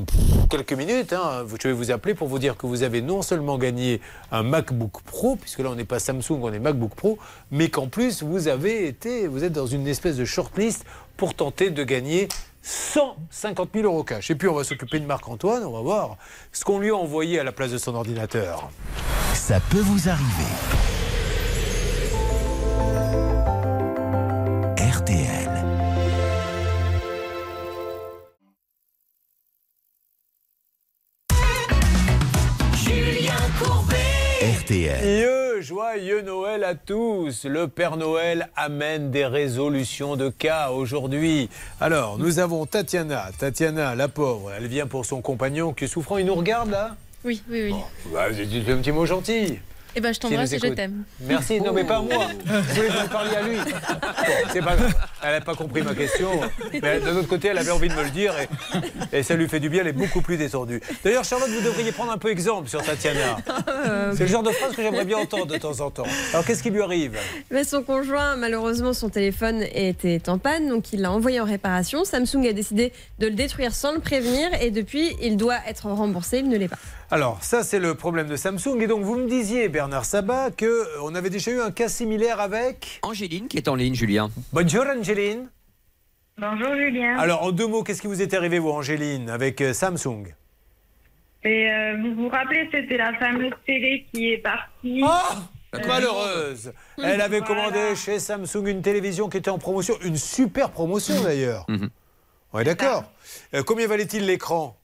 quelques minutes, hein, je vais vous appeler pour vous dire que vous avez non seulement gagné un MacBook Pro, puisque là on n'est pas Samsung, on est MacBook Pro, mais qu'en plus vous avez été, vous êtes dans une espèce de shortlist pour tenter de gagner 150 000 euros cash. Et puis on va s'occuper de Marc-Antoine, on va voir ce qu'on lui a envoyé à la place de son ordinateur. Ça peut vous arriver. RTL. Joyeux, joyeux Noël à tous. Le Père Noël amène des résolutions de cas aujourd'hui. Alors, nous avons Tatiana. Tatiana, la pauvre, elle vient pour son compagnon qui est souffrant. Il nous regarde là? Oui, oui, oui. bah, Dites-lui un petit mot gentil. Eh ben, je t'embrasse et je t'aime. Merci, non mais pas moi. Je voulais que vous parliez à lui. Bon, c'est pas grave. Elle n'a pas compris ma question. Mais d'un autre côté, elle avait envie de me le dire et, et ça lui fait du bien. Elle est beaucoup plus détendue. D'ailleurs, Charlotte, vous devriez prendre un peu exemple sur Tatiana. C'est le genre de phrase que j'aimerais bien entendre de temps en temps. Alors, qu'est-ce qui lui arrive? Mais son conjoint, malheureusement, son téléphone était en panne, donc il l'a envoyé en réparation. Samsung a décidé de le détruire sans le prévenir et depuis, il doit être remboursé. Il ne l'est pas. Alors, ça, c'est le problème de Samsung. Et donc, vous me disiez, Bernard Sabat, qu'on avait déjà eu un cas similaire avec. Angéline qui est en ligne, Julien. Bonjour, Angéline. Bonjour Julien. Alors, en deux mots, qu'est-ce qui vous est arrivé, vous, Angéline, avec euh, Samsung? Et euh, vous vous rappelez, c'était la fameuse télé qui est partie. La Malheureuse. Elle avait commandé chez Samsung une télévision qui était en promotion, une super promotion d'ailleurs. Ouais, d'accord. Euh, combien valait-il l'écran?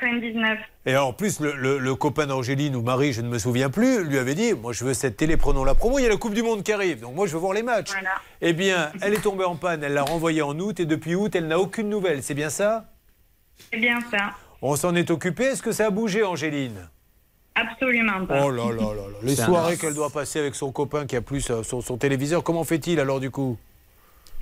499. Et alors, en plus, le, le- le copain d'Angéline ou Marie, je ne me souviens plus, lui avait dit Moi, je veux cette télé, prenons la promo. Il y a la Coupe du Monde qui arrive, donc moi, je veux voir les matchs. Eh bien, elle est tombée en panne, elle l'a renvoyée en août, et depuis août, elle n'a aucune nouvelle. C'est bien ça? C'est bien ça. On s'en est occupé. Est-ce que ça a bougé, Angéline? Absolument pas. Oh là là là là. Les un soirées qu'elle doit passer avec son copain qui a plus euh, son, son téléviseur, comment fait-il alors du coup?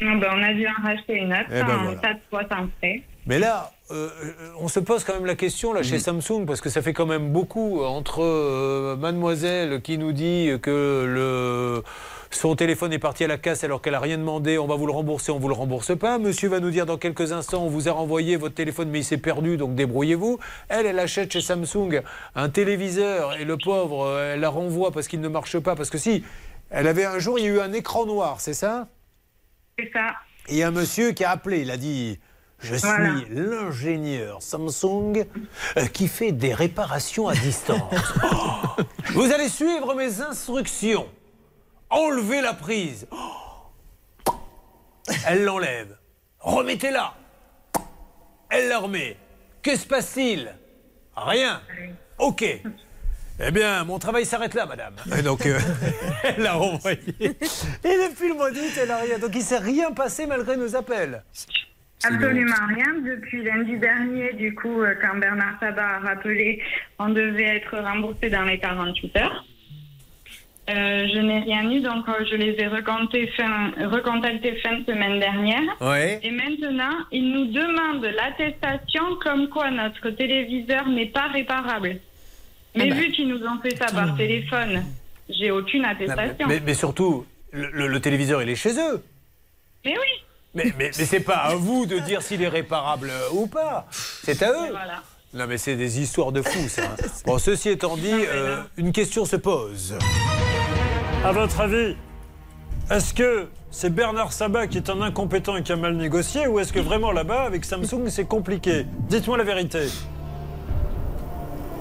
Non, ben, on a dû en racheter une autre, Eh ben un voilà. tas de sans frais. Mais là, euh, euh, on se pose quand même la question là chez Samsung parce que ça fait quand même beaucoup entre euh, Mademoiselle qui nous dit que le son téléphone est parti à la casse alors qu'elle a rien demandé, on va vous le rembourser, on vous le rembourse pas. Monsieur va nous dire dans quelques instants, on vous a renvoyé votre téléphone mais il s'est perdu donc débrouillez-vous. Elle, elle achète chez Samsung un téléviseur et le pauvre, elle la renvoie parce qu'il ne marche pas parce que si elle avait un jour, il y a eu un écran noir, c'est ça? C'est ça. et il y a un monsieur qui a appelé, il a dit Je suis Voilà. l'ingénieur Samsung euh, qui fait des réparations à distance. Oh Vous allez suivre mes instructions. Enlevez la prise. Oh Elle l'enlève. Remettez-la. Elle la remet. Que se passe-t-il? Rien. Ok. Eh bien, mon travail s'arrête là, madame. Et donc, euh, elle l'a renvoyé. Et depuis le mois d'août, elle n'a rien. Donc, il ne s'est rien passé malgré nos appels. Absolument rien. Depuis lundi dernier, du coup, euh, quand Bernard Sabat a rappelé, on devait être remboursé dans les 48 heures. Euh, je n'ai rien eu, donc euh, je les ai recontactés fin, recontactés fin de semaine dernière. Ouais. Et maintenant, ils nous demandent l'attestation comme quoi notre téléviseur n'est pas réparable. Mais Ah bah. vu qu'ils nous ont fait ça par téléphone, j'ai aucune attestation. Mais, mais surtout, le, le- le téléviseur, il est chez eux. Mais oui. Mais, mais, mais c'est pas à vous de dire s'il est réparable euh, ou pas. C'est à eux. Voilà. Non, mais c'est des histoires de fous, ça. Bon, ceci étant dit, euh, une question se pose. À votre avis, est-ce que c'est Bernard Sabat qui est un incompétent et qui a mal négocié ou est-ce que vraiment là-bas, avec Samsung, c'est compliqué Dites-moi la vérité.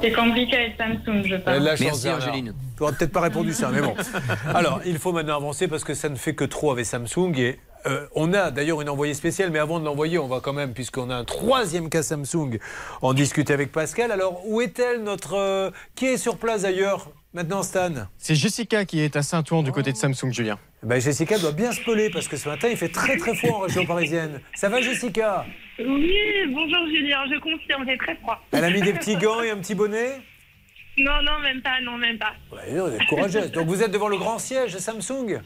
C'est compliqué avec Samsung, je pense. a la chance, Bernard. Tu n'auras peut-être pas répondu ça, mais bon. Alors, il faut maintenant avancer parce que ça ne fait que trop avec Samsung. Et euh, on a d'ailleurs une envoyée spéciale, mais avant de l'envoyer, on va quand même, puisqu'on a un troisième cas Samsung, en discuter avec Pascal. Alors, où est-elle, notre. euh, qui est sur place d'ailleurs Maintenant, Stan? C'est Jessica qui est à Saint-Ouen du côté de Samsung, Julien. ben, Jessica doit bien se peler parce que ce matin, il fait très très froid en région parisienne. Ça va, Jessica? Oui, bonjour Julien, je confirme, j'ai très froid. Elle a mis des petits gants et un petit bonnet? Non, non, même pas, non, même pas. Ouais, Vous êtes courageuse. Donc, vous êtes devant le grand siège de Samsung?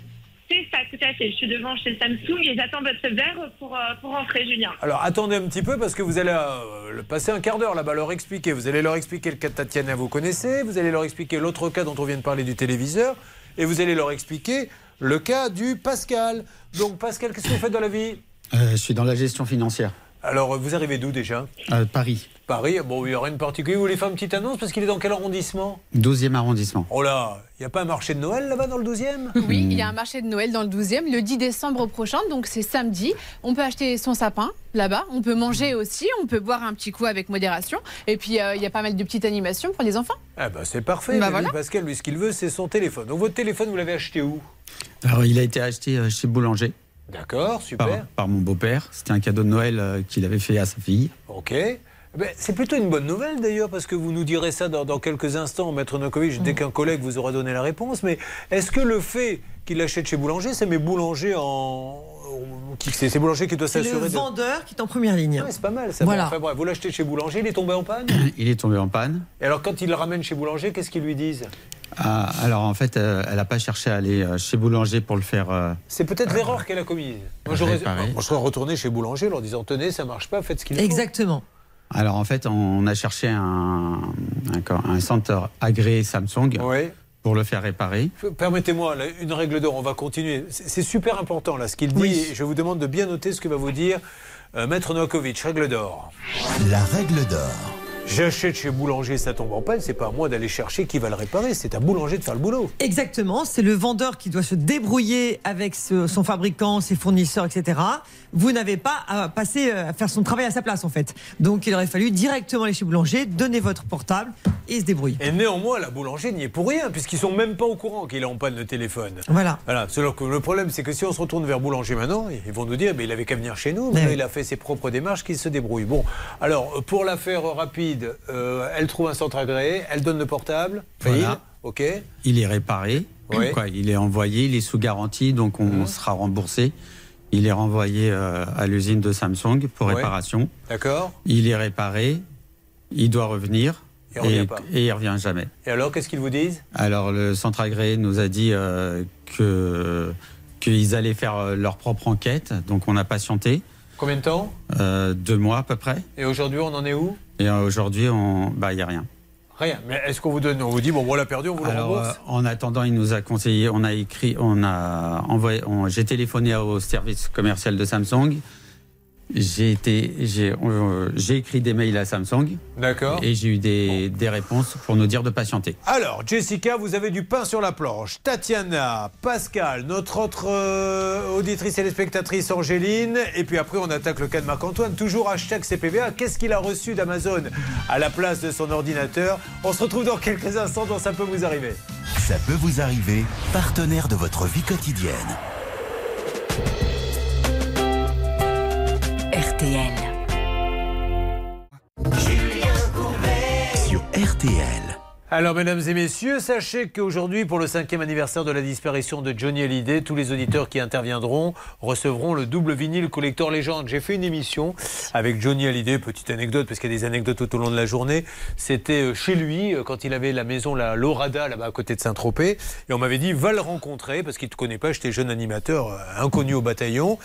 C'est ça, tout à fait. Je suis devant chez Samsung et j'attends votre verre pour, euh, pour rentrer, Julien. Alors attendez un petit peu parce que vous allez euh, passer un quart d'heure là-bas, leur expliquer. Vous allez leur expliquer le cas de Tatiana, vous connaissez. Vous allez leur expliquer l'autre cas dont on vient de parler du téléviseur. Et vous allez leur expliquer le cas du Pascal. Donc Pascal, qu'est-ce que vous faites dans la vie? Euh, je suis dans la gestion financière. Alors vous arrivez d'où déjà? Euh, Paris, Paris. Bon, il n'y a rien de particulier. Vous voulez faire une petite annonce parce qu'il est dans quel arrondissement 12e arrondissement. Oh là, il n'y a pas un marché de Noël là-bas dans le 12e Oui, il y a un marché de Noël dans le 12e le 10 décembre prochain, donc c'est samedi. On peut acheter son sapin là-bas, on peut manger aussi, on peut boire un petit coup avec modération. Et puis euh, il y a pas mal de petites animations pour les enfants. Ah bah c'est parfait. Bah voilà. Pascal, lui, ce qu'il veut, c'est son téléphone. Donc votre téléphone, vous l'avez acheté où? Alors, il a été acheté euh, chez Boulanger. D'accord, super. Par, par mon beau-père. C'était un cadeau de Noël euh, qu'il avait fait à sa fille. Ok. Ben, c'est plutôt une bonne nouvelle d'ailleurs, parce que vous nous direz ça dans, dans quelques instants, Maître Nokovic, dès qu'un collègue vous aura donné la réponse. Mais est-ce que le fait qu'il l'achète chez Boulanger, c'est mes boulangers en. C'est Boulanger qui doit C'est le s'assurer de. vendeur qui est en première ligne. Ouais, c'est pas mal ça. Voilà. Enfin, bref, vous l'achetez chez Boulanger, il est tombé en panne Il est tombé en panne. Et alors quand il le ramène chez Boulanger, qu'est-ce qu'ils lui disent? Ah, alors, en fait, euh, elle n'a pas cherché à aller euh, chez Boulanger pour le faire. euh, C'est peut-être l'erreur qu'elle a commise. Moi, j'aurais- moi, je serais retourné chez Boulanger en leur disant tenez, ça marche pas, faites ce qu'il faut. Exactement. Alors, en fait, on a cherché un, un, un centre agréé Samsung pour le faire réparer. Permettez-moi, une règle d'or, on va continuer. C'est super important là ce qu'il dit. Oui. Je vous demande de bien noter ce que va vous dire euh, Maître Novakovic. Règle d'or. La règle d'or. J'achète chez boulanger, ça tombe en panne, c'est pas à moi d'aller chercher qui va le réparer, c'est à boulanger de faire le boulot. Exactement, c'est le vendeur qui doit se débrouiller avec ce- son fabricant, ses fournisseurs, etc. Vous n'avez pas à passer euh, à faire son travail à sa place en fait. Donc il aurait fallu directement aller chez boulanger, donner votre portable et se débrouiller. Et néanmoins, la boulanger n'y est pour rien, puisqu'ils sont même pas au courant qu'il est en panne le téléphone. Voilà. Voilà. Alors que le problème, c'est que si on se retourne vers boulanger maintenant, ils vont nous dire, mais il avait qu'à venir chez nous, Mais mais oui. il a fait ses propres démarches, qu'il se débrouille. Bon, alors pour l'affaire rapide, euh, elle trouve un centre agréé, elle donne le portable, Voilà. Ok. Il est réparé, Oui. quoi, il est envoyé, il est sous garantie, donc on Mhm. sera remboursé. Il est renvoyé euh, à l'usine de Samsung pour réparation. D'accord. Il est réparé, il doit revenir Il revient et, pas. et il revient jamais. Et alors, qu'est-ce qu'ils vous disent? Alors le centre agréé nous a dit euh, que qu'ils allaient faire leur propre enquête, donc on a patienté Combien de temps euh, deux mois à peu près. Et aujourd'hui, on en est où Et aujourd'hui, on, bah il y a rien. Rien. Mais est-ce qu'on vous donne, on vous dit, bon, on l'a perdu, on vous le rembourse euh, en attendant, il nous a conseillé, on a écrit, on a envoyé, on- j'ai téléphoné au service commercial de Samsung. J'ai été, j'ai, euh, j'ai écrit des mails à Samsung. D'accord. Et j'ai eu des, des réponses pour nous dire de patienter. Alors, Jessica, vous avez du pain sur la planche. Tatiana, Pascal, notre autre euh, auditrice et téléspectatrice Angéline. Et puis après, on attaque le cas de Marc-Antoine. Toujours hashtag CPVA. Qu'est-ce qu'il a reçu d'Amazon à la place de son ordinateur? On se retrouve dans quelques instants dans Ça peut vous arriver. Ça peut vous arriver, partenaire de votre vie quotidienne. RTL. Sur RTL. Alors, mesdames et messieurs, sachez qu'aujourd'hui, pour le cinquième anniversaire de la disparition de Johnny Hallyday, tous les auditeurs qui interviendront recevront le double vinyle collector légende. J'ai fait une émission avec Johnny Hallyday, petite anecdote, parce qu'il y a des anecdotes tout au long de la journée. C'était euh, chez lui, euh, quand il avait la maison, la Lorada, là-bas à côté de Saint-Tropez. Et on m'avait dit, va le rencontrer, parce qu'il ne te connaît pas, j'étais jeune animateur, euh, inconnu au bataillon,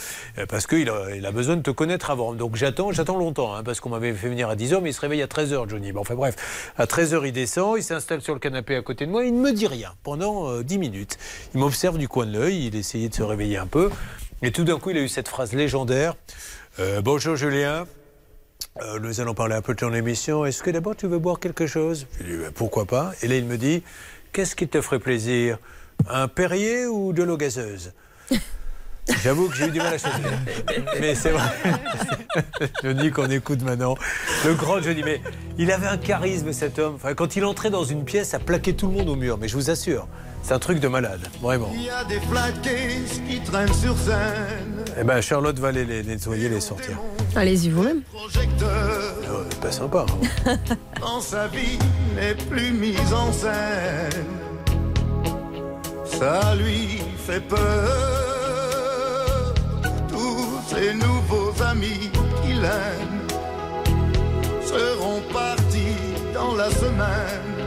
parce qu'il a, besoin de te connaître avant. Donc j'attends, j'attends longtemps, hein, parce qu'on m'avait fait venir à 10h, mais il se réveille à 13h, Johnny. Bon, enfin bref, à 13h, il descend, s'installe sur le canapé à côté de moi, il ne me dit rien pendant euh, 10 minutes. Il m'observe du coin de l'œil, il essayait de se réveiller un peu, et tout d'un coup, il a eu cette phrase légendaire Euh, Bonjour Julien. Euh, nous allons parler un peu de ton émission. Est-ce que d'abord tu veux boire quelque chose? Je lui Ben, pourquoi pas. Et là il me dit Qu'est-ce qui te ferait plaisir? Un Perrier ou de l'eau gazeuse? J'avoue que j'ai eu du mal à choisir. Mais c'est vrai. Je dis qu'on écoute maintenant. Le grand Johnny, mais il avait un charisme cet homme. Enfin, quand il entrait dans une pièce, ça plaquait tout le monde au mur. Mais je vous assure, c'est un truc de malade, vraiment. Il y a des qui traînent sur scène. Eh ben, Charlotte va les, les nettoyer, les sortir. Allez-y vous-même. Projecteur Euh, pas sympa. hein. dans sa vie n'est plus mise en scène. Ça lui fait peur. Tous ses nouveaux amis qu'il aime seront partis dans la semaine.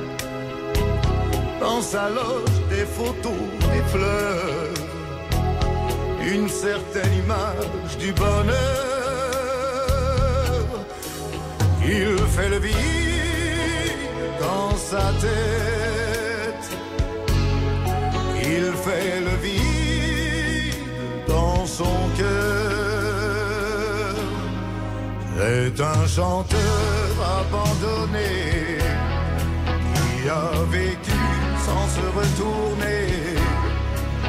Dans sa loge, des photos, des fleurs. Une certaine image du bonheur. Il fait le vide dans sa tête. C'est un chanteur abandonné qui a vécu sans se retourner.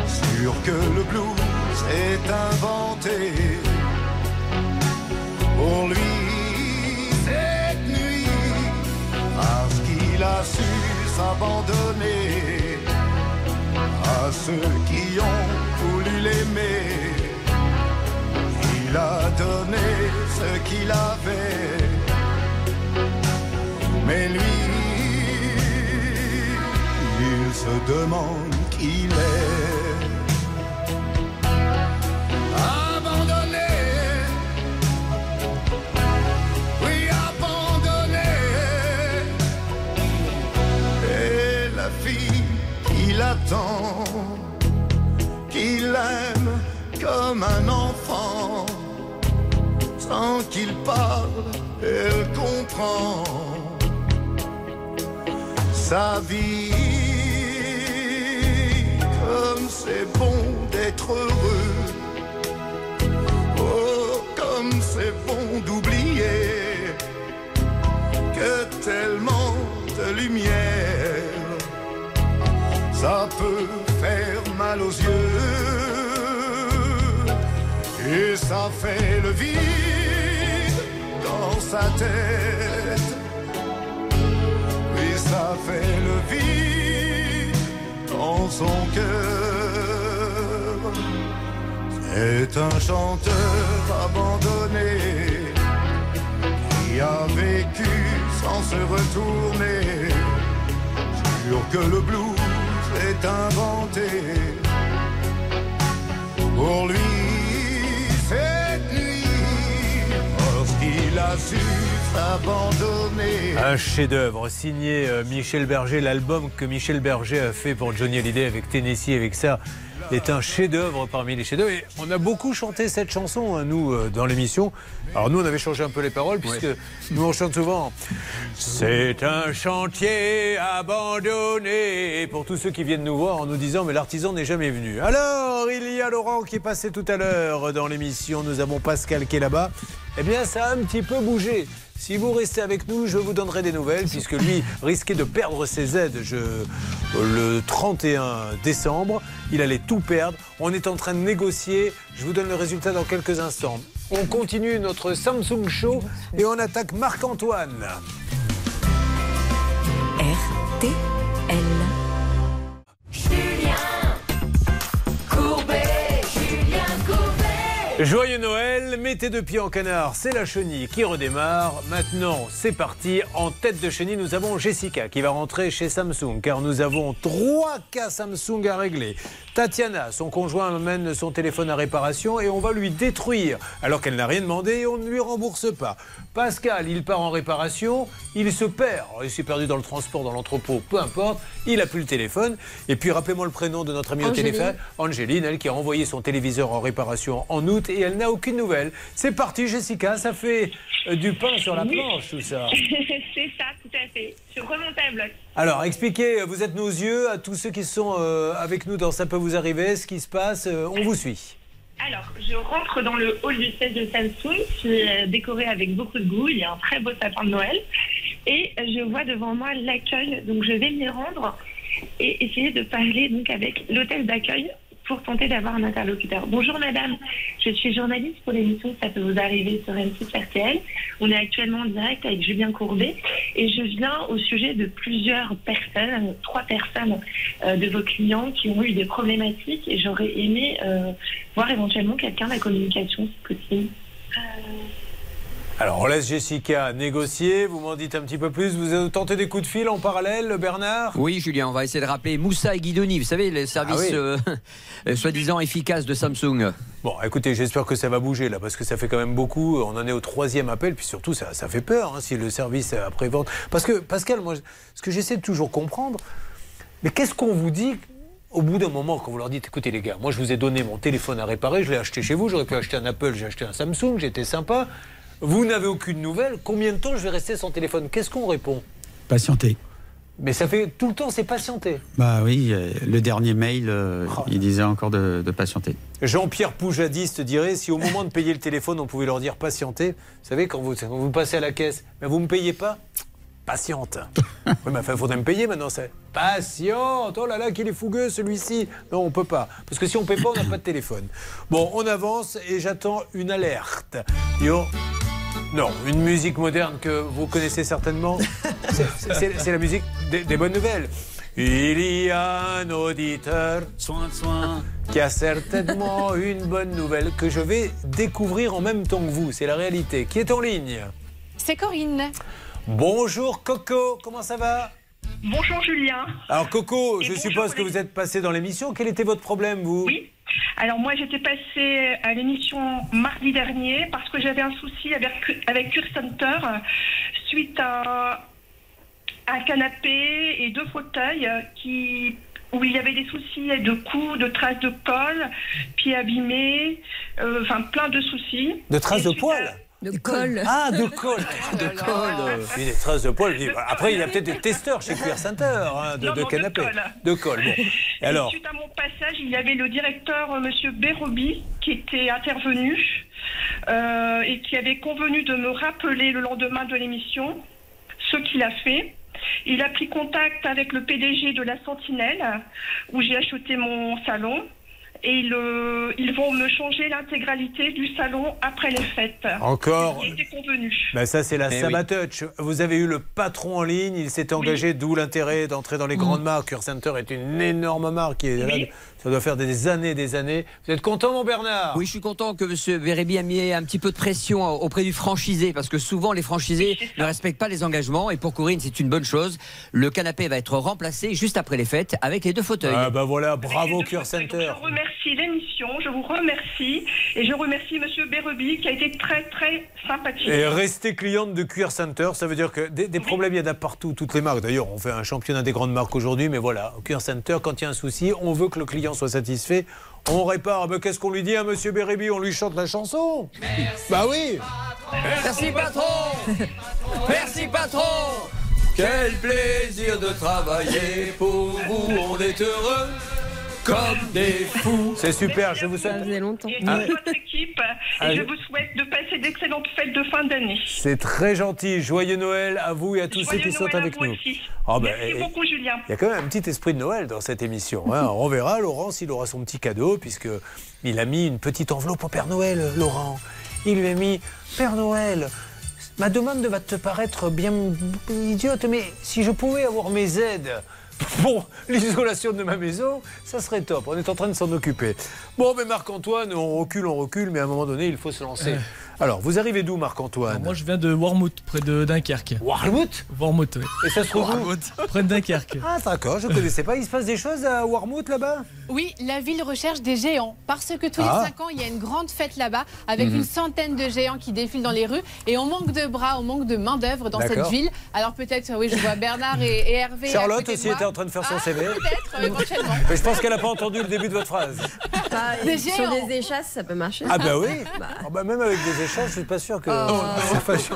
Sûr que le blues est inventé pour lui cette nuit parce qu'il a su s'abandonner à ceux qui ont voulu l'aimer. Il a donné ce qu'il avait, mais lui, il se demande qui est. Abandonné, oui, abandonné. Et la fille qu'il attend, qu'il aime comme un enfant, sans qu'il parle, elle comprend sa vie. Comme c'est bon d'être heureux. Oh, comme c'est bon d'oublier que lumière. Ça peut faire mal aux yeux et ça fait le vide sa tête. Et ça fait le vide dans son cœur. C'est un chanteur abandonné qui a vécu sans se retourner. Sûr que le blues est inventé pour lui lorsqu'il a su s'abandonner. Un chef-d'œuvre signé euh, Michel Berger, l'album que Michel Berger a fait pour Johnny Hallyday avec Tennessee, avec ça, est un chef-d'œuvre parmi les chefs-d'œuvre. Et on a beaucoup chanté cette chanson, hein, nous, euh, dans l'émission. Alors nous, on avait changé un peu les paroles, puisque nous, on chante souvent. C'est un chantier abandonné. Et pour tous ceux qui viennent nous voir en nous disant, mais l'artisan n'est jamais venu. Alors, il y a Laurent qui est passé tout à l'heure dans l'émission. Nous avons Pascal qui est là-bas. Eh bien, ça a un petit peu bougé. Si vous restez avec nous, je vous donnerai des nouvelles, puisque lui risquait de perdre ses aides je- le 31 décembre. Il allait tout perdre. On est en train de négocier. Je vous donne le résultat dans quelques instants. On continue notre Samsung Show et on attaque Marc-Antoine. RTL. Joyeux Noël, mettez deux pieds en canard, c'est la chenille qui redémarre. Maintenant, c'est parti. En tête de chenille, nous avons Jessica qui va rentrer chez Samsung car nous avons trois cas Samsung à régler. Tatiana, son conjoint amène son téléphone à réparation et on va lui détruire alors qu'elle n'a rien demandé et on ne lui rembourse pas. Pascal, il part en réparation, il se perd. Il s'est perdu dans le transport, dans l'entrepôt, peu importe. Il a plus le téléphone. Et puis rappelez-moi le prénom de notre amie au téléphone. Angéline, elle qui a envoyé son téléviseur en réparation en août et elle n'a aucune nouvelle. C'est parti, Jessica, ça fait euh, du pain sur la Oui. planche, tout ça. c'est ça, tout à fait. Je remonte à bloc. Alors, expliquez, vous êtes nos yeux à tous ceux qui sont euh, avec nous dans Ça peut vous arriver, ce qui se passe, euh, on vous suit. Alors, je rentre dans le hall du siège de Samsung, qui est décoré avec beaucoup de goût. Il y a un très beau sapin de Noël. Et je vois devant moi l'accueil. Donc, je vais m'y rendre et essayer de parler donc avec l'hôtel d'accueil pour tenter d'avoir un interlocuteur. Bonjour madame, je suis journaliste pour l'émission Ça peut vous arriver sur M6 RTL. On est actuellement en direct avec Julien Courbet et je viens au sujet de plusieurs personnes, trois personnes euh, de vos clients qui ont eu des problématiques et j'aurais aimé euh, voir éventuellement quelqu'un de la communication si possible. Alors, on laisse Jessica négocier, vous m'en dites un petit peu plus. Vous avez tenté des coups de fil en parallèle, Bernard? Oui, Julien, on va essayer de rappeler Moussa et Guidoni, vous savez, les services Ah oui. euh, euh, soi-disant efficaces de Samsung. Bon, écoutez, j'espère que ça va bouger là, parce que ça fait quand même beaucoup. On en est au troisième appel, puis surtout, ça, ça fait peur hein, si le service après-vente. Parce que, Pascal, moi, ce que j'essaie de toujours comprendre, mais qu'est-ce qu'on vous dit au bout d'un moment quand vous leur dites écoutez les gars, moi je vous ai donné mon téléphone à réparer, je l'ai acheté chez vous, j'aurais pu acheter un Apple, j'ai acheté un Samsung, j'étais sympa. Vous n'avez aucune nouvelle, combien de temps je vais rester sans téléphone? Qu'est-ce qu'on répond? Patienter. Mais ça fait tout le temps, c'est patienter. Bah oui, euh, le dernier mail, euh, il disait encore de, de patienter. Jean-Pierre Poujadis te dirait si au moment de payer le téléphone, on pouvait leur dire patienter. Vous savez, quand vous, quand vous passez à la caisse, mais vous ne me payez pas? Patiente. oui, mais enfin, il faudrait me payer maintenant. C'est patiente. Oh là là, qu'il est fougueux celui-ci. Non, on peut pas. Parce que si on ne paie pas, on n'a pas de téléphone. Bon, on avance et j'attends une alerte. Yo. Non, une musique moderne que vous connaissez certainement. C'est- la musique des, des bonnes nouvelles. Il y a un auditeur qui a certainement une bonne nouvelle que je vais découvrir en même temps que vous. C'est la réalité. Qui est en ligne C'est Corinne. Bonjour Coco, comment ça va? Bonjour Julien. Alors Coco, je suppose que vous êtes passé dans l'émission. Quel était votre problème, vous? Oui. Alors moi j'étais passée à l'émission mardi dernier parce que j'avais un souci avec, avec Cure Center suite à un canapé et deux fauteuils qui où il y avait des soucis de coups, de traces de colle, pieds abîmés, euh, enfin plein de soucis. De traces Et de poils? De colle. Ah, de colle De colle Oui, des traces de poils. Après, il y a peut-être des testeurs chez Cuir Center hein, de, Non, de non, canapé. De colle, bon. Et alors suite à mon passage, il y avait le directeur, euh, Monsieur Bérobi, qui était intervenu euh, et qui avait convenu de me rappeler le lendemain de l'émission ce qu'il a fait. Il a pris contact avec le PDG de la Sentinelle, où j'ai acheté mon salon. Et ils, euh, ils vont me changer l'intégralité du salon après les fêtes. Encore convenu. Ben ça, c'est la Eh oui. Sabatouch. Vous avez eu le patron en ligne, il s'est engagé, d'où l'intérêt d'entrer dans les grandes marques. Cure Center est une énorme marque qui est là. Oui. Ça doit faire des années des années. Vous êtes content, mon Bernard? Oui, je suis content que M. Bérébi a mis un petit peu de pression auprès du franchisé, parce que souvent les franchisés ne respectent pas les engagements, et pour Corinne, c'est une bonne chose. Le canapé va être remplacé juste après les fêtes avec les deux fauteuils. Ah bah voilà, bravo Cure Center. Je remercie l'émission, je vous remercie. Et je remercie Monsieur Bérebi qui a été très très sympathique. Et restez cliente de Cuir Center, ça veut dire que des, des problèmes, il y en a partout, toutes les marques. D'ailleurs, on fait un championnat des grandes marques aujourd'hui, mais voilà, au Cuir Center, quand il y a un souci, on veut que le client soit satisfait. On répare. Mais qu'est-ce qu'on lui dit à Monsieur Bérébi On lui chante la chanson. Bah oui. Merci patron. Merci patron. Quel plaisir de travailler pour vous, on est heureux comme des fous. C'est super, je vous souhaite. Et Ah. toute votre équipe. Ah, Et je je- vous souhaite de passer d'excellentes fêtes de fin d'année. C'est très gentil. Joyeux Noël à vous et à tous ceux qui sont avec vous nous. aussi. Ah ben, Merci et- beaucoup, Julien. Il y a quand même un petit esprit de Noël dans cette émission. hein. On verra, Laurent, s'il aura son petit cadeau, puisque il a mis une petite enveloppe au Père Noël, Laurent. Il lui a mis Père Noël. Ma demande va te paraître bien idiote, mais si je pouvais avoir mes aides pour l'isolation de ma maison, ça serait top. On est en train de s'en occuper. Bon, mais Marc-Antoine, on recule, on recule, mais à un moment donné, il faut se lancer. Alors, vous arrivez d'où, Marc-Antoine Moi, je viens de Warmouth, près de Dunkerque. Warmouth? Warmouth, oui. Et ça se trouve où? Près de Dunkerque. Ah, d'accord, je ne connaissais pas. Il se passe des choses à Warmouth là-bas? Oui, la ville recherche des géants parce que tous Ah. les 5 ans, il y a une grande fête là-bas avec Mhm. une centaine de géants qui défilent dans les rues et on manque de bras, on manque de main-d'œuvre dans cette ville. Alors peut-être, oui, je vois Bernard et, et Hervé. à Charlotte aussi moi. Était en train de faire son CV. Peut-être, éventuellement. Mais je pense qu'elle n'a pas entendu le début de votre phrase. Ah, Des sur des échasses, ça peut marcher. Ah bah oui. Ah bah même avec des échanges, je suis pas sûr que Oh. c'est.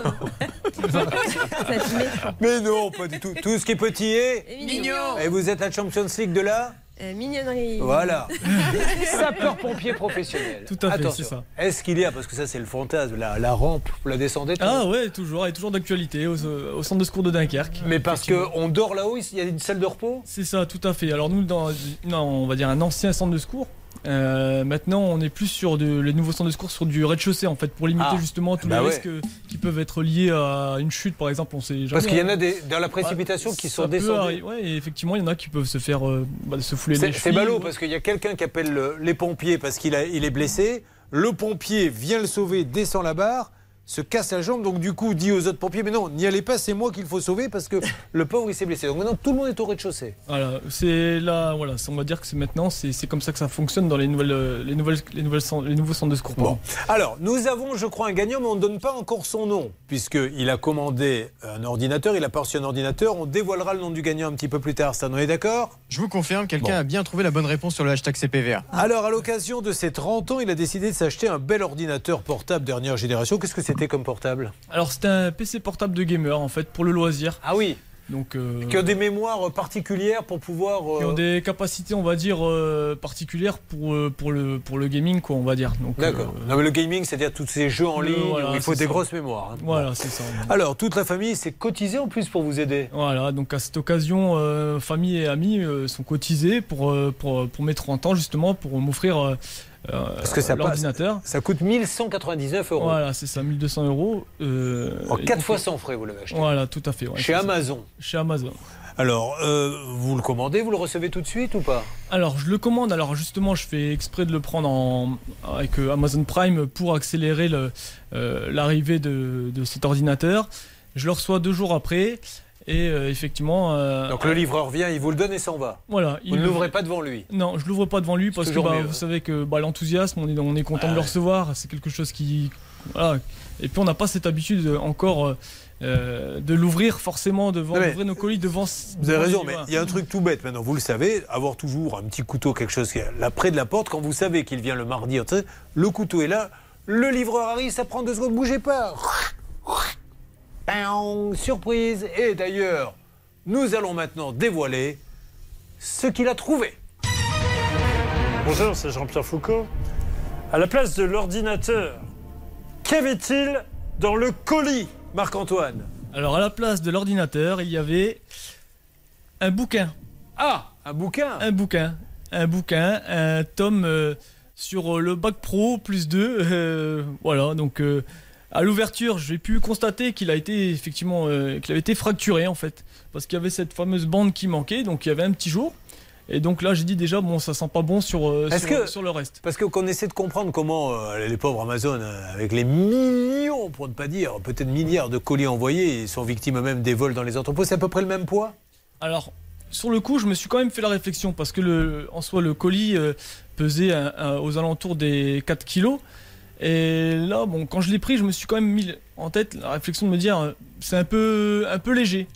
Mais non, pas du tout. Tout ce qui est petit est Mignon. Et vous êtes la Champions League de là Euh, mignonnerie. Voilà. Sapeur-pompier professionnel. Tout à fait, Attention. c'est ça. Est-ce qu'il y a, parce que ça c'est le fantasme, la, la rampe, vous la descendez Ah ouais, toujours, et toujours d'actualité au, au centre de secours de Dunkerque. Mais parce qu'on dort là-haut, il y a une salle de repos? C'est ça, tout à fait. Alors nous, dans non, on va dire un ancien centre de secours. Euh, maintenant, on est plus sur de, les nouveaux centres de secours sur du rez-de-chaussée en fait pour limiter Ah. justement tous Bah les ouais. risques euh, qui peuvent être liés à une chute par exemple. On sait jamais. Parce qu'il y en a hein. des, dans la précipitation qui sont descendus. Ouais, et effectivement, il y en a qui peuvent se faire euh, bah, se fouler les C'est ballot parce qu'il y a quelqu'un qui appelle le- les pompiers parce qu'il a- il est blessé. Le pompier vient le sauver, descend la barre, se casse la jambe. Donc du coup, dit aux autres pompiers Mais non, n'y allez pas, c'est moi qu'il faut sauver parce que le pauvre il s'est blessé. Donc maintenant, tout le monde est au rez-de-chaussée. Voilà, c'est là, voilà, c'est- on va dire que c'est maintenant, c'est c'est comme ça que ça fonctionne dans les nouvelles, euh, les nouvelles, les nouvelles, les nouveaux centres de secours. pardon. Alors, nous avons, je crois, un gagnant, mais on ne donne pas encore son nom, puisqu'il a commandé un ordinateur, il a pas reçu un ordinateur. On dévoilera le nom du gagnant un petit peu plus tard. Ça, on est d'accord? Je vous confirme, quelqu'un a bien trouvé la bonne réponse sur le hashtag CPVR. Alors, à l'occasion de ses 30 ans, il a décidé de s'acheter un bel ordinateur portable dernière génération. Qu'est-ce que c'était comme portable Alors c'était un PC portable de gamer en fait pour le loisir. Ah oui. Donc euh, Qui a des mémoires particulières pour pouvoir. euh, qui ont des capacités, on va dire euh, particulières pour euh, pour le pour le gaming quoi, on va dire. D'accord. euh, Non, mais le gaming, c'est-à-dire tous ces jeux en ligne voilà, où il faut des ça. grosses mémoires. hein. Voilà, c'est ça. Alors, toute la famille s'est cotisée en plus pour vous aider. Voilà, donc à cette occasion, euh, famille et amis euh, sont cotisés pour, euh, pour, pour mes 30 ans, justement, pour m'offrir euh, euh, Parce que ça l'ordinateur. Ça coûte 1199 euros. Voilà, c'est ça, 1200 euros. euh, En et 4 donc, fois sans frais, vous l'avez acheté. Voilà, tout à fait. ouais, Chez. Amazon. Chez Amazon. Alors, euh, vous le commandez, vous le recevez tout de suite ou pas? Alors, je le commande. Alors, justement, je fais exprès de le prendre en, avec euh, Amazon Prime pour accélérer euh, l'arrivée de, de cet ordinateur. Je le reçois deux jours après. Et euh, effectivement. euh, Donc le livreur vient, il vous le donne et s'en va. Voilà. Vous ne l'ouvrez pas devant lui. Non, je l'ouvre pas devant lui parce que bah, vous hein. savez que bah, l'enthousiasme, on est, on est content de le recevoir. C'est quelque chose qui. Voilà. Et puis on n'a pas cette habitude euh, encore euh, de l'ouvrir forcément devant, mais- nos colis devant. Vous avez raison, mais il y a un truc tout bête maintenant, vous le savez, avoir toujours un petit couteau, quelque chose qui est là près de la porte, quand vous savez qu'il vient le mardi, le couteau est là, le livreur arrive, ça prend deux secondes, bougez pas. Paon, Surprise Et d'ailleurs, nous allons maintenant dévoiler ce qu'il a trouvé. Bonjour, c'est Jean-Pierre Foucault. À la place de l'ordinateur, qu'avait-il dans le colis, Marc-Antoine? Alors à la place de l'ordinateur, il y avait un bouquin. Ah, un bouquin Un bouquin. Un bouquin, un tome euh, sur euh, le bac pro plus 2. voilà, donc euh, à l'ouverture, j'ai pu constater qu'il a été effectivement euh, qu'il avait été fracturé en fait. Parce qu'il y avait cette fameuse bande qui manquait, donc il y avait un petit jour. Et donc là, j'ai dit déjà, bon, ça sent pas bon sur, euh, sur, que- sur le reste. Parce que qu'on essaie de comprendre comment euh, les pauvres Amazon, euh, avec les millions, pour ne pas dire peut-être milliards de colis envoyés, ils sont victimes eux-mêmes des vols dans les entrepôts, c'est à peu près le même poids? Alors, sur le coup, je me suis quand même fait la réflexion parce que le, en soi, le colis pesait aux alentours des 4 kilos. Et là, bon, quand je l'ai pris, je me suis quand même mis en tête la réflexion de me dire, euh, c'est un peu, un peu léger.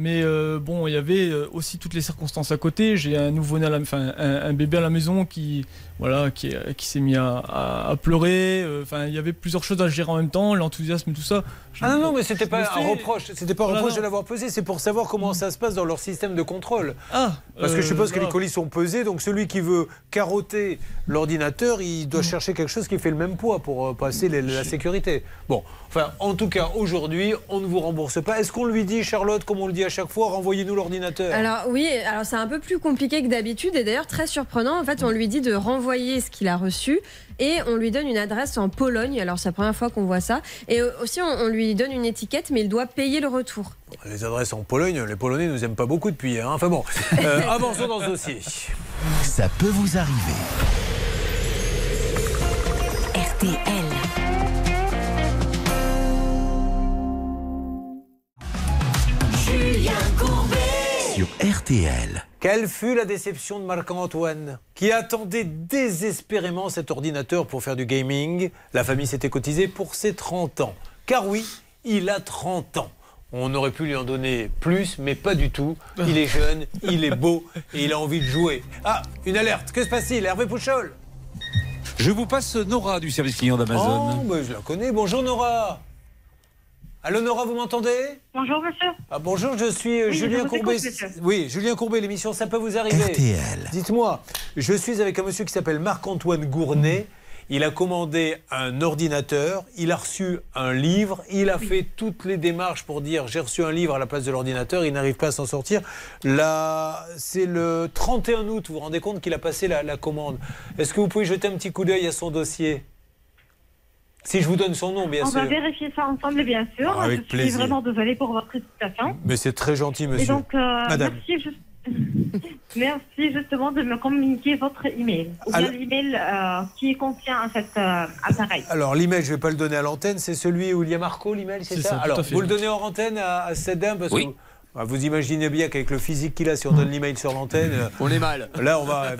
Mais euh, bon, il y avait euh, aussi toutes les circonstances à côté. J'ai un nouveau-né, à la- enfin un, un bébé à la maison qui, voilà, qui, qui s'est mis à, à- à pleurer. Euh, Enfin, il y avait plusieurs choses à gérer en même temps, l'enthousiasme, tout ça. Je- Ah non, non, mais c'était pas me un reproche, c'était pas un reproche de l'avoir pesé, c'est pour savoir comment ça se passe dans leur système de contrôle. Ah, Parce que je euh, suppose que les colis sont pesés, donc celui qui veut carotter l'ordinateur, il Mm. doit chercher quelque chose qui fait le même poids pour euh, passer les- la sécurité. Bon, enfin, en tout cas, aujourd'hui, on ne vous rembourse pas. Est-ce qu'on lui dit, Charlotte, comme on le dit à chaque fois, renvoyez-nous l'ordinateur? Alors oui, alors c'est un peu plus compliqué que d'habitude et d'ailleurs très surprenant. En fait, on lui dit de renvoyer ce qu'il a reçu et on lui donne une adresse en Pologne. Alors c'est la première fois qu'on voit ça. Et aussi on, on lui donne une étiquette, mais il doit payer le retour. Les adresses en Pologne, les Polonais ne nous aiment pas beaucoup depuis. hein. Enfin bon, euh, avançons dans ce dossier. Ça peut vous arriver. RTL. RTL. Quelle fut la déception de Marc-Antoine, qui attendait désespérément cet ordinateur pour faire du gaming? La famille s'était cotisée pour ses 30 ans. Car oui, il a 30 ans. On aurait pu lui en donner plus, mais pas du tout. Il est jeune, il est beau et il a envie de jouer. Ah, une alerte. Que se passe-t-il? Hervé Pouchol Je vous passe Nora du service client Oh, d'Amazon. bah, je la connais. Bonjour Nora. Allô Nora, vous m'entendez? Bonjour monsieur. Ah, bonjour, je suis euh, Oui, Julien Courbet. Oui, Julien Courbet, l'émission Ça peut vous arriver. RTL. Dites-moi, je suis avec un monsieur qui s'appelle Marc-Antoine Gournet. Il a commandé un ordinateur, il a reçu un livre, il a fait toutes les démarches pour dire j'ai reçu un livre à la place de l'ordinateur, il n'arrive pas à s'en sortir. Là, c'est le 31 août, vous vous rendez compte qu'il a passé la, la commande. Est-ce que vous pouvez jeter un petit coup d'œil à son dossier? Si je vous donne son nom, bien On sûr. va vérifier ça ensemble, bien sûr. Ah, avec je suis vraiment désolée pour votre situation. Mais c'est très gentil, monsieur. Et donc, euh, Madame. merci, ju- merci justement de me communiquer votre email. Ou bien l'email euh, qui contient cet euh, appareil. Alors l'email, je ne vais pas le donner à l'antenne, c'est celui où il y a Marco, l'email, c'est ça, Alors, à fait. vous le donnez en antenne à, à cette dame parce Oui. que vous, vous imaginez bien qu'avec le physique qu'il a, si on donne l'email sur l'antenne, euh, On est mal. là, on va...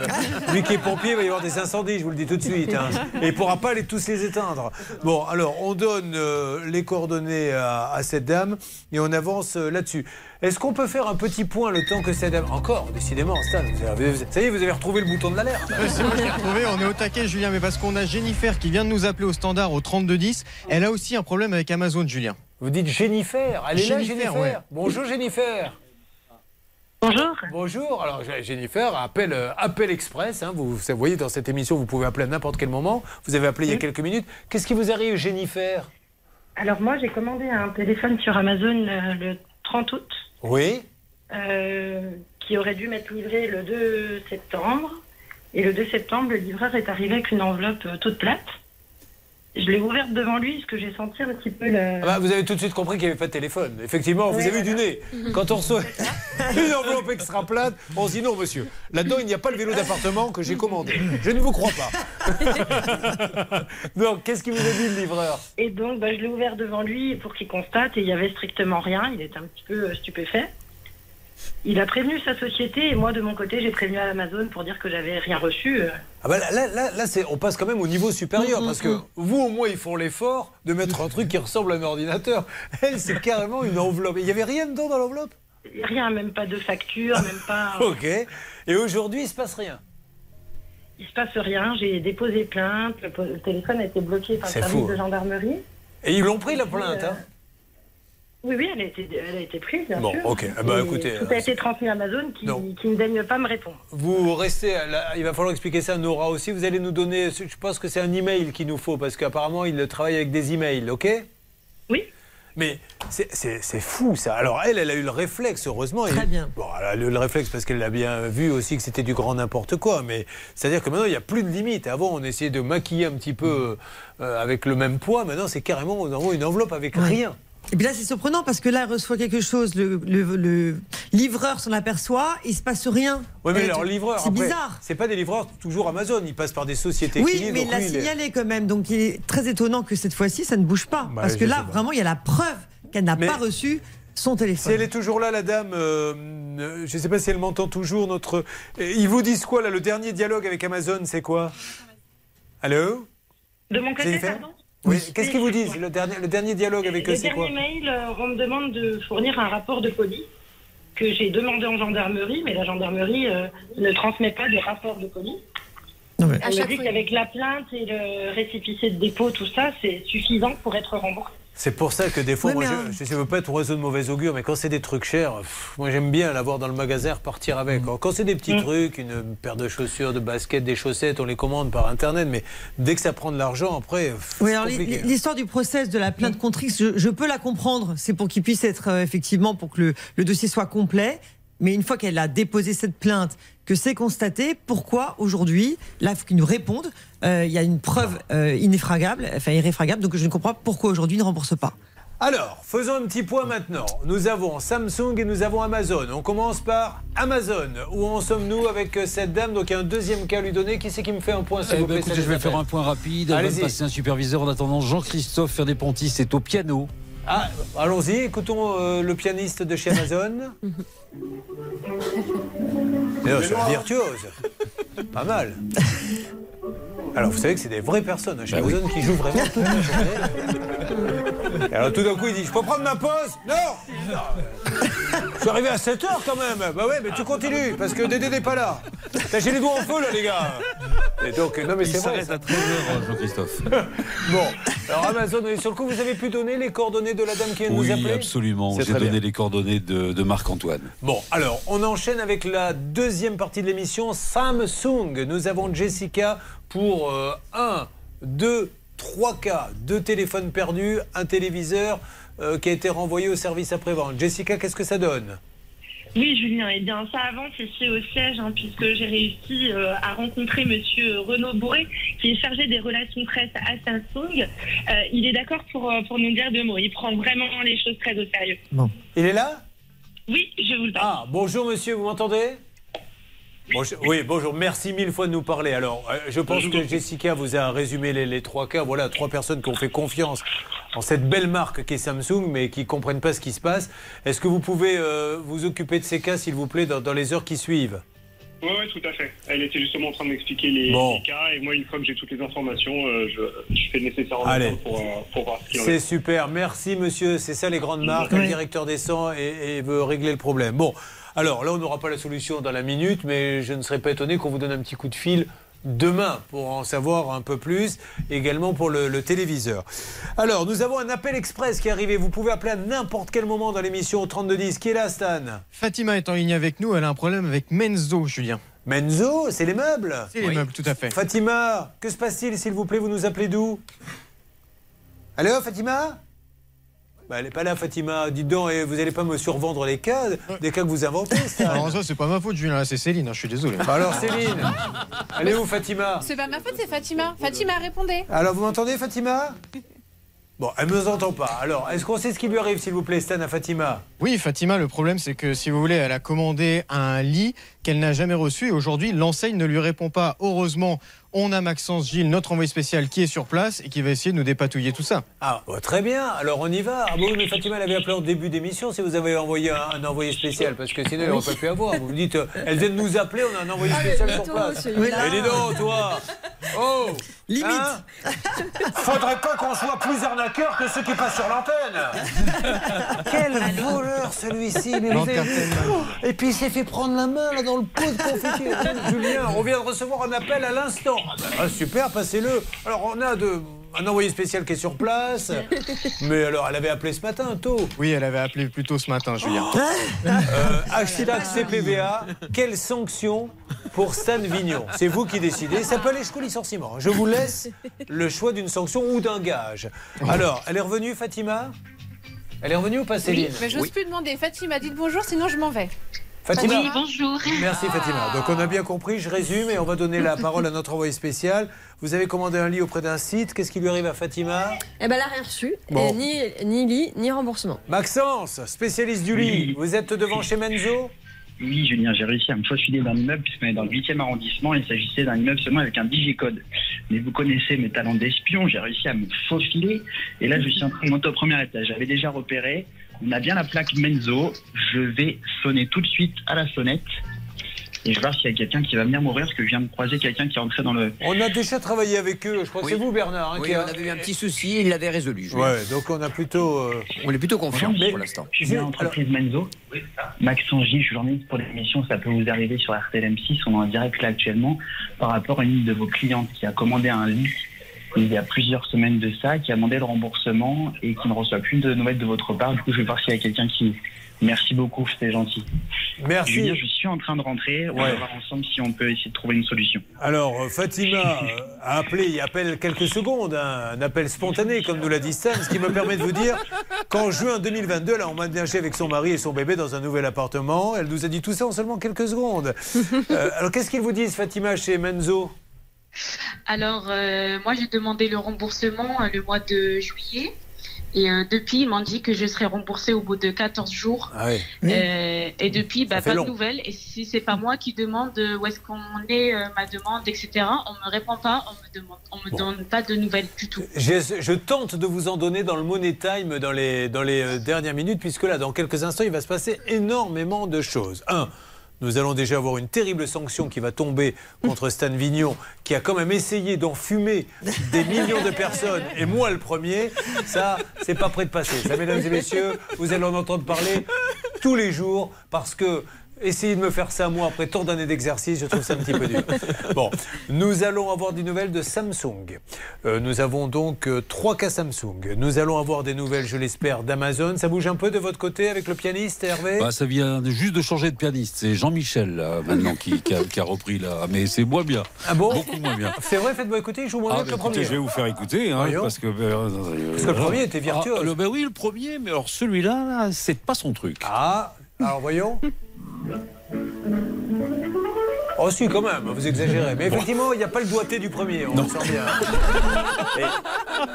Lui qui est pompier, il va y avoir des incendies, je vous le dis tout de suite. hein. Et il ne pourra pas les, tous les éteindre. Bon, alors, on donne euh, les coordonnées à, à cette dame et on avance euh, là-dessus. Est-ce qu'on peut faire un petit point le temps que cette dame... Encore, décidément, Stan, vous avez- vous- ça y est, vous avez retrouvé le bouton de l'alerte. C'est moi qui l'ai retrouvé, on est au taquet Julien, mais parce qu'on a Jennifer qui vient de nous appeler au standard au 3210. Elle a aussi un problème avec Amazon, Julien. Vous dites Jennifer, elle est là, Jennifer, Jennifer. ouais. Bonjour Jennifer. Bonjour. Bonjour, alors Jennifer, appel, euh, appel express, hein, vous, vous voyez dans cette émission vous pouvez appeler à n'importe quel moment, vous avez appelé il y a quelques minutes, qu'est-ce qui vous arrive Jennifer? Alors moi, j'ai commandé un téléphone sur Amazon euh, le 30 août, Oui euh, qui aurait dû m'être livré le 2 septembre. Et le 2 septembre, le livreur est arrivé avec une enveloppe euh, toute plate. Je l'ai ouverte devant lui parce que j'ai senti un petit peu le... Ah bah, Vous avez tout de suite compris qu'il n'y avait pas de téléphone, effectivement, vous avez du voilà. nez. Quand on reçoit une enveloppe extra plate, on se dit non monsieur, là-dedans il n'y a pas le vélo d'appartement que j'ai commandé, je ne vous crois pas. Donc qu'est-ce qui vous a dit le livreur? Et donc, bah, je l'ai ouvert devant lui pour qu'il constate et il y avait strictement rien. Il était un petit peu euh, stupéfait. Il a prévenu sa société et moi, de mon côté, j'ai prévenu à Amazon pour dire que j'avais rien reçu. euh. Ah bah là, là, là, là, c'est- on passe quand même au niveau Mm, supérieur parce que vous au moins ils font l'effort de mettre un truc qui ressemble à un ordinateur. Elle c'est carrément une enveloppe. Il n'y avait rien dedans dans l'enveloppe? Rien, même pas de facture, même pas. Ok. Et aujourd'hui il se passe rien? Il se passe rien. J'ai déposé plainte. Le, téléphone a été bloqué par le C'est service fou, de hein. gendarmerie. Et ils l'ont pris la plainte. Euh, Hein? Oui, oui, elle a été, elle a été prise, bien Bon, sûr. ok. Ah bah, écoutez, Tout euh, a été transmis à Amazon qui, qui ne daigne pas me répondre. Vous restez, là, il va falloir expliquer ça à Nora aussi. Vous allez nous donner, je pense que c'est un email qu'il nous faut parce qu'apparemment il travaille avec des emails, ok? Oui. Mais c'est- fou ça. Alors elle, elle a eu le réflexe, heureusement. Très Et- bien. Bon, elle a eu le réflexe parce qu'elle a bien vu aussi que c'était du grand n'importe quoi. Mais c'est-à-dire que maintenant, il n'y a plus de limite. Avant, on essayait de maquiller un petit peu euh, avec le même poids. Maintenant, c'est carrément, on envoie une enveloppe avec rien. Et puis là, c'est surprenant parce que là, elle reçoit quelque chose, le, le- le livreur s'en aperçoit, il se passe rien. Oui, mais Euh, alors, livreur, C'est bizarre. C'est pas des livreurs toujours Amazon. Ils passent par des sociétés qui Oui, livrent, mais il l'a est- signalé quand même. Donc il est très étonnant que cette fois-ci, ça ne bouge pas. Bah, parce que là, vraiment, il y a la preuve qu'elle n'a Mais- pas reçu son Si téléphone. elle est toujours là, la dame, euh, euh, je ne sais pas si elle m'entend toujours. Notre, ils vous disent quoi là Le dernier dialogue avec Amazon, c'est quoi? Allô? De mon côté, Jennifer pardon? Oui. Qu'est-ce qu'ils vous disent le dernier, le dernier dialogue avec eux, Le c'est quoi dernier mail, euh, on me demande de fournir un rapport de colis que j'ai demandé en gendarmerie, mais la gendarmerie euh, ne transmet pas de rapport de colis. mais- On À me dit qu'avec la plainte et le récépissé de dépôt, tout ça, c'est suffisant pour être remboursé. C'est pour ça que des fois, Oui, moi, je ne veux pas être oiseau de mauvais augure, mais quand c'est des trucs chers, pff, moi j'aime bien l'avoir dans le magasin, repartir avec. Mm. Quand c'est des petits trucs, une paire de chaussures, de baskets, des chaussettes, on les commande par Internet, mais dès que ça prend de l'argent, après, pff, Oui, alors l'histoire du process de la plainte contre X, je, je peux la comprendre. C'est pour qu'il puisse être euh, effectivement pour que le, le dossier soit complet. Mais une fois qu'elle a déposé cette plainte, que c'est constaté, pourquoi aujourd'hui, là, faut qu'ils nous répondent. Euh, Il y a une preuve euh, inéfragable, enfin irréfragable, donc je ne comprends pas pourquoi aujourd'hui il ne rembourse pas. Alors, faisons un petit point maintenant. Nous avons Samsung et nous avons Amazon. On commence par Amazon. Où en sommes-nous avec euh, cette dame? Donc, il y a un deuxième cas à lui donner. Qui c'est qui me fait un point, s'il Eh vous ben, plaît écoutez, je vais faire un point rapide. Allez-y. passer un superviseur. En attendant, Jean-Christophe Ferdepontis est au piano. Ah, allons-y, écoutons euh, le pianiste de chez Amazon. D'ailleurs, c'est virtuose. Pas mal. Alors, vous savez que c'est des vraies personnes hein, chez Amazon qui jouent vraiment toute la journée. Et alors, tout d'un coup, il dit Je peux prendre ma pause? Non Non. Je suis arrivé à 7 heures quand même. Bah ouais, mais tu continues parce que Dédé n'est pas là. T'as j'ai les doigts en feu là, les gars. Et donc, non, mais c'est vrai. s'arrête à 13h, Jean-Christophe. Bon, alors Amazon, et sur le coup, vous avez pu donner les coordonnées de la dame qui vient de nous Oui, appeler absolument. J'ai donné bien. les coordonnées de, de Marc-Antoine. Bon, alors, on enchaîne avec la deuxième partie de l'émission, Samsung. Nous avons Jessica pour euh, un, deux, trois cas, deux téléphones perdus, un téléviseur euh, qui a été renvoyé au service après-vente. Jessica, qu'est-ce que ça donne? Oui, Julien, et bien ça avance ici au siège, hein, puisque j'ai réussi euh, à rencontrer Monsieur Renaud Bourré, qui est chargé des relations presse à Samsung. Euh, il est d'accord pour, pour nous dire deux mots. Il prend vraiment les choses très au sérieux. Il est là? Oui, je vous le passe. Ah, bonjour monsieur, vous m'entendez? Bonjour- Oui, bonjour, merci mille fois de nous parler. Alors, euh, je pense que Jessica vous a résumé les, les trois cas. Voilà, trois personnes qui ont fait confiance en cette belle marque qui est Samsung, mais qui ne comprennent pas ce qui se passe. Est-ce que vous pouvez euh, vous occuper de ces cas, s'il vous plaît, dans, dans les heures qui suivent? Oui, tout à fait. Elle était justement en train de m'expliquer les, Bon. les cas et moi, une fois que j'ai toutes les informations, euh, je, je fais le nécessaire en pour, euh, pour voir ce qu'il C'est est. super, merci monsieur. C'est ça les grandes marques. Oui. Le directeur descend et, et veut régler le problème. Bon, alors là, on n'aura pas la solution dans la minute, mais je ne serais pas étonné qu'on vous donne un petit coup de fil demain pour en savoir un peu plus, également pour le, le téléviseur. Alors, nous avons un appel express qui est arrivé. Vous pouvez appeler à n'importe quel moment dans l'émission au 3210. Qui est là, Stan? Fatima est en ligne avec nous. Elle a un problème avec Menzo, Julien. Menzo, c'est les meubles? C'est les meubles, tout à fait. Fatima, que se passe-t-il, s'il vous plaît? Vous nous appelez d'où? Allô, Fatima? Bah, Elle n'est pas là, Fatima. Dites donc, et vous n'allez pas me survendre les cas, des cas que vous inventez, ça Alors ça, c'est pas ma faute, Julien. là, C'est Céline. hein, Je suis désolé. Bah alors, Céline, elle est où, Fatima? C'est pas ma faute, c'est Fatima. Fatima, répondez. Alors, vous m'entendez, Fatima? Bon, elle ne nous entend pas. Alors, est-ce qu'on sait ce qui lui arrive, s'il vous plaît, Stan, à Fatima? Oui, Fatima, le problème, c'est que si vous voulez, elle a commandé un lit qu'elle n'a jamais reçu. Et aujourd'hui, l'enseigne ne lui répond pas. Heureusement, on a Maxence Gilles, notre envoyé spécial, qui est sur place et qui va essayer de nous dépatouiller tout ça. Ah, bah, très bien, alors on y va. Ah, bah oui, mais Fatima, elle avait appelé en début d'émission si vous avez envoyé un, un envoyé spécial, parce que sinon, elle n'aurait pas pu avoir. Vous me dites, euh, elle vient de nous appeler, on a un envoyé Ah, spécial sur place. Mais dis donc, toi Oh Limite. Hein Faudrait pas qu'on soit plus arnaqueur que ceux qui passent sur l'antenne Quel voleur celui-ci Et puis il s'est fait prendre la main là dans le pot de confiture. Julien, on vient de recevoir un appel à l'instant. Ah ah, super, passez-le. Alors on a de, un envoyé spécial qui est sur place. Mais alors elle avait appelé ce matin, tôt. Oui, elle avait appelé plus tôt ce matin, Julien. Euh, hashtag CPVA, quelle sanction pour Stan Vignon? C'est vous qui décidez. Ça peut aller jusqu'au licenciement. Je vous laisse le choix d'une sanction ou d'un gage. Alors, elle est revenue, Fatima? Elle est revenue ou pas, Céline? Oui, mais j'ose plus demander. Fatima, dites bonjour, sinon je m'en vais. Fatima. Oui, bonjour. Merci Fatima. Donc on a bien compris, je résume et on va donner la parole à notre envoyé spécial. Vous avez commandé un lit auprès d'un site, qu'est-ce qui lui arrive à Fatima Eh ben, elle a rien reçu. Bon. Ni, ni lit, ni remboursement. Maxence, spécialiste du lit, vous êtes devant chez Menzo? Oui, Julien, j'ai réussi à me faufiler d'un immeuble puisqu'on est dans le 8e arrondissement. Il s'agissait d'un immeuble seulement avec un digicode. Mais vous connaissez mes talents d'espion, j'ai réussi à me faufiler. Et là, je suis en train de monter au premier étage. J'avais déjà repéré. On a bien la plaque Menzo. Je vais sonner tout de suite à la sonnette. Et je vais voir s'il y a quelqu'un qui va venir m'ouvrir parce que je viens de croiser quelqu'un qui est rentré dans le. On a déjà travaillé avec eux, je crois que c'est vous Bernard. hein, Oui, qui on a- avait eu un petit souci et il l'avait résolu. Ouais, donc on a plutôt. euh, On est plutôt confiant Mais- pour l'instant. Je suis bien Menzo. Maxence Gilles, je suis journaliste pour l'émission Ça peut vous arriver sur RTLM6. On est en direct là actuellement par rapport à une de vos clientes qui a commandé un lit il y a plusieurs semaines de ça, qui a demandé le remboursement et qui ne reçoit plus de nouvelles de votre part. Du coup, je vais voir s'il y a quelqu'un qui. Merci beaucoup, c'était gentil. Merci. Julien, je suis en train de rentrer. On Ouais. va voir ensemble si on peut essayer de trouver une solution. Alors, euh, Fatima euh, a appelé, il appelle quelques secondes, hein, un appel spontané, comme nous l'a dit Stan, ce qui me permet de vous dire qu'en juin 2022, elle a emménagé avec son mari et son bébé dans un nouvel appartement. Elle nous a dit tout ça en seulement quelques secondes. Euh, alors, qu'est-ce qu'ils vous disent, Fatima, chez Menzo? Alors, euh, moi, j'ai demandé le remboursement euh, le mois de juillet. Et euh, depuis, ils m'ont dit que je serais remboursée au bout de 14 jours. Ah oui. Euh, et depuis, bah, pas long. de nouvelles. Et si c'est pas moi qui demande où est-ce qu'on est, euh, ma demande, etc., on me répond pas, on me demande, on me donne pas de nouvelles du tout. Je, je tente de vous en donner dans le Money Time dans les, dans les euh, dernières minutes, puisque là, dans quelques instants, il va se passer énormément de choses. Un, nous allons déjà avoir une terrible sanction qui va tomber contre Stan Vignon, qui a quand même essayé d'enfumer des millions de personnes, et moi le premier. Ça, c'est pas prêt de passer. Ça, mesdames et messieurs, vous allez en entendre parler tous les jours, parce que Essayer de me faire ça moi après tant d'années d'exercice, je trouve ça un petit peu dur. Bon, nous allons avoir des nouvelles de Samsung. Euh, nous avons donc euh, trois cas Samsung. Nous allons avoir des nouvelles, je l'espère, d'Amazon. Ça bouge un peu de votre côté avec le pianiste Hervé? Bah, ça vient juste de changer de pianiste. C'est Jean-Michel, là, maintenant, qui, qui a, qui a repris là. Mais c'est moins bien. Ah bon? Beaucoup moins bien. C'est vrai, faites-moi écouter, il joue moins Ah, bien que le écoutez, premier. je vais vous faire écouter, hein, parce que, euh, Parce que le premier était virtuose. Ah, le- ben oui, le premier, mais alors celui-là, là, c'est pas son truc. Ah, alors voyons. Oh si, quand même, vous exagérez. Mais effectivement, il n'y a pas le doigté du premier, on le sent bien. Et-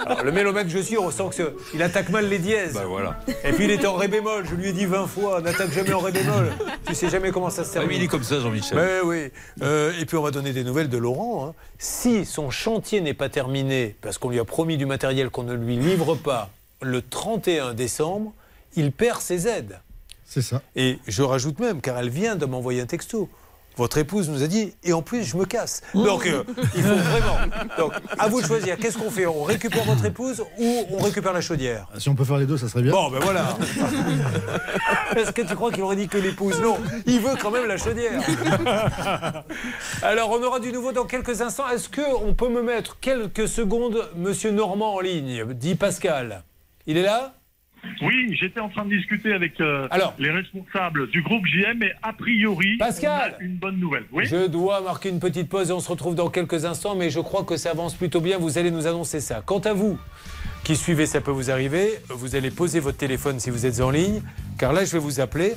alors, le mélomètre que je suis, on ressent qu'il attaque mal les dièses. Bah, voilà. Et puis il était en ré bémol, je lui ai dit 20 fois, n'attaque jamais en ré bémol. Tu sais jamais comment ça se termine. il est comme ça, Jean-Michel. Mais oui. Euh, et puis on va donner des nouvelles de Laurent. hein. Si son chantier n'est pas terminé, parce qu'on lui a promis du matériel qu'on ne lui livre pas le 31 décembre, il perd ses aides. C'est ça. Et je rajoute même, car elle vient de m'envoyer un texto. Votre épouse nous a dit, et en plus, je me casse. Donc, euh, il faut vraiment. Donc, à vous de choisir. Qu'est-ce qu'on fait? On récupère votre épouse ou on récupère la chaudière? Si on peut faire les deux, ça serait bien. Bon, ben voilà. Est-ce que tu crois qu'il aurait dit que l'épouse? Non, il veut quand même la chaudière. Alors, on aura du nouveau dans quelques instants. Est-ce qu'on peut me mettre quelques secondes Monsieur Normand en ligne? Dit Pascal. Il est là? Oui, j'étais en train de discuter avec euh, les responsables du groupe JM et a priori, Pascal on a une bonne nouvelle. Oui Je dois marquer une petite pause et on se retrouve dans quelques instants, mais je crois que ça avance plutôt bien. Vous allez nous annoncer ça. Quant à vous, qui suivez, ça peut vous arriver. Vous allez poser votre téléphone si vous êtes en ligne, car là, je vais vous appeler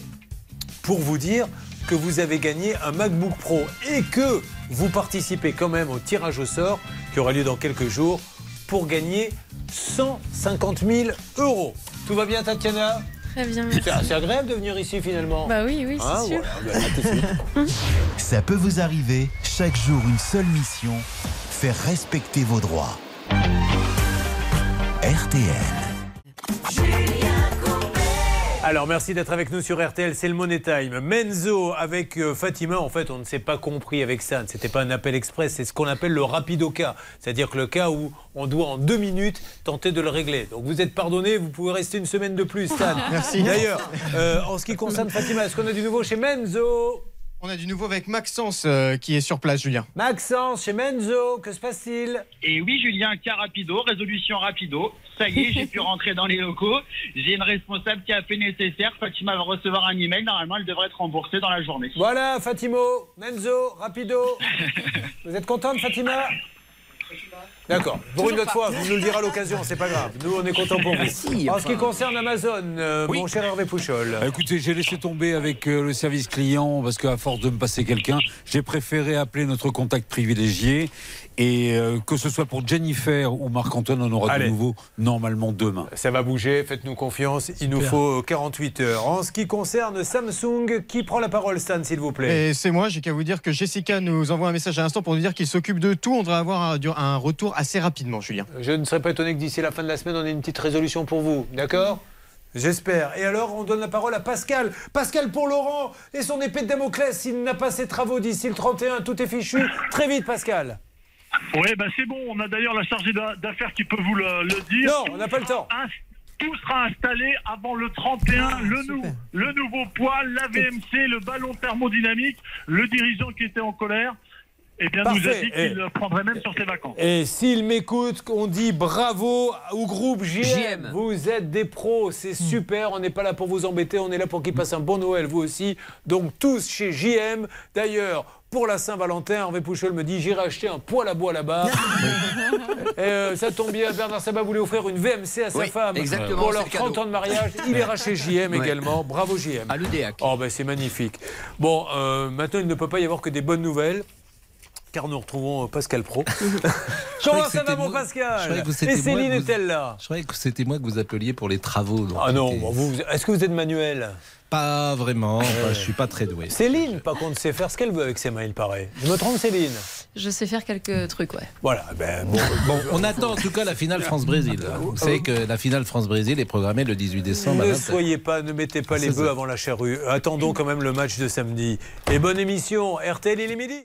pour vous dire que vous avez gagné un MacBook Pro et que vous participez quand même au tirage au sort qui aura lieu dans quelques jours pour gagner 150 000 euros. Tout va bien, Tatiana? Très bien. C'est c'est agréable de venir ici finalement. Bah oui, oui, c'est Hein, sûr. voilà, bah. Ça peut vous arriver, chaque jour une seule mission, faire respecter vos droits. RTL. Alors merci d'être avec nous sur RTL, c'est le Money Time. Menzo avec euh, Fatima, en fait on ne s'est pas compris avec ça, c'était pas un appel express, c'est ce qu'on appelle le rapido cas. C'est-à-dire que le cas où on doit en deux minutes tenter de le régler. Donc vous êtes pardonné, vous pouvez rester une semaine de plus Stan. Merci. D'ailleurs, euh, en ce qui concerne Fatima, est-ce qu'on a du nouveau chez Menzo? On a du nouveau avec Maxence euh, qui est sur place, Julien. Maxence, chez Menzo, que se passe-t-il? Et oui, Julien, cas rapido, résolution rapido. Ça y est, j'ai pu rentrer dans les locaux. J'ai une responsable qui a fait nécessaire. Fatima va recevoir un email. Normalement, elle devrait être remboursée dans la journée. Voilà Fatimo, Menzo, rapido. Vous êtes contente Fatima? D'accord. Pour une autre fois, vous nous le direz à l'occasion, c'est pas grave. Nous, on est contents pour vous. Merci, en ce qui concerne Amazon, euh, mon cher Hervé Pouchol. Ah, Écoutez, j'ai laissé tomber avec euh, le service client parce qu'à force de me passer quelqu'un, j'ai préféré appeler notre contact privilégié. Et euh, que ce soit pour Jennifer ou Marc-Antoine, on aura Allez. de nouveau normalement demain. Ça va bouger, faites-nous confiance. Il nous faut 48 heures. En ce qui concerne Samsung, qui prend la parole, Stan, s'il vous plaît? Et c'est moi, j'ai qu'à vous dire que Jessica nous envoie un message à l'instant pour nous dire qu'il s'occupe de tout. On devrait avoir un, un retour assez rapidement, Julien. Je ne serais pas étonné que d'ici la fin de la semaine, on ait une petite résolution pour vous. D'accord? J'espère. Et alors, on donne la parole à Pascal. Pascal pour Laurent et son épée de Damoclès. S'il n'a pas ses travaux d'ici le 31, tout est fichu. Très vite, Pascal. Oui, bah c'est bon. On a d'ailleurs la chargée d'a- d'affaires qui peut vous le, le dire. Non, on n'a pas le temps. Tout sera installé avant le 31. le, nou- le nouveau poêle, la VMC, le ballon thermodynamique. Le dirigeant qui était en colère, eh bien, nous a Parfait. dit qu'il le prendrait même sur ses vacances. Et s'il m'écoute, on dit bravo au groupe JM. JM. Vous êtes des pros, c'est super. On n'est pas là pour vous embêter, on est là pour qu'ils passent un bon Noël, vous aussi. Donc tous chez JM. D'ailleurs, pour la Saint-Valentin, Hervé Pouchol me dit j'irai acheter un poêle à bois là-bas. Et, euh, ça tombe bien, Bernard Sabat voulait offrir une VMC à sa Oui, femme exactement, pour c'est leur le cadeau. 30 ans de mariage. Il ira chez JM Ouais. également. Bravo JM. À l'UDEAC. Oh ben c'est magnifique. Bon, euh, maintenant il ne peut pas y avoir que des bonnes nouvelles. Car nous retrouvons euh, Pascal Pro. Comment que ça va c'était mon je Pascal Et Céline vous- est-elle là Je croyais que c'était moi que vous appeliez pour les travaux. donc Ah non, vous- est-ce que vous êtes manuel Pas vraiment, enfin, je suis pas très doué. Céline, par contre, sait faire ce qu'elle veut avec ses mains, il paraît. Je me trompe, Céline Je sais faire quelques trucs, ouais. Voilà, ben bon. Bon, on attend en tout cas la finale France-Brésil. Vous savez que la finale France-Brésil est programmée le 18 décembre. à Ne 20h. soyez pas, ne mettez pas les bœufs avant la charrue. Attendons quand même le match de samedi. Et bonne émission, RTL, il est midi.